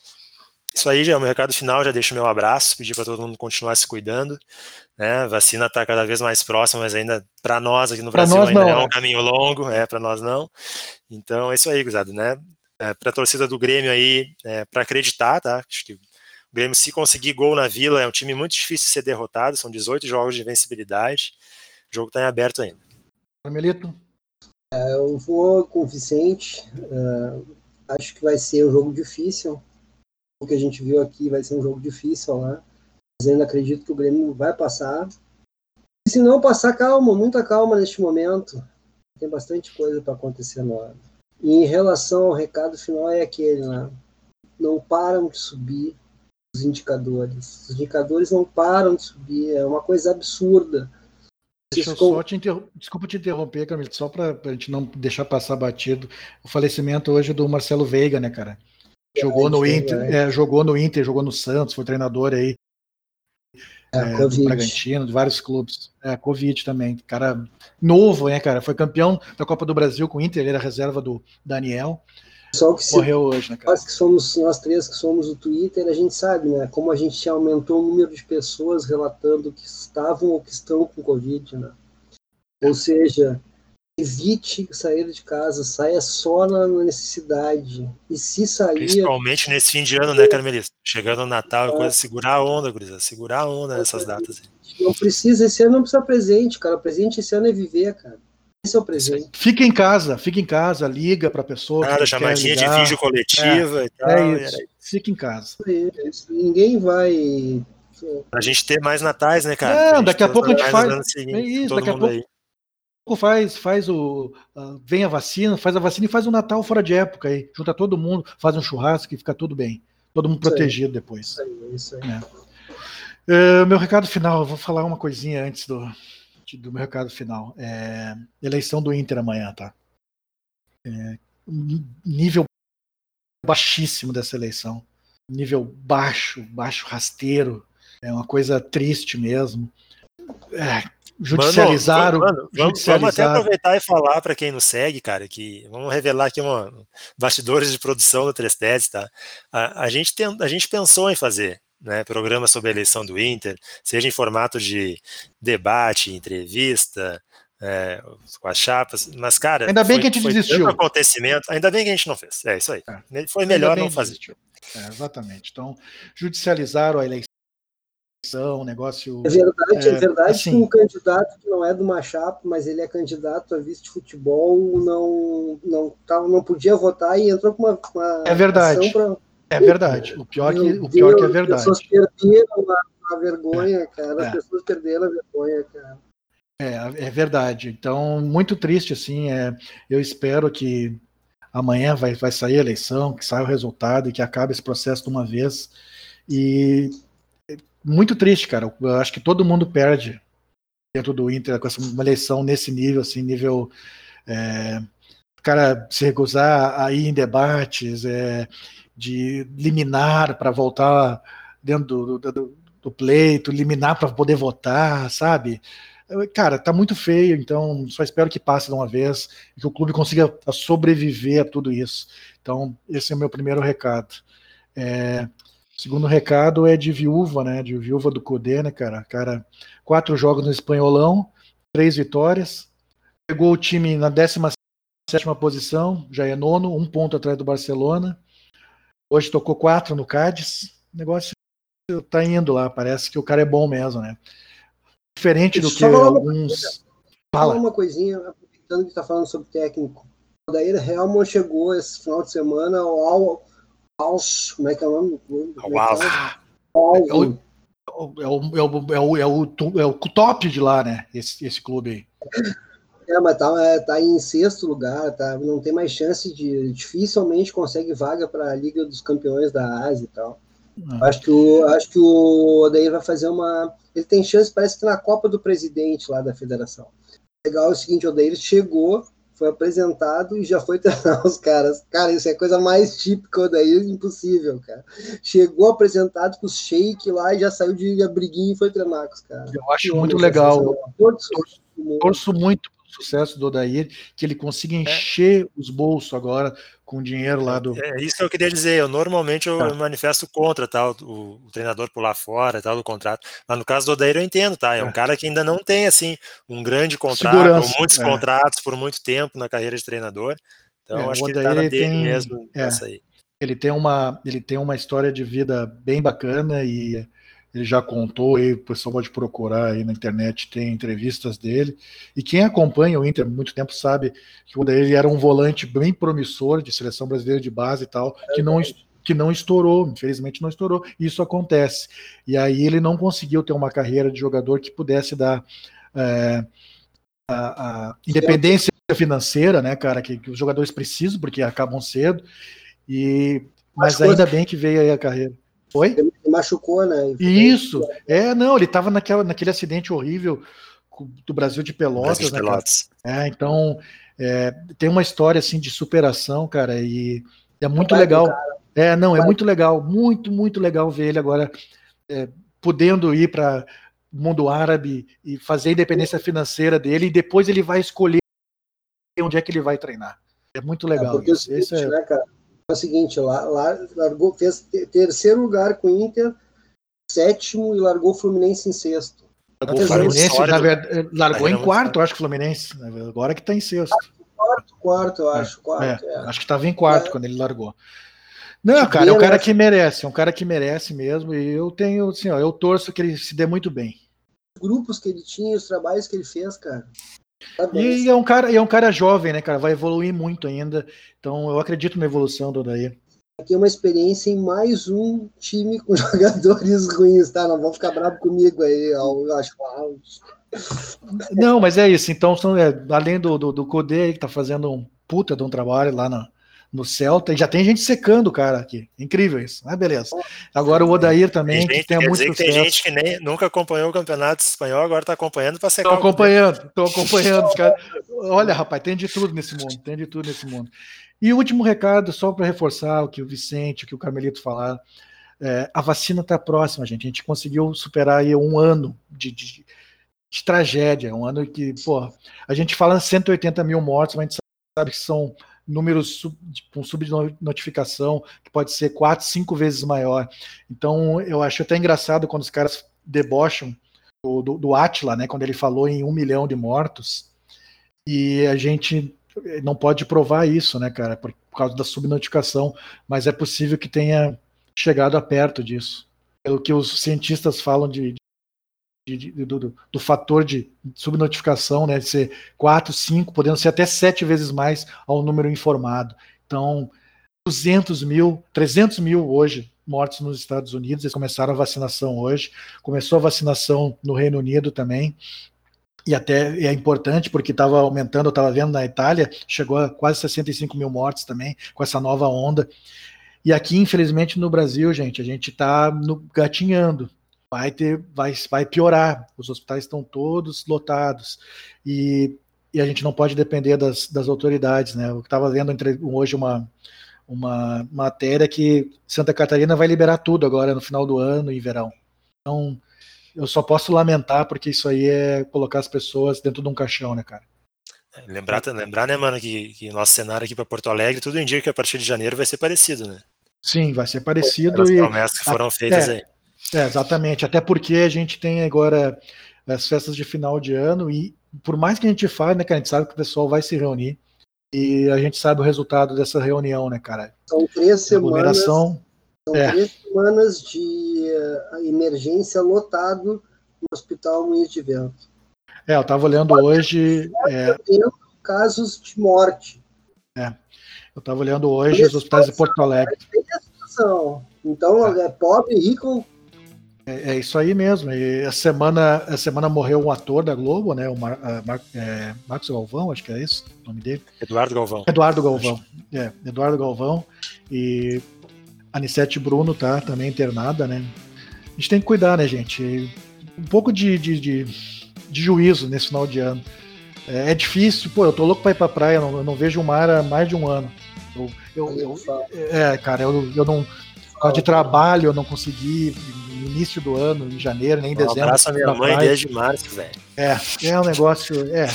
Isso aí já é o meu recado final, já deixo meu abraço, pedir para todo mundo continuar se cuidando. Né? A vacina está cada vez mais próxima, mas ainda para nós aqui no pra Brasil ainda não, é um caminho longo, é para nós não. Então é isso aí, gurizada, né? É, para a torcida do Grêmio aí, é, para acreditar, tá? Acho que o Grêmio, se conseguir gol na Vila, é um time muito difícil de ser derrotado, são 18 jogos de vencibilidade, o jogo está em aberto ainda. Melito? É, eu vou com o Vicente, uh, acho que vai ser um jogo difícil, que a gente viu aqui vai ser um jogo difícil lá. Mas ainda acredito que o Grêmio vai passar. E se não passar, calma, muita calma neste momento. Tem bastante coisa para acontecer lá. E em relação ao recado final é aquele, né? Não param de subir os indicadores. Os indicadores não param de subir, é uma coisa absurda. Deixa eu só te inter... Desculpa te interromper, Camilo, só para a gente não deixar passar batido. O falecimento hoje do Marcelo Veiga, né, cara? Jogou no Inter, é, jogou no Inter, jogou no Santos, foi treinador aí é, é, do Bragantino, de vários clubes. É, Covid também. Cara novo, né, cara? Foi campeão da Copa do Brasil com o Inter, ele era reserva do Daniel. Só que Morreu hoje, né, cara? Nós que somos, nós três que somos o Twitter, a gente sabe, né? Como a gente aumentou o número de pessoas relatando que estavam ou que estão com Covid, né? Ou seja, evite sair de casa, saia só na necessidade. E se sair. Principalmente nesse fim de ano, né, Carmelista? Chegando o Natal, é coisa segurar a onda, Grisa, segurar a onda nessas datas. Não precisa, esse ano não precisa presente, cara. O presente esse ano é viver, cara. Esse é o presente. Fica em casa, fica em casa, liga pra pessoa. Cara, chamadinha de vídeo coletiva é, e tal. É isso. Fica em casa. É isso. Ninguém vai. Pra gente ter mais natais, né, cara? Não, daqui a pouco a gente faz. é isso, daqui a pouco. Aí faz, faz o. Uh, vem a vacina, faz a vacina e faz o um Natal fora de época aí. Junta todo mundo, faz um churrasco e fica tudo bem. Todo mundo isso protegido aí. depois. Isso aí, isso aí. É. Uh, meu recado final, eu vou falar uma coisinha antes do, do meu recado final. É, eleição do Inter amanhã, tá? É, nível baixíssimo dessa eleição. Nível baixo, baixo rasteiro. É uma coisa triste mesmo. É, judicializar mano, mano, vamos, vamos, até aproveitar e falar para quem nos segue, cara, que vamos revelar aqui uma, bastidores de produção do Teses, tá? A, a, gente tem, a gente pensou em fazer né, programa sobre a eleição do Inter, seja em formato de debate, entrevista, é, com as chapas, mas cara, ainda bem foi, que a gente desistiu. acontecimento, ainda bem que a gente não fez. É isso aí. É. Foi melhor não fazer. É, exatamente. Então, judicializaram a eleição negócio. É verdade, é, é verdade assim, que um candidato que não é de uma chapa, mas ele é candidato a vice de futebol, não, não, tá, não podia votar e entrou com uma. uma é verdade. Pra... É verdade. O pior, que, o pior que é verdade. As pessoas perderam a, a vergonha, é, cara. As é. pessoas perderam a vergonha, cara. É, é verdade. Então, muito triste, assim. É, eu espero que amanhã vai, vai sair a eleição, que saia o resultado e que acabe esse processo de uma vez. E muito triste, cara. Eu acho que todo mundo perde dentro do Inter, com essa, uma eleição nesse nível, assim, nível. É, cara se recusar a ir em debates, é, de liminar para voltar dentro do, do, do pleito, liminar para poder votar, sabe? Cara, tá muito feio, então só espero que passe de uma vez e que o clube consiga sobreviver a tudo isso. Então, esse é o meu primeiro recado. É, segundo recado é de viúva, né? De viúva do Cudê, né, cara? Cara, quatro jogos no espanholão, três vitórias. Pegou o time na 17 posição, já é nono, um ponto atrás do Barcelona. Hoje tocou quatro no Cádiz. O negócio tá indo lá, parece que o cara é bom mesmo, né? Diferente do que alguns. Fala uma coisinha, aproveitando que está falando sobre técnico. O Daí Helmond chegou esse final de semana ao Alves, como é que é o nome? É o, é, o, é, o, é, o, é, o, é o top de lá, né? Esse, esse clube aí. É, mas tá, tá em sexto lugar, tá, não tem mais chance de. Dificilmente consegue vaga para a Liga dos Campeões da Ásia e tal. Acho que o acho que o Odair vai fazer uma. Ele tem chance, parece que na Copa do Presidente lá da Federação. Legal é o seguinte, o Odair chegou, foi apresentado e já foi [LAUGHS] treinar os caras. Cara, isso é a coisa mais típica do Odair, impossível, cara. Chegou apresentado com os shake lá e já saiu de abriguinho e foi treinar com os caras. Eu acho muito legal. Torço, torço muito sucesso do Odair, que ele consiga é. encher é. os bolsos agora com dinheiro lá do. É isso que eu queria dizer. Eu normalmente eu tá. manifesto contra tal, o, o, treinador pular fora tal do contrato. Mas no caso do Odair eu entendo, tá? É, é. um cara que ainda não tem assim um grande contrato, Segurança, ou muitos é. contratos por muito tempo na carreira de treinador. Então é, acho que ele tá na dele tem, mesmo é, aí. Ele tem uma ele tem uma história de vida bem bacana e ele já contou, aí o pessoal pode procurar aí na internet, tem entrevistas dele. E quem acompanha o Inter há muito tempo sabe que ele era um volante bem promissor de seleção brasileira de base e tal, que não, que não estourou, infelizmente não estourou. Isso acontece. E aí ele não conseguiu ter uma carreira de jogador que pudesse dar é, a, a, independência financeira, né, cara, que, que os jogadores precisam, porque acabam cedo. E, mas ainda bem que veio aí a carreira. Oi? Ele machucou, né? Isso. É, não, ele estava naquele acidente horrível do Brasil de Pelotas, Brasil de né, Pelotas. É, então é, tem uma história assim de superação, cara, e é muito legal. É, não, é muito legal, muito, muito legal ver ele agora é, podendo ir para o mundo árabe e fazer a independência financeira dele, e depois ele vai escolher onde é que ele vai treinar. É muito legal. É porque isso. É o seguinte, né, cara? É o seguinte, lá, lá largou, fez terceiro lugar com o Inter, sétimo e largou o Fluminense em sexto. Largou, o Fluminense, na verdade, largou em quarto, acho que o Fluminense. Né, agora que está em sexto. Quarto, quarto, eu acho. É, quarto, é, é. Acho que estava em quarto é. quando ele largou. Não, cara, é um cara que merece, é um cara que merece mesmo. E eu tenho, assim, ó, eu torço que ele se dê muito bem. Os grupos que ele tinha, os trabalhos que ele fez, cara. Tá e é um cara, é um cara jovem, né, cara? Vai evoluir muito ainda. Então eu acredito na evolução do Odair. Aqui é uma experiência em mais um time com [LAUGHS] jogadores ruins, tá? Não vão ficar bravos comigo aí, eu acho. Não, mas é isso. Então, são, é, além do, do, do Codê, que tá fazendo um puta de um trabalho lá na, no Celta, e já tem gente secando o cara aqui. Incrível isso, mas beleza. Agora o Odair também, tem gente, que tem muito sucesso. Tem gente que nem, nunca acompanhou o campeonato espanhol, agora está acompanhando para secar. Estou acompanhando, estou acompanhando. cara. Olha, rapaz, tem de tudo nesse mundo, tem de tudo nesse mundo. E o último recado, só para reforçar o que o Vicente, o que o Carmelito falaram, é, a vacina está próxima, gente. A gente conseguiu superar aí um ano de, de, de tragédia, um ano que, pô, a gente fala 180 mil mortos, mas a gente sabe que são números sub, com subnotificação, que pode ser quatro, cinco vezes maior. Então, eu acho até engraçado quando os caras debocham do, do, do Atila, né, quando ele falou em um milhão de mortos, e a gente não pode provar isso, né, cara, por, por causa da subnotificação, mas é possível que tenha chegado a perto disso. Pelo que os cientistas falam de, de, de, do, do, fator de subnotificação, né, de ser 4, 5, podendo ser até 7 vezes mais ao número informado. Então, 200 mil, 300 mil hoje mortos nos Estados Unidos, eles começaram a vacinação hoje, começou a vacinação no Reino Unido também, e até é importante porque estava aumentando, eu estava vendo na Itália, chegou a quase 65 mil mortes também, com essa nova onda. E aqui, infelizmente, no Brasil, gente, a gente está gatinhando vai ter, vai, vai piorar. Os hospitais estão todos lotados e, e a gente não pode depender das, das autoridades, né? Eu estava vendo entre, hoje uma uma matéria que Santa Catarina vai liberar tudo agora no final do ano e verão. Então, eu só posso lamentar porque isso aí é colocar as pessoas dentro de um caixão, né, cara? É, lembrar, lembrar, né, mano, que, que nosso cenário aqui para Porto Alegre, tudo indica que a partir de janeiro vai ser parecido, né? Sim, vai ser parecido. As promessas que foram feitas é, aí. É, exatamente. Até porque a gente tem agora as festas de final de ano e por mais que a gente fale, né, que a gente sabe que o pessoal vai se reunir e a gente sabe o resultado dessa reunião, né, cara? São três semanas. São é. três semanas de uh, emergência lotado no Hospital Moinhos de Vento. É, eu estava olhando hoje. É... Casos de morte. É. Eu estava olhando hoje os hospitais de Porto Alegre. Então, é. é pobre, rico, é, é, isso aí mesmo. E a semana, a semana morreu um ator da Globo, né? O Mar, Mar, é, Marcos Galvão, acho que é esse o nome dele. Eduardo Galvão. Eduardo Galvão. É, Eduardo Galvão. E Anissete Bruno tá também internada, né? A gente tem que cuidar, né, gente? Um pouco de, de, de, de juízo nesse final de ano. É, é, difícil, pô, eu tô louco pra ir pra praia, eu não, eu não vejo o mar há mais de um ano. Eu, eu, eu é, cara, eu, eu não. Por causa de trabalho, eu não consegui no início do ano, em janeiro, nem em dezembro. Um abraço a minha mãe praia. desde março, velho. É, é um negócio. É.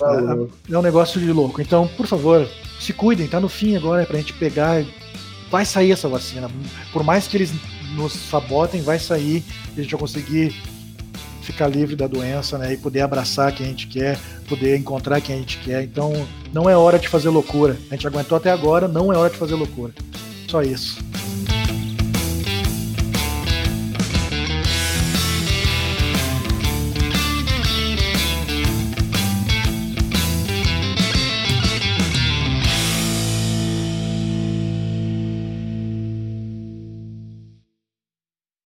É, é um negócio de louco. Então, por favor, se cuidem, tá no fim agora é pra gente pegar. Vai sair essa vacina. Por mais que eles nos sabotem, vai sair e a gente vai conseguir ficar livre da doença, né? E poder abraçar quem a gente quer, poder encontrar quem a gente quer. Então, não é hora de fazer loucura. A gente aguentou até agora, não é hora de fazer loucura. Só isso.